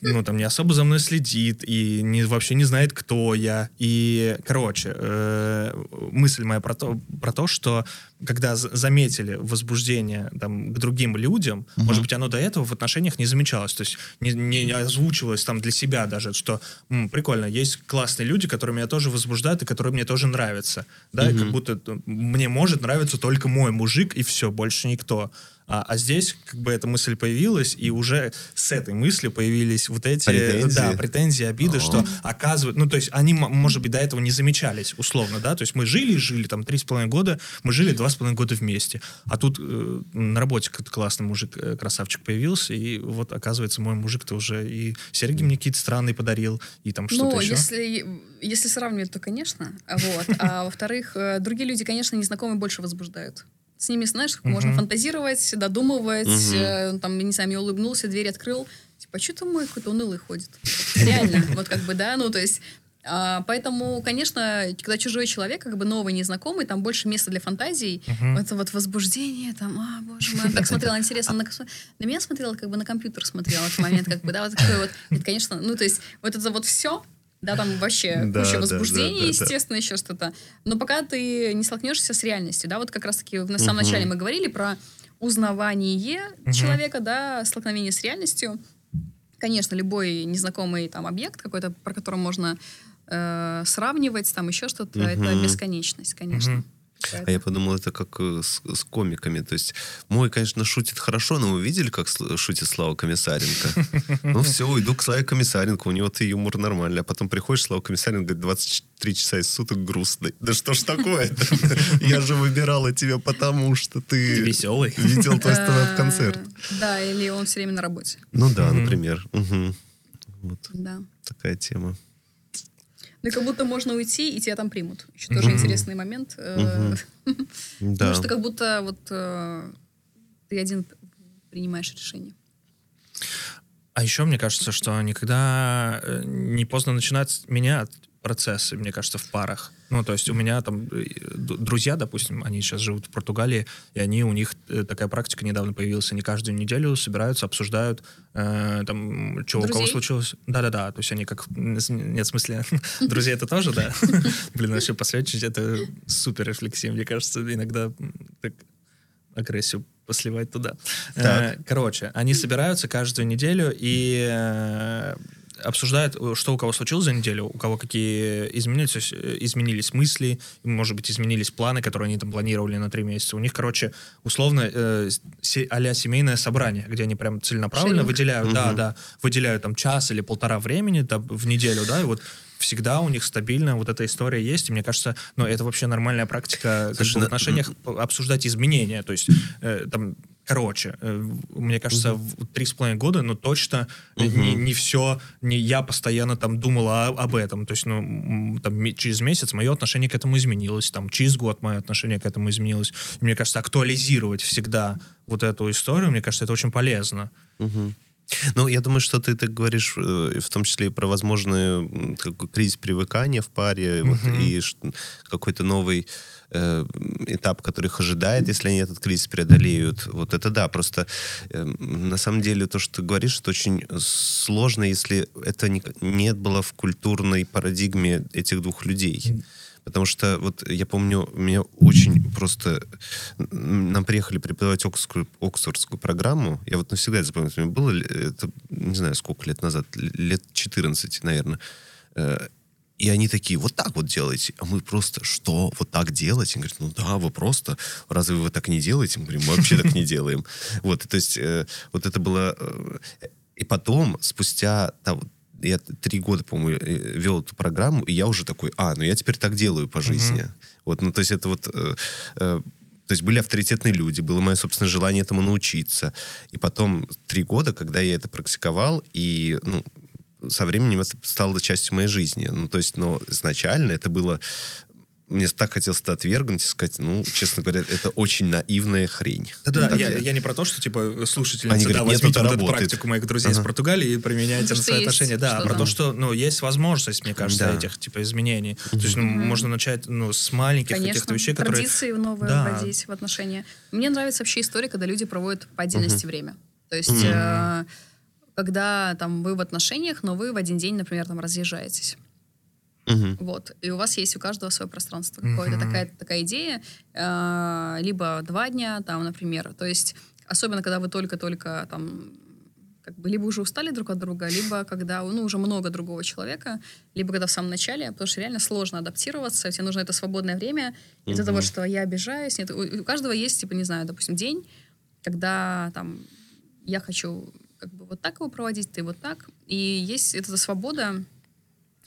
Speaker 2: ну, там, не особо за мной следит, и не, вообще не знает, кто я. И, короче, э, мысль моя про то, про то, что когда заметили возбуждение там, к другим людям, угу. может быть, оно до этого в отношениях не замечалось, то есть не, не озвучивалось там для себя даже, что м, прикольно, есть классные люди, которые меня тоже возбуждают и которые мне тоже нравятся, да, угу. и как будто мне может нравиться только мой мужик и все, больше никто. А, а здесь как бы эта мысль появилась, и уже с этой мыслью появились вот эти претензии, да, претензии обиды, О. что оказывают, ну то есть они, может быть, до этого не замечались условно, да, то есть мы жили, жили там три с половиной года, мы жили два с половиной года вместе, а тут э, на работе какой-то классный мужик, э, красавчик появился, и вот оказывается мой мужик-то уже и серьги мне какие-то странные подарил, и там что-то
Speaker 1: ну,
Speaker 2: еще.
Speaker 1: если если сравнивать, то конечно, вот, а во-вторых, э, другие люди, конечно, незнакомые больше возбуждают с ними, знаешь, uh-huh. можно фантазировать, додумывать, uh-huh. э, там, не знаю, мне улыбнулся, дверь открыл, типа, а что там мой какой-то унылый ходит? Реально, вот как бы, да, ну, то есть, а, поэтому, конечно, когда чужой человек, как бы новый, незнакомый, там больше места для фантазий, uh-huh. это вот возбуждение, там, а, боже мой, так смотрела интересно, на, на меня смотрела, как бы на компьютер смотрела в этот момент, как бы, да, вот такой вот, это, конечно, ну, то есть, вот это вот все, да, там вообще да, куча возбуждения, да, да, естественно, да. еще что-то. Но пока ты не столкнешься с реальностью, да, вот как раз-таки в самом угу. начале мы говорили про узнавание угу. человека, да, столкновение с реальностью. Конечно, любой незнакомый там объект какой-то, про который можно э, сравнивать, там еще что-то, угу. это бесконечность, конечно. Угу.
Speaker 3: А я подумал, это как э, с, с комиками. То есть мой, конечно, шутит хорошо, но вы видели, как шутит Слава Комиссаренко? Ну все, иду к Славе Комиссаренко, у него-то юмор нормальный. А потом приходишь, Слава Комиссаренко говорит, 24 часа из суток грустный. Да что ж такое-то? Я же выбирала тебя потому, что ты...
Speaker 2: Веселый.
Speaker 3: Видел твой стендап-концерт.
Speaker 1: Э, да, или он все время на работе.
Speaker 3: Ну да, например. Вот.
Speaker 1: Да.
Speaker 3: Такая тема.
Speaker 1: Ну, как будто можно уйти, и тебя там примут. Еще тоже интересный момент. Э. Потому что как будто вот э, ты один принимаешь решение.
Speaker 2: А еще мне кажется, что никогда э, не поздно начинать менять процессы, мне кажется, в парах. Ну, то есть у меня там э, друзья, допустим, они сейчас живут в Португалии, и они, у них э, такая практика недавно появилась, они каждую неделю собираются, обсуждают, э, там, что у кого
Speaker 1: Друзей?
Speaker 2: случилось. Да-да-да, то есть они как... Нет, в смысле, друзья это тоже, да? Блин, вообще посвятить это супер рефлексия, мне кажется, иногда так агрессию посливать туда.
Speaker 3: Так.
Speaker 2: Э, Короче, они собираются каждую неделю и обсуждают, э, что у кого случилось за неделю, у кого какие изменились, э, изменились мысли, может быть, изменились планы, которые они там планировали на три месяца. У них, короче, условно э, а-ля семейное собрание, где они прям целенаправленно
Speaker 1: Шеринг.
Speaker 2: выделяют, да, да, выделяют там час или полтора времени там, в неделю, да, и вот всегда у них стабильно вот эта история есть, и мне кажется, ну, это вообще нормальная практика
Speaker 3: Слушай,
Speaker 2: в отношениях обсуждать изменения, то есть э, там Короче, э, мне кажется, три с половиной года, ну, точно э, не, не все, не я постоянно там думала о- об этом. То есть, ну, там, через месяц мое отношение к этому изменилось, там, через год мое отношение к этому изменилось. И мне кажется, актуализировать всегда вот эту историю, мне кажется, это очень полезно.
Speaker 3: Мгм. Ну, я думаю, что ты так говоришь, э, в том числе и про возможный такой кризис привыкания в паре, вот, и какой-то новый э, этап, который их ожидает, если они этот кризис преодолеют. Вот это да, просто э, на самом деле то, что ты говоришь, это очень сложно, если это не, не было в культурной парадигме этих двух людей. Потому что вот я помню, меня очень просто... Нам приехали преподавать оксфордскую, оксфордскую программу. Я вот навсегда это запомнил. Мне было, это, не знаю, сколько лет назад, лет 14, наверное. И они такие, вот так вот делайте. А мы просто, что, вот так делать? Они говорят, ну да, вы просто, разве вы так не делаете? Мы говорим, мы вообще так не делаем. Вот, то есть э, вот это было... э, И потом, спустя я три года, по-моему, э, вел эту программу, и я уже такой, а, ну я теперь так делаю по жизни. Вот, ну то есть это вот... э, э, то есть были авторитетные люди, было мое собственное желание этому научиться. И потом три года, когда я это практиковал, и ну, со временем это стало частью моей жизни. Ну, то есть, но изначально это было... Мне так хотелось это отвергнуть и сказать, ну, честно говоря, это очень наивная хрень.
Speaker 2: Да-да,
Speaker 3: Так
Speaker 2: я,
Speaker 3: я-
Speaker 2: я не про то, что, типа, слушательница,
Speaker 3: Они
Speaker 2: да,
Speaker 3: говорят, нет,
Speaker 2: возьмите
Speaker 3: это
Speaker 2: вот эту практику моих друзей из
Speaker 3: Ага.
Speaker 2: Португалии и применяйте
Speaker 1: Ну,
Speaker 2: на свои отношения. Да, про то, что, ну, есть возможность, мне кажется,
Speaker 3: Да.
Speaker 2: этих, типа, изменений. То есть, ну, можно начать, ну, с маленьких каких-то
Speaker 1: Конечно,
Speaker 2: вещей, которые...
Speaker 1: традиции новые
Speaker 2: Да.
Speaker 1: вводить в отношения. Мне нравится вообще история, когда люди проводят по отдельности время. То есть, э, когда там вы в отношениях, но вы в один день, например, там разъезжаетесь.
Speaker 3: Мгм.
Speaker 1: Вот. И у вас есть у каждого свое пространство какое-то. Такая, такая идея. э, либо два дня, там, например. То есть, особенно, когда вы только-только там как бы либо уже устали друг от друга, либо когда ну, уже много другого человека, либо когда в самом начале, потому что реально сложно адаптироваться, тебе нужно это свободное время, из-за того, что я обижаюсь. Нет, у, у каждого есть, типа, не знаю, допустим, день, когда там я хочу как бы вот так его проводить, ты вот так. И есть эта свобода,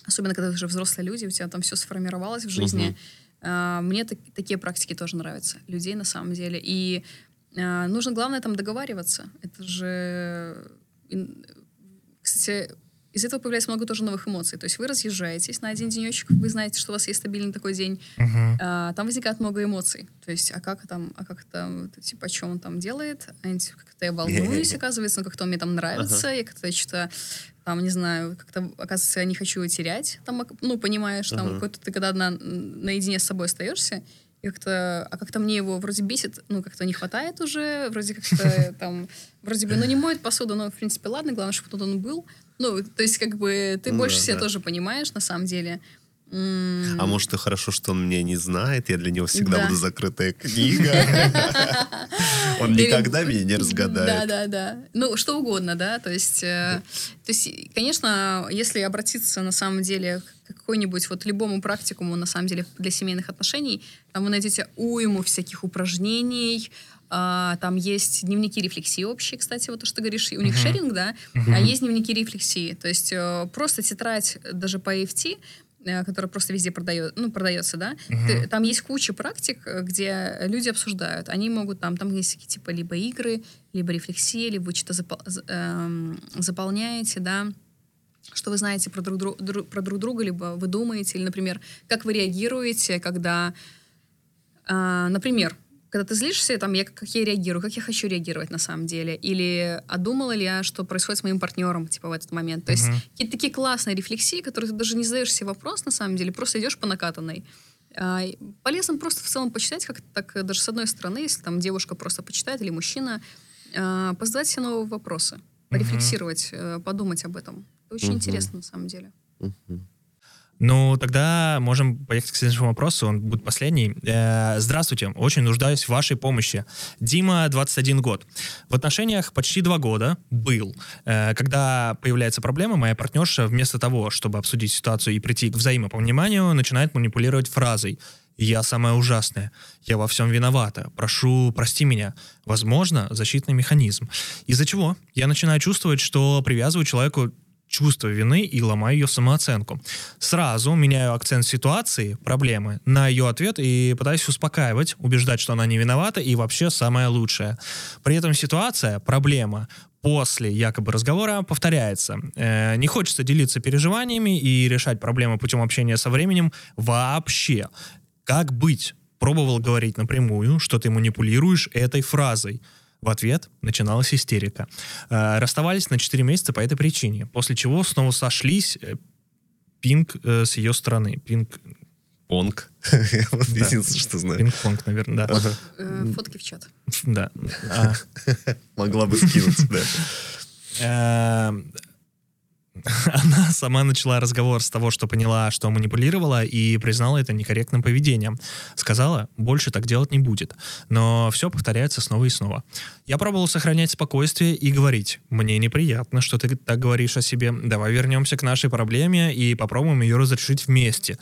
Speaker 1: особенно когда ты уже взрослые люди, у тебя там все сформировалось в жизни. А, Мне так- такие практики тоже нравятся, людей на самом деле. И а, нужно, главное, там договариваться. Это же... Кстати, из этого появляется много тоже новых эмоций. То есть вы разъезжаетесь на один денечек, вы знаете, что у вас есть стабильный такой день,
Speaker 2: Мгм.
Speaker 1: а, там возникает много эмоций. То есть, а как там, а как там, типа, что он там делает? А как-то я волнуюсь, оказывается, ну, как-то он мне там нравится, я как-то что-то там, не знаю, как-то, оказывается, я не хочу его терять, там, ну, понимаешь, там,
Speaker 3: Ага.
Speaker 1: какой-то ты когда одна, наедине с собой остаешься, и как-то, а как-то мне его вроде бесит, ну, как-то не хватает уже, вроде как-то там, вроде бы, ну, не моет посуду, но, в принципе, ладно, главное, чтобы тут он был. Ну, то есть, как бы, ты
Speaker 3: Ну
Speaker 1: больше
Speaker 3: да,
Speaker 1: себя
Speaker 3: да.
Speaker 1: тоже понимаешь, на самом деле.
Speaker 3: А может, и хорошо, что он меня не знает, я для него всегда
Speaker 1: Да.
Speaker 3: буду закрытая книга. Он никогда меня не
Speaker 1: Да,
Speaker 3: разгадает.
Speaker 1: да, да. Ну, что угодно, да. То есть, э, то есть, конечно, если обратиться на самом деле к какой-нибудь вот любому практикуму, на самом деле, для семейных отношений, там вы найдете уйму всяких упражнений, а, там есть дневники рефлексии общие, кстати, вот то, что ты говоришь, у них
Speaker 2: Мгм.
Speaker 1: шеринг, да,
Speaker 2: Мгм.
Speaker 1: а есть дневники рефлексии. То есть э, просто тетрадь даже по EFT, э, которая просто везде продает, ну, продается, да,
Speaker 2: Мгм.
Speaker 1: ты- там есть куча практик, э, где люди обсуждают. Они могут там, там есть такие типа либо игры, либо рефлексии, либо вы что-то запол- эм, заполняете, да, что вы знаете про друг, дру- дру- про друг друга, либо вы думаете, или, например, как вы реагируете, когда, а, например, когда ты злишься, там, я, как я реагирую, как я хочу реагировать на самом деле, или а думала ли я, что происходит с моим партнером, типа, в этот момент. То есть какие-то такие классные рефлексии, которые ты даже не задаешь себе вопрос, на самом деле, просто идешь по накатанной. А, Полезно просто в целом почитать, как так даже с одной стороны, если там девушка просто почитает или мужчина, а, позадать себе новые вопросы, порефлексировать, э, подумать об этом. Это очень интересно на самом деле.
Speaker 2: Ну, тогда можем поехать к следующему вопросу, он будет последний. Э, Здравствуйте, очень нуждаюсь в вашей помощи. Дима, 21 год. В отношениях почти два года был. Э, Когда появляется проблема, моя партнерша вместо того, чтобы обсудить ситуацию и прийти к взаимопониманию, начинает манипулировать фразой «Я самая ужасная», «Я во всем виновата», «Прошу, прости меня». Возможно, защитный механизм. Из-за чего я начинаю чувствовать, что привязываю человеку чувство вины и ломаю ее самооценку. Сразу меняю акцент ситуации, проблемы, на ее ответ и пытаюсь успокаивать, убеждать, что она не виновата и вообще самая лучшая. При этом ситуация, проблема, после якобы разговора повторяется. Э, не хочется делиться переживаниями и решать проблемы путем общения со временем вообще. Как быть? Пробовал говорить напрямую, что ты манипулируешь этой фразой. В ответ начиналась истерика. Э, расставались на 4 месяца по этой причине, после чего снова сошлись э, пинг э, с ее стороны. Пинг,
Speaker 3: Понг. Вот единственное, что знаю.
Speaker 2: пинг-понг, наверное, да.
Speaker 1: Фотки в чат.
Speaker 2: Да. А,
Speaker 3: Могла бы скинуть, да.
Speaker 2: Она сама начала разговор с того, что поняла, что манипулировала, и признала это некорректным поведением. Сказала, больше так делать не будет. Но все повторяется снова и снова. Я пробовал сохранять спокойствие и говорить, мне неприятно, что ты так говоришь о себе, давай вернемся к нашей проблеме и попробуем ее разрешить вместе.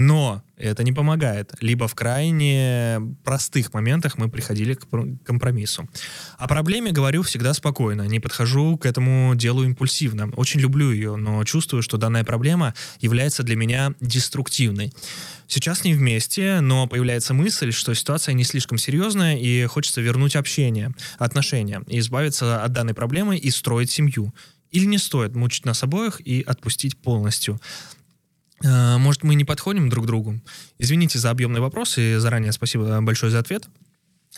Speaker 2: Но это не помогает. Либо в крайне простых моментах мы приходили к пр- компромиссу. О проблеме говорю всегда спокойно, не подхожу к этому делу импульсивно. Очень люблю ее, но чувствую, что данная проблема является для меня деструктивной. Сейчас не вместе, но появляется мысль, что ситуация не слишком серьезная и хочется вернуть общение, отношения, и избавиться от данной проблемы и строить семью. Или не стоит мучить нас обоих и отпустить полностью. Э, Может, мы не подходим друг к другу? Извините за объемный вопрос и заранее спасибо большое за ответ.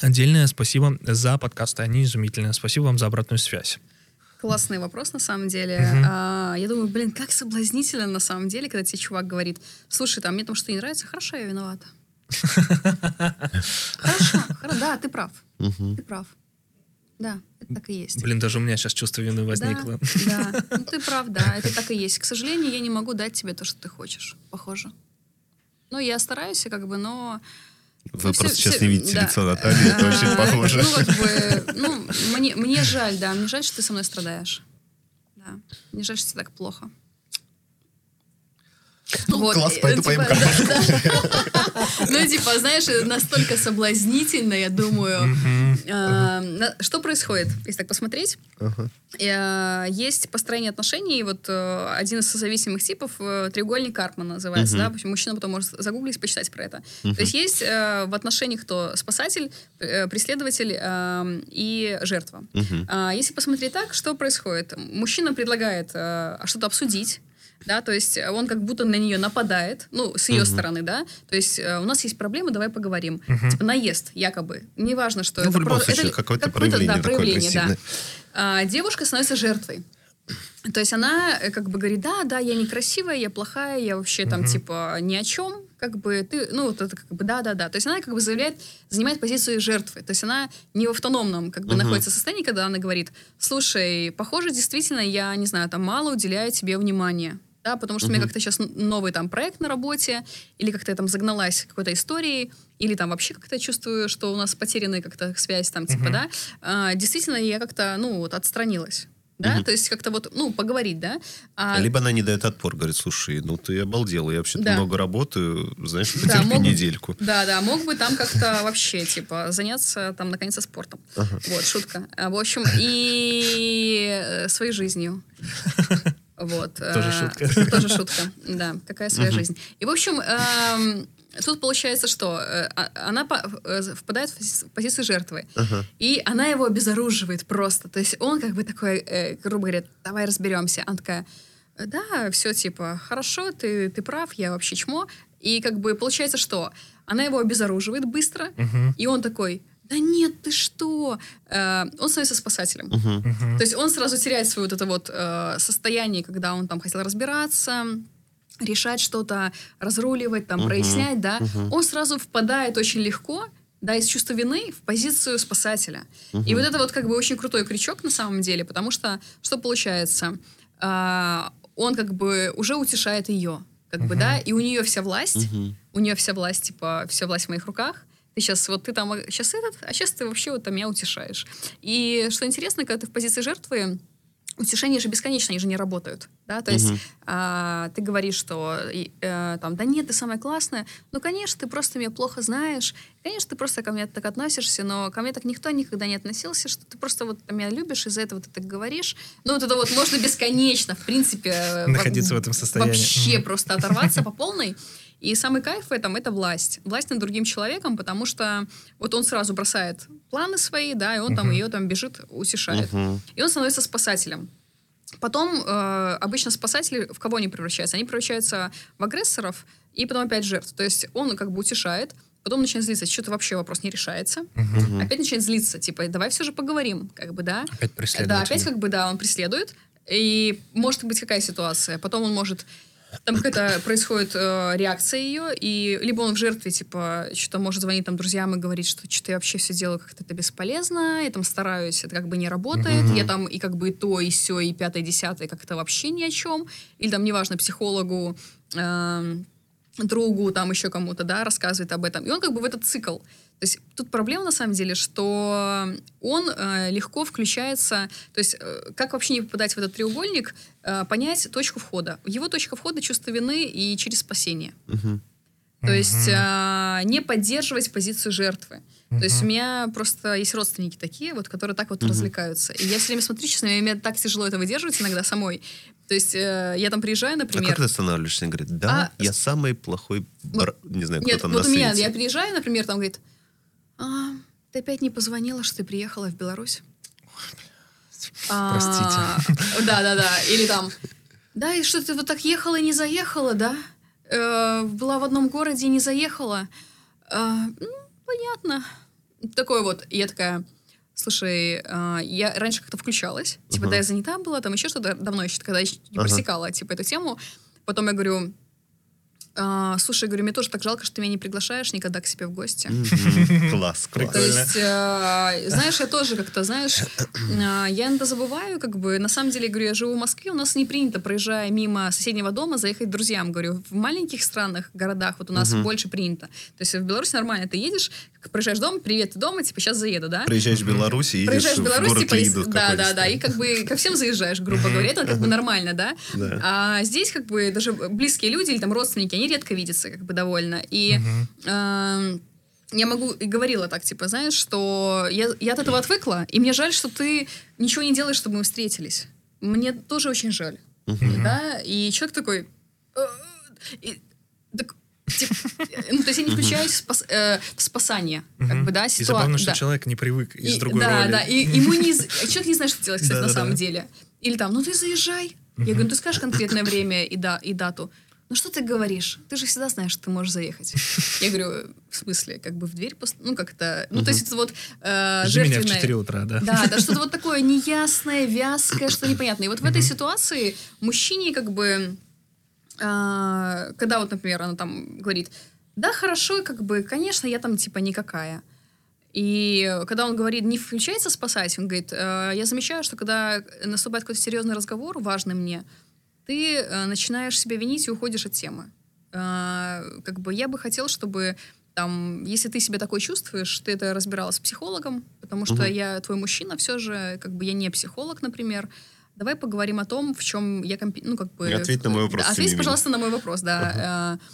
Speaker 2: Отдельное спасибо за подкасты, они изумительные. Спасибо вам за обратную связь.
Speaker 1: Классный вопрос, на самом деле.
Speaker 2: Мгм.
Speaker 1: А, я думаю, блин, как соблазнительно, на самом деле, когда тебе чувак говорит, слушай, там, мне там что-то не нравится, хорошо, я виновата. Хорошо, хоро- да, ты прав, ты прав. Да, так и есть.
Speaker 2: Блин, даже у меня сейчас чувство вины возникло.
Speaker 1: Да, да. Ну, ты прав, да, это так и есть. К сожалению, я не могу дать тебе то, что ты хочешь, похоже. Ну, я стараюсь, как бы, но...
Speaker 3: Вы
Speaker 1: Ну,
Speaker 3: просто
Speaker 1: всё-
Speaker 3: сейчас
Speaker 1: всё-
Speaker 3: не видите
Speaker 1: да.
Speaker 3: лицо Натальи, это очень похоже.
Speaker 1: Ну, как бы, ну, мне, мне жаль, да, мне жаль, что ты со мной страдаешь. Да, мне жаль, что тебе так плохо. Вот,
Speaker 3: класс,
Speaker 1: э,
Speaker 3: пойду
Speaker 1: типа,
Speaker 3: поем
Speaker 1: да. Ну, типа, знаешь, настолько соблазнительно, я думаю. А, Что происходит, если так посмотреть? Э, Есть построение отношений, вот э, один из созависимых типов, треугольник Карпмана называется, да, мужчина потом может загуглить, почитать про это. То есть есть в отношениях кто спасатель, преследователь и жертва. А Если посмотреть так, что происходит? Мужчина предлагает э, что-то обсудить, да, то есть он как будто на нее нападает, ну, с ее
Speaker 3: Мгм.
Speaker 1: стороны, да, то есть э, у нас есть проблемы, давай поговорим.
Speaker 2: Мгм.
Speaker 1: Типа наезд, якобы. Неважно, что
Speaker 3: Ну,
Speaker 1: это
Speaker 3: в любом случае,
Speaker 1: это
Speaker 3: какое-то
Speaker 1: какое-то,
Speaker 3: проявление
Speaker 1: да, проявление, да. А, девушка становится жертвой. То есть она э, как бы говорит, да, да, я некрасивая, я плохая, я вообще там
Speaker 2: Мгм.
Speaker 1: типа ни о чем, как бы ты, ну вот это как бы да, да, да. То есть она как бы заявляет, занимает позицию жертвы. То есть она не в автономном как бы
Speaker 3: Мгм.
Speaker 1: находится состоянии, когда она говорит, слушай, похоже, действительно я не знаю, там мало уделяю тебе внимания. Да, потому что у меня как-то сейчас новый там проект на работе, или как-то я там загналась какой-то историей, или там вообще как-то чувствую, что у нас потерянная как-то связь там, типа, да, а, действительно я как-то, ну, вот отстранилась. Да,
Speaker 3: Мгм.
Speaker 1: то есть как-то вот, ну, поговорить, да. А,
Speaker 3: Либо она не дает отпор, говорит, слушай, ну ты обалдела, я вообще-то
Speaker 1: Да.
Speaker 3: много работаю, знаешь,
Speaker 1: Да,
Speaker 3: потерпи
Speaker 1: мог-
Speaker 3: недельку.
Speaker 1: Да, да, мог бы там как-то вообще, типа, заняться там, наконец-то, спортом.
Speaker 3: Ага.
Speaker 1: Вот, шутка. А, В общем, и э, своей жизнью. Вот.
Speaker 2: Тоже
Speaker 1: э,
Speaker 2: шутка.
Speaker 1: Тоже шутка, да. Какая своя жизнь. И, в общем, эм, тут получается, что э, а- она э, впадает в пози- в позицию жертвы.
Speaker 3: Ага.
Speaker 1: И она его обезоруживает просто. То есть он как бы такой, грубо говоря, давай разберемся. Она такая, «Э, да, все типа, хорошо, ты, ты прав, я вообще чмо. И как бы получается, что она его обезоруживает быстро,
Speaker 2: Мгм.
Speaker 1: и он такой, да нет, ты что? Э, он становится спасателем.
Speaker 3: Мгм.
Speaker 2: Мгм.
Speaker 1: То есть он сразу теряет свое вот это вот э, состояние, когда он там хотел разбираться, решать что-то, разруливать, там,
Speaker 3: Мгм.
Speaker 1: прояснять, да.
Speaker 3: Мгм.
Speaker 1: Он сразу впадает очень легко, да, из чувства вины в позицию спасателя. И
Speaker 3: Мгм.
Speaker 1: вот это вот как бы очень крутой крючок на самом деле, потому что что получается? А, он как бы уже утешает ее, как бы,
Speaker 2: Мгм.
Speaker 1: да, и у нее вся власть,
Speaker 3: Мгм.
Speaker 1: у нее вся власть, типа, вся власть в моих руках. Ты сейчас, вот ты там, сейчас этот, а сейчас ты вообще вот там меня утешаешь. И что интересно, когда ты в позиции жертвы, утешения же бесконечно, они же не работают, да, то есть а, ты говоришь, что и, э, там, да нет, ты самая классная, ну, конечно, ты просто меня плохо знаешь, конечно, ты просто ко мне так относишься, но ко мне так никто никогда не относился, что ты просто вот меня любишь, из-за этого ты так говоришь. Ну, вот это вот можно бесконечно, в принципе. э,
Speaker 2: Находиться в этом состоянии.
Speaker 1: Вообще просто оторваться по полной. И самый кайф в этом — это власть. Власть над другим человеком, потому что вот он сразу бросает планы свои, да, и он там
Speaker 2: Мгм.
Speaker 1: ее там бежит, утешает.
Speaker 3: Мгм.
Speaker 1: И он становится спасателем. Потом э, обычно спасатели в кого они превращаются? Они превращаются в агрессоров и потом опять жертв. То есть он как бы утешает, потом начинает злиться, что-то вообще вопрос не решается.
Speaker 2: Мгм.
Speaker 1: Опять начинает злиться, типа, давай все же поговорим, как бы, да.
Speaker 2: Опять преследует
Speaker 1: Да, опять как бы, да, он преследует. И может быть какая ситуация? Потом он может... Там какая-то происходит э, реакция ее, и либо он в жертве, типа, что-то может звонить там друзьям и говорить, что что-то я вообще все делаю как-то это бесполезно, я там стараюсь, это как бы не работает,
Speaker 2: Мгм.
Speaker 1: я там и как бы и то, и все, и пятое, десятое, как-то вообще ни о чем. Или там, неважно, психологу, эм, другу, там еще кому-то, да, рассказывает об этом. И он как бы в этот цикл. То есть тут проблема на самом деле, что он э, легко включается, то есть э, как вообще не попадать в этот треугольник, э, понять точку входа. Его точка входа чувство вины и через спасение. То есть а, не поддерживать позицию жертвы. То есть у меня просто есть родственники такие, вот, которые так вот
Speaker 3: Мгм.
Speaker 1: развлекаются. И я все время смотрю, честно, мне так тяжело это выдерживать иногда самой. То есть э, я там приезжаю,
Speaker 3: А
Speaker 1: например...
Speaker 3: как ты останавливаешься? Он говорит, да,
Speaker 1: А,
Speaker 3: я самый плохой, бар- не знаю, кто
Speaker 1: Нет,
Speaker 3: там
Speaker 1: вот
Speaker 3: на
Speaker 1: у меня,
Speaker 3: свете.
Speaker 1: я приезжаю, например, там говорит, «А, ты опять не позвонила, что ты приехала в Беларусь?
Speaker 2: Простите.
Speaker 1: Да, да, да. Или там, да, и что ты вот так ехала и не заехала, да? Э, была в одном городе и не заехала. «А, ну, понятно. Такое вот. Я такая, слушай, а, я раньше как-то включалась. Типа, да, я занята была, там еще что-то давно еще, когда еще не просекала, типа, эту тему. Потом я говорю, «А, слушай, говорю, мне тоже так жалко, что ты меня не приглашаешь никогда к себе в гости.
Speaker 3: Класс, класс.
Speaker 1: То есть, э, знаешь, я тоже как-то, знаешь, э, я иногда забываю, как бы, на самом деле, говорю, я живу в Москве, у нас не принято, проезжая мимо соседнего дома, заехать к друзьям, говорю, в маленьких странах, городах, вот у нас больше принято. То есть в Беларуси нормально, ты едешь, проезжаешь дом, привет, ты дома, типа, сейчас заеду, да?
Speaker 3: Приезжаешь в Беларусь и едешь
Speaker 1: в
Speaker 3: город
Speaker 1: типа, да, да, да, и как бы ко всем заезжаешь, грубо говоря, это как бы нормально, да?
Speaker 3: Да.
Speaker 1: А здесь как бы даже близкие люди или там родственники, они редко видятся как бы довольно. И
Speaker 2: Мгм.
Speaker 1: эм, я могу и говорила так, типа, знаешь, что я, я от этого отвыкла, и мне жаль, что ты ничего не делаешь, чтобы мы встретились. Мне тоже очень жаль.
Speaker 3: Мгм.
Speaker 1: Да? И человек такой... «Э, и так, типа, ну, то есть я не включаюсь в, спас- э, в спасание, как
Speaker 2: Мгм.
Speaker 1: бы, да,
Speaker 2: И
Speaker 1: ситуа-
Speaker 2: забавно, что
Speaker 1: да.
Speaker 2: человек не привык из
Speaker 1: И-
Speaker 2: другой
Speaker 1: да,
Speaker 2: роли.
Speaker 1: Да, и ему не... Человек не знает, что делать, кстати, на
Speaker 2: Да-да-да.
Speaker 1: самом деле. Или там, ну ты заезжай. Я говорю, ну ты скажешь конкретное время и, да, и дату. Ну что ты говоришь? Ты же всегда знаешь, что ты можешь заехать. Я говорю, в смысле, как бы в дверь, пос- ну как это, ну то есть это вот э,
Speaker 2: Жди меня в
Speaker 1: жертвенное.
Speaker 2: 4 утра, да?
Speaker 1: Да, да, что-то вот такое неясное, вязкое, что непонятное. И вот в этой ситуации мужчине как бы, а, когда вот, например, она там говорит, да, хорошо, как бы, конечно, я там типа никакая. И когда он говорит, не включается спасать, он говорит, «Э, я замечаю, что когда наступает какой-то серьезный разговор, важный мне, ты э, начинаешь себя винить и уходишь от темы. Э, как бы я бы хотел, чтобы там, если ты себя такой чувствуешь, ты это разбиралась с психологом, потому что
Speaker 3: Мгм.
Speaker 1: я твой мужчина все же, как бы я не психолог, например. Давай поговорим о том, в чем я компи- ну как бы.
Speaker 3: Ответь на мой вопрос,
Speaker 1: Да, ответь, пожалуйста, на мой вопрос, да. Э,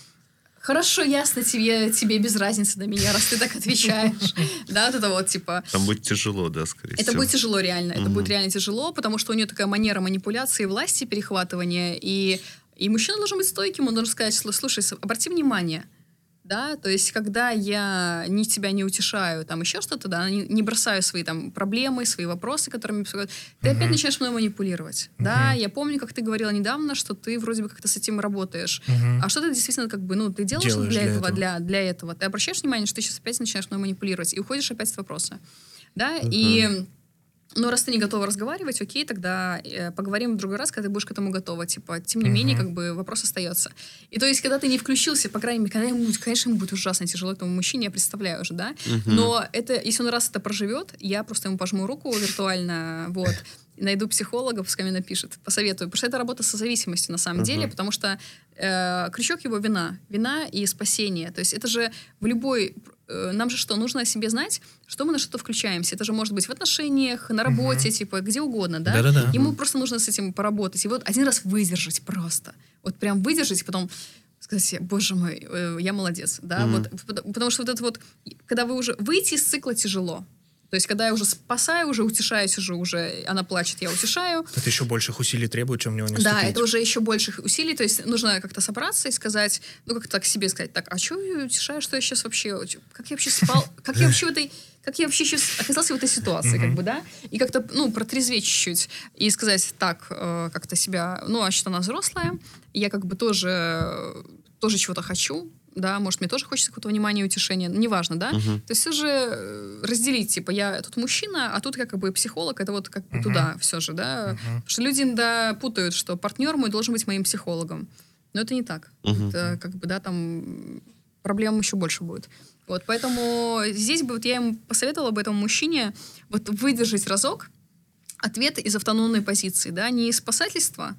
Speaker 1: Хорошо, ясно, тебе, тебе без разницы на меня, раз ты так отвечаешь. Да, вот это вот, типа,
Speaker 3: Там будет тяжело, да, скорее
Speaker 1: это
Speaker 3: всего.
Speaker 1: будет тяжело реально. Это будет реально тяжело, потому что у нее такая манера манипуляции, власти, перехватывания. И, и мужчина должен быть стойким, он должен сказать, «Слу- слушай, обрати внимание. Да, то есть, когда я ни тебя не утешаю, там еще что-то, да, не, не бросаю свои там проблемы, свои вопросы, которыми беспокоят, ты опять начинаешь мной манипулировать. Да, я помню, как ты говорила недавно, что ты вроде бы как-то с этим работаешь.
Speaker 2: Мгм.
Speaker 1: А что ты действительно как бы, ну, ты делаешь,
Speaker 2: Делаешь
Speaker 1: для,
Speaker 2: для
Speaker 1: этого,
Speaker 2: этого.
Speaker 1: Для, для этого? Ты обращаешь внимание, что ты сейчас опять начинаешь мной манипулировать и уходишь опять с вопроса. Да, и... Ну, раз ты не готова разговаривать, окей, тогда э, поговорим в другой раз, когда ты будешь к этому готова. Типа, тем не менее,
Speaker 2: Мгм.
Speaker 1: как бы вопрос остается. И то есть, когда ты не включился, по крайней мере, когда ему, конечно, ему будет ужасно тяжело этому мужчине, я представляю уже, да.
Speaker 3: Мгм.
Speaker 1: Но это, если он раз это проживет, я просто ему пожму руку виртуально, вот, найду психолога, пускай мне напишет, посоветую. Потому что это работа со зависимостью на самом
Speaker 3: Мгм.
Speaker 1: деле, потому что э, крючок его вина. Вина и спасение. То есть это же в любой... э, нам же что, нужно о себе знать, что мы на что-то включаемся. Это же может быть в отношениях, на работе, типа, где угодно, да?
Speaker 2: Да-да-да.
Speaker 1: Ему просто нужно с этим поработать. И вот один раз выдержать просто. Вот прям выдержать, и потом сказать себе, боже мой, э, я молодец, да,
Speaker 3: Мгм.
Speaker 1: вот, пот- потому что вот это вот, когда вы уже, выйти из цикла тяжело, то есть, когда я уже спасаю, уже утешаю, сижу, уже она плачет, я утешаю,
Speaker 2: Это еще больших усилий требует, чем в него не
Speaker 1: да, это уже еще больших усилий, то есть нужно как-то собраться и сказать, ну как так себе сказать, так, а что я утешаю, что я сейчас вообще, как я вообще спал, как я вообще в этой, как я вообще сейчас оказался в этой ситуации, как бы, да, и как-то, ну, протрезветь чуть-чуть и сказать, так, э, как-то себя, ну, а что она взрослая, я как бы тоже, э, тоже чего-то хочу, да, может, мне тоже хочется какого-то внимания и утешения, неважно, да,
Speaker 3: Мгм.
Speaker 1: то есть все же э, разделить, типа, я тут мужчина, а тут как бы психолог, это вот как бы
Speaker 2: Мгм.
Speaker 1: туда все же, да,
Speaker 2: Мгм.
Speaker 1: Потому что люди иногда путают, что партнер мой должен быть моим психологом. Но это не так.
Speaker 3: Мгм.
Speaker 1: Это как бы, да, там проблем еще больше будет. Вот, поэтому здесь бы вот я ему посоветовала бы этому мужчине вот выдержать разок ответ из автономной позиции, да, не из спасательства,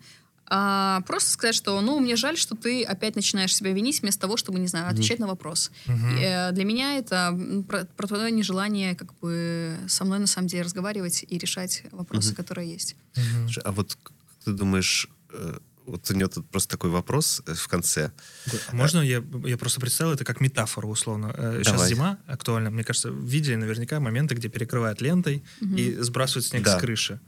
Speaker 1: а просто сказать, что, ну, мне жаль, что ты опять начинаешь себя винить вместо того, чтобы, не знаю, отвечать на вопрос.
Speaker 2: Мгм.
Speaker 1: Э, Для меня это про, про твое нежелание как бы со мной на самом деле разговаривать и решать вопросы,
Speaker 3: Мгм.
Speaker 1: которые есть.
Speaker 3: Слушай, А вот как ты думаешь, э, вот у него тут просто такой вопрос э, в конце.
Speaker 2: А Можно я, я просто представил это как метафору условно? Э, Сейчас
Speaker 3: Давай.
Speaker 2: зима актуальна. Мне кажется, видели наверняка моменты, где перекрывают лентой и сбрасывают снег
Speaker 3: Да.
Speaker 2: с крыши.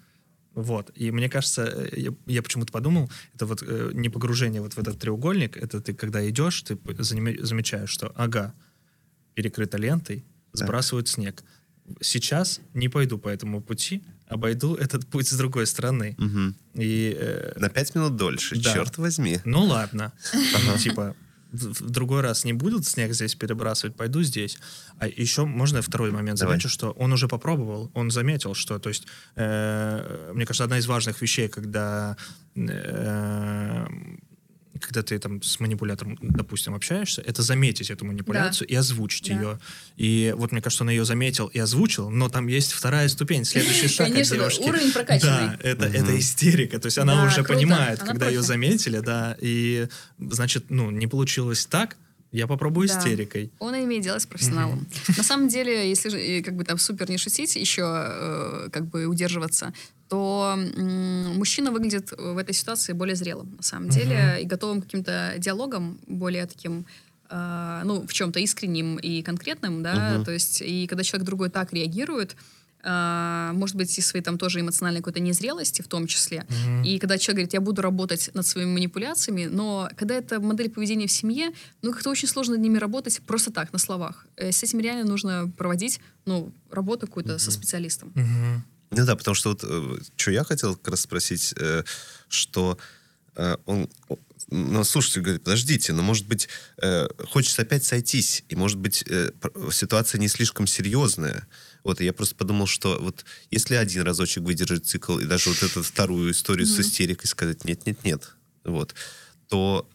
Speaker 2: Вот. И мне кажется, э, я, я почему-то подумал, это вот э, не погружение вот в этот треугольник, это ты когда идешь, ты заними- замечаешь, что ага, перекрыто лентой, сбрасывают снег. Сейчас не пойду по этому пути, обойду этот путь с другой стороны.
Speaker 3: Мгм.
Speaker 2: И э,
Speaker 3: На пять минут дольше,
Speaker 2: Да.
Speaker 3: черт возьми.
Speaker 2: ну ладно. Типа, в другой раз не будут снег здесь перебрасывать, пойду здесь. А еще можно я второй момент
Speaker 3: Давай.
Speaker 2: замечу, что он уже попробовал, он заметил, что, то есть, э, мне кажется, одна из важных вещей, когда э, когда ты там с манипулятором, допустим, общаешься, это заметить эту манипуляцию и озвучить
Speaker 1: Да.
Speaker 2: ее. И вот мне кажется, он ее заметил и озвучил, но там есть вторая ступень, следующий шаг от
Speaker 1: Конечно, да,
Speaker 2: девушки.
Speaker 1: уровень прокачанный.
Speaker 2: Да, это,
Speaker 3: Мгм.
Speaker 2: это истерика. То есть она
Speaker 1: Да,
Speaker 2: уже
Speaker 1: круто.
Speaker 2: понимает,
Speaker 1: Она
Speaker 2: когда ее
Speaker 1: профи.
Speaker 2: заметили, да, и значит, ну, не получилось так, я попробую
Speaker 1: Да.
Speaker 2: истерикой.
Speaker 1: Он имеет дело с профессионалом. На самом деле, если же, э, как бы там супер не шутить, еще э, как бы удерживаться, то мужчина выглядит в этой ситуации более зрелым, на самом деле, и готовым к каким-то диалогам более таким э, ну, в чем-то искренним и конкретным, да,
Speaker 3: Мгм.
Speaker 1: то есть, и когда человек другой так реагирует, э, может быть, из своей там тоже эмоциональной какой-то незрелости в том числе,
Speaker 2: Мгм.
Speaker 1: и когда человек говорит, я буду работать над своими манипуляциями, но когда это модель поведения в семье, ну, как-то очень сложно над ними работать просто так, на словах. Э, С этим реально нужно проводить, ну, работу какую-то со специалистом.
Speaker 2: Мгм.
Speaker 3: Ну да, потому что вот что я хотел как раз спросить, э, что э, он, о, ну, слушайте, говорит, подождите, но может быть э, хочется опять сойтись, и может быть э, ситуация не слишком серьезная. Вот, и я просто подумал, что вот если один разочек выдержать цикл, и даже вот эту вторую историю с истерикой сказать нет-нет-нет, вот, то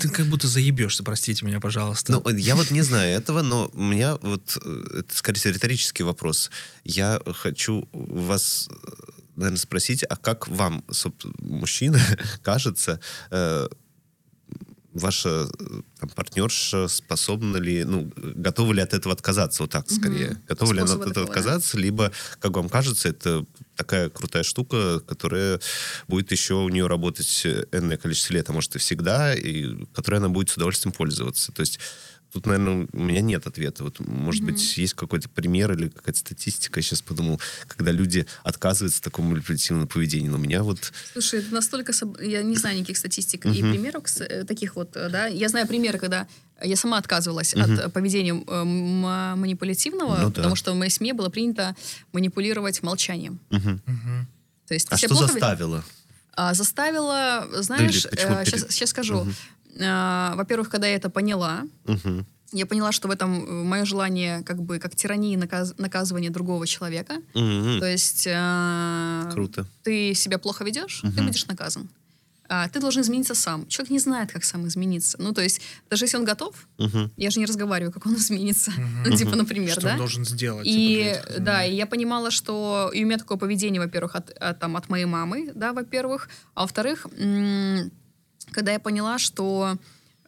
Speaker 2: Ты как будто заебешься, простите меня, пожалуйста.
Speaker 3: Ну, я вот не знаю этого, но у меня вот, э, это, скорее риторический вопрос. Я хочу вас э, наверное, спросить, а как вам, мужчина, кажется, э, ваша э, там, партнерша способна ли, ну, готова ли от этого отказаться, вот так скорее. Угу. Готова ли она от этого отказаться, либо, как вам кажется, это такая крутая штука, которая будет еще у нее работать энное количество лет, а может и всегда, и которой она будет с удовольствием пользоваться. То есть Тут, наверное, у меня нет ответа. Вот, может mm-hmm. быть, есть какой-то пример или какая-то статистика. Я сейчас подумал, когда люди отказываются от такого манипулятивного поведения. Но у меня вот...
Speaker 1: Слушай, это настолько... Я не знаю никаких статистик mm-hmm. и примеров э, таких вот, э, да. Я знаю примеры, когда я сама отказывалась mm-hmm. от поведения э, манипулятивного, ну, потому да. что в моей семье было принято манипулировать молчанием.
Speaker 3: Mm-hmm. Mm-hmm. То есть, а что заставило?
Speaker 1: А, заставила, знаешь, да, сейчас, сейчас скажу. Угу. А, во-первых, когда я это поняла, угу. я поняла, что в этом э, мое желание как бы как тирании наказ наказывания другого человека. Угу. То есть э,
Speaker 3: Круто.
Speaker 1: ты себя плохо ведешь, угу. ты будешь наказан. А, ты должен измениться сам. Человек не знает, как сам измениться. Ну, то есть, даже если он готов, uh я же не разговариваю, как он изменится. uh Ну, типа, например,
Speaker 2: что
Speaker 1: да?
Speaker 2: он должен сделать.
Speaker 1: И, типа, да, и я понимала, что и у меня такое поведение, во-первых, от, от, там, от моей мамы, да, во-первых, а во-вторых, когда я поняла, что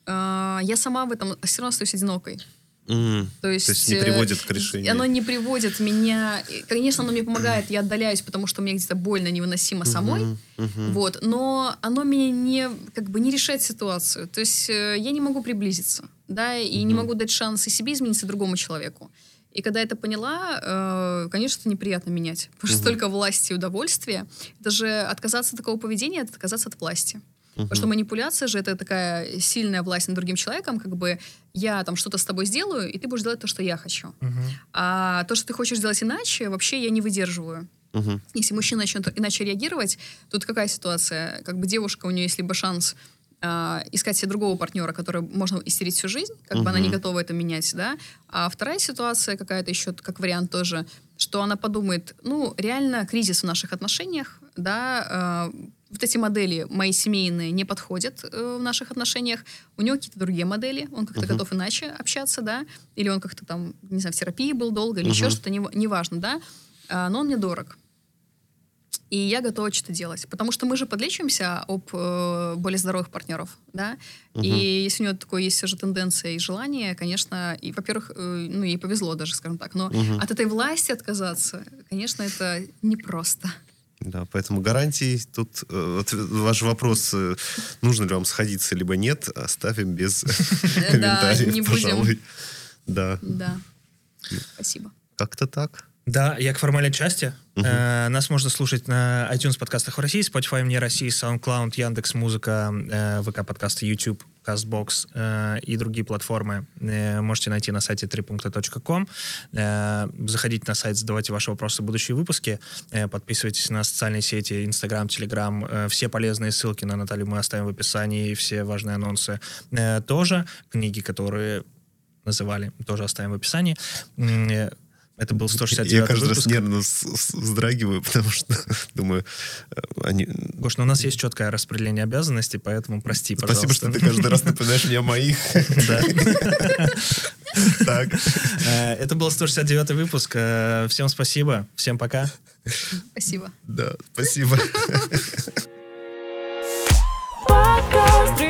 Speaker 1: э, я сама в этом все равно остаюсь одинокой.
Speaker 3: Mm. То, есть, То есть не приводит к решению.
Speaker 1: Оно не приводит меня. Конечно, оно мне помогает, я отдаляюсь, потому что мне где-то больно, невыносимо самой. Uh-huh, uh-huh. Вот, но оно меня не как бы не решает ситуацию. То есть э, я не могу приблизиться, да, и uh-huh. не могу дать шанс и себе измениться, другому человеку. И когда это поняла, э, конечно, это неприятно менять, потому что столько власти и удовольствия. Даже отказаться от такого поведения, это отказаться от власти. Угу. Потому что манипуляция же это такая сильная власть над другим человеком, как бы я там что-то с тобой сделаю, и ты будешь делать то, что я хочу. Угу. А то, что ты хочешь сделать иначе, вообще я не выдерживаю. Угу. Если мужчина начнет иначе реагировать, тут какая ситуация? Как бы девушка, у нее есть либо шанс Uh, искать себе другого партнера, который можно истерить всю жизнь, как uh бы она не готова это менять, да. А вторая ситуация какая-то еще, как вариант тоже, что она подумает, ну, реально кризис в наших отношениях, да, uh, вот эти модели мои семейные не подходят э, в наших отношениях. У него какие-то другие модели, он как-то uh-huh. готов иначе общаться, да, или он как-то там, не знаю, в терапии был долго, или uh-huh. еще что-то, неважно, не, да, а, но он мне дорог. И я готова что-то делать. Потому что мы же подлечиваемся об э, более здоровых партнеров, да. Uh-huh. И если у него такое есть уже тенденция и желание, конечно, и, во-первых, э, ну, ей повезло даже, скажем так, но uh-huh. от этой власти отказаться, конечно, это непросто.
Speaker 3: Да, поэтому гарантий тут э, вот, ваш вопрос, э, нужно ли вам сходиться, либо нет, оставим без комментариев, пожалуй.
Speaker 1: Да. Да. Спасибо.
Speaker 3: Как-то так.
Speaker 2: Да, як формальной части. Uh-huh. Э, нас можно слушать на iTunes подкастах в России, Spotify мне России, SoundCloud, Яндекс Музыка, э, ВК подкасты, YouTube, CastBox э, и другие платформы. Э, можете найти на сайте трипункта.ком. Э, заходите на сайт, задавайте ваши вопросы в будущие выпуски. Э, подписывайтесь на социальные сети, Instagram, Telegram. Э, все полезные ссылки на Наталью мы оставим в описании, и все важные анонсы э, тоже. Книги, которые называли, тоже оставим в описании. Это был 169
Speaker 3: Я каждый
Speaker 2: выпуск.
Speaker 3: раз нервно вздрагиваю, потому что думаю, э, они...
Speaker 2: Гош, ну у нас есть четкое распределение обязанностей, поэтому прости, Спасибо,
Speaker 3: пожалуйста. Спасибо, что ты каждый раз напоминаешь мне о моих. Да.
Speaker 2: Так. Э, это был 169 выпуск. Э, всем спасибо. Всем пока.
Speaker 1: Спасибо.
Speaker 3: Да, спасибо. Подкаст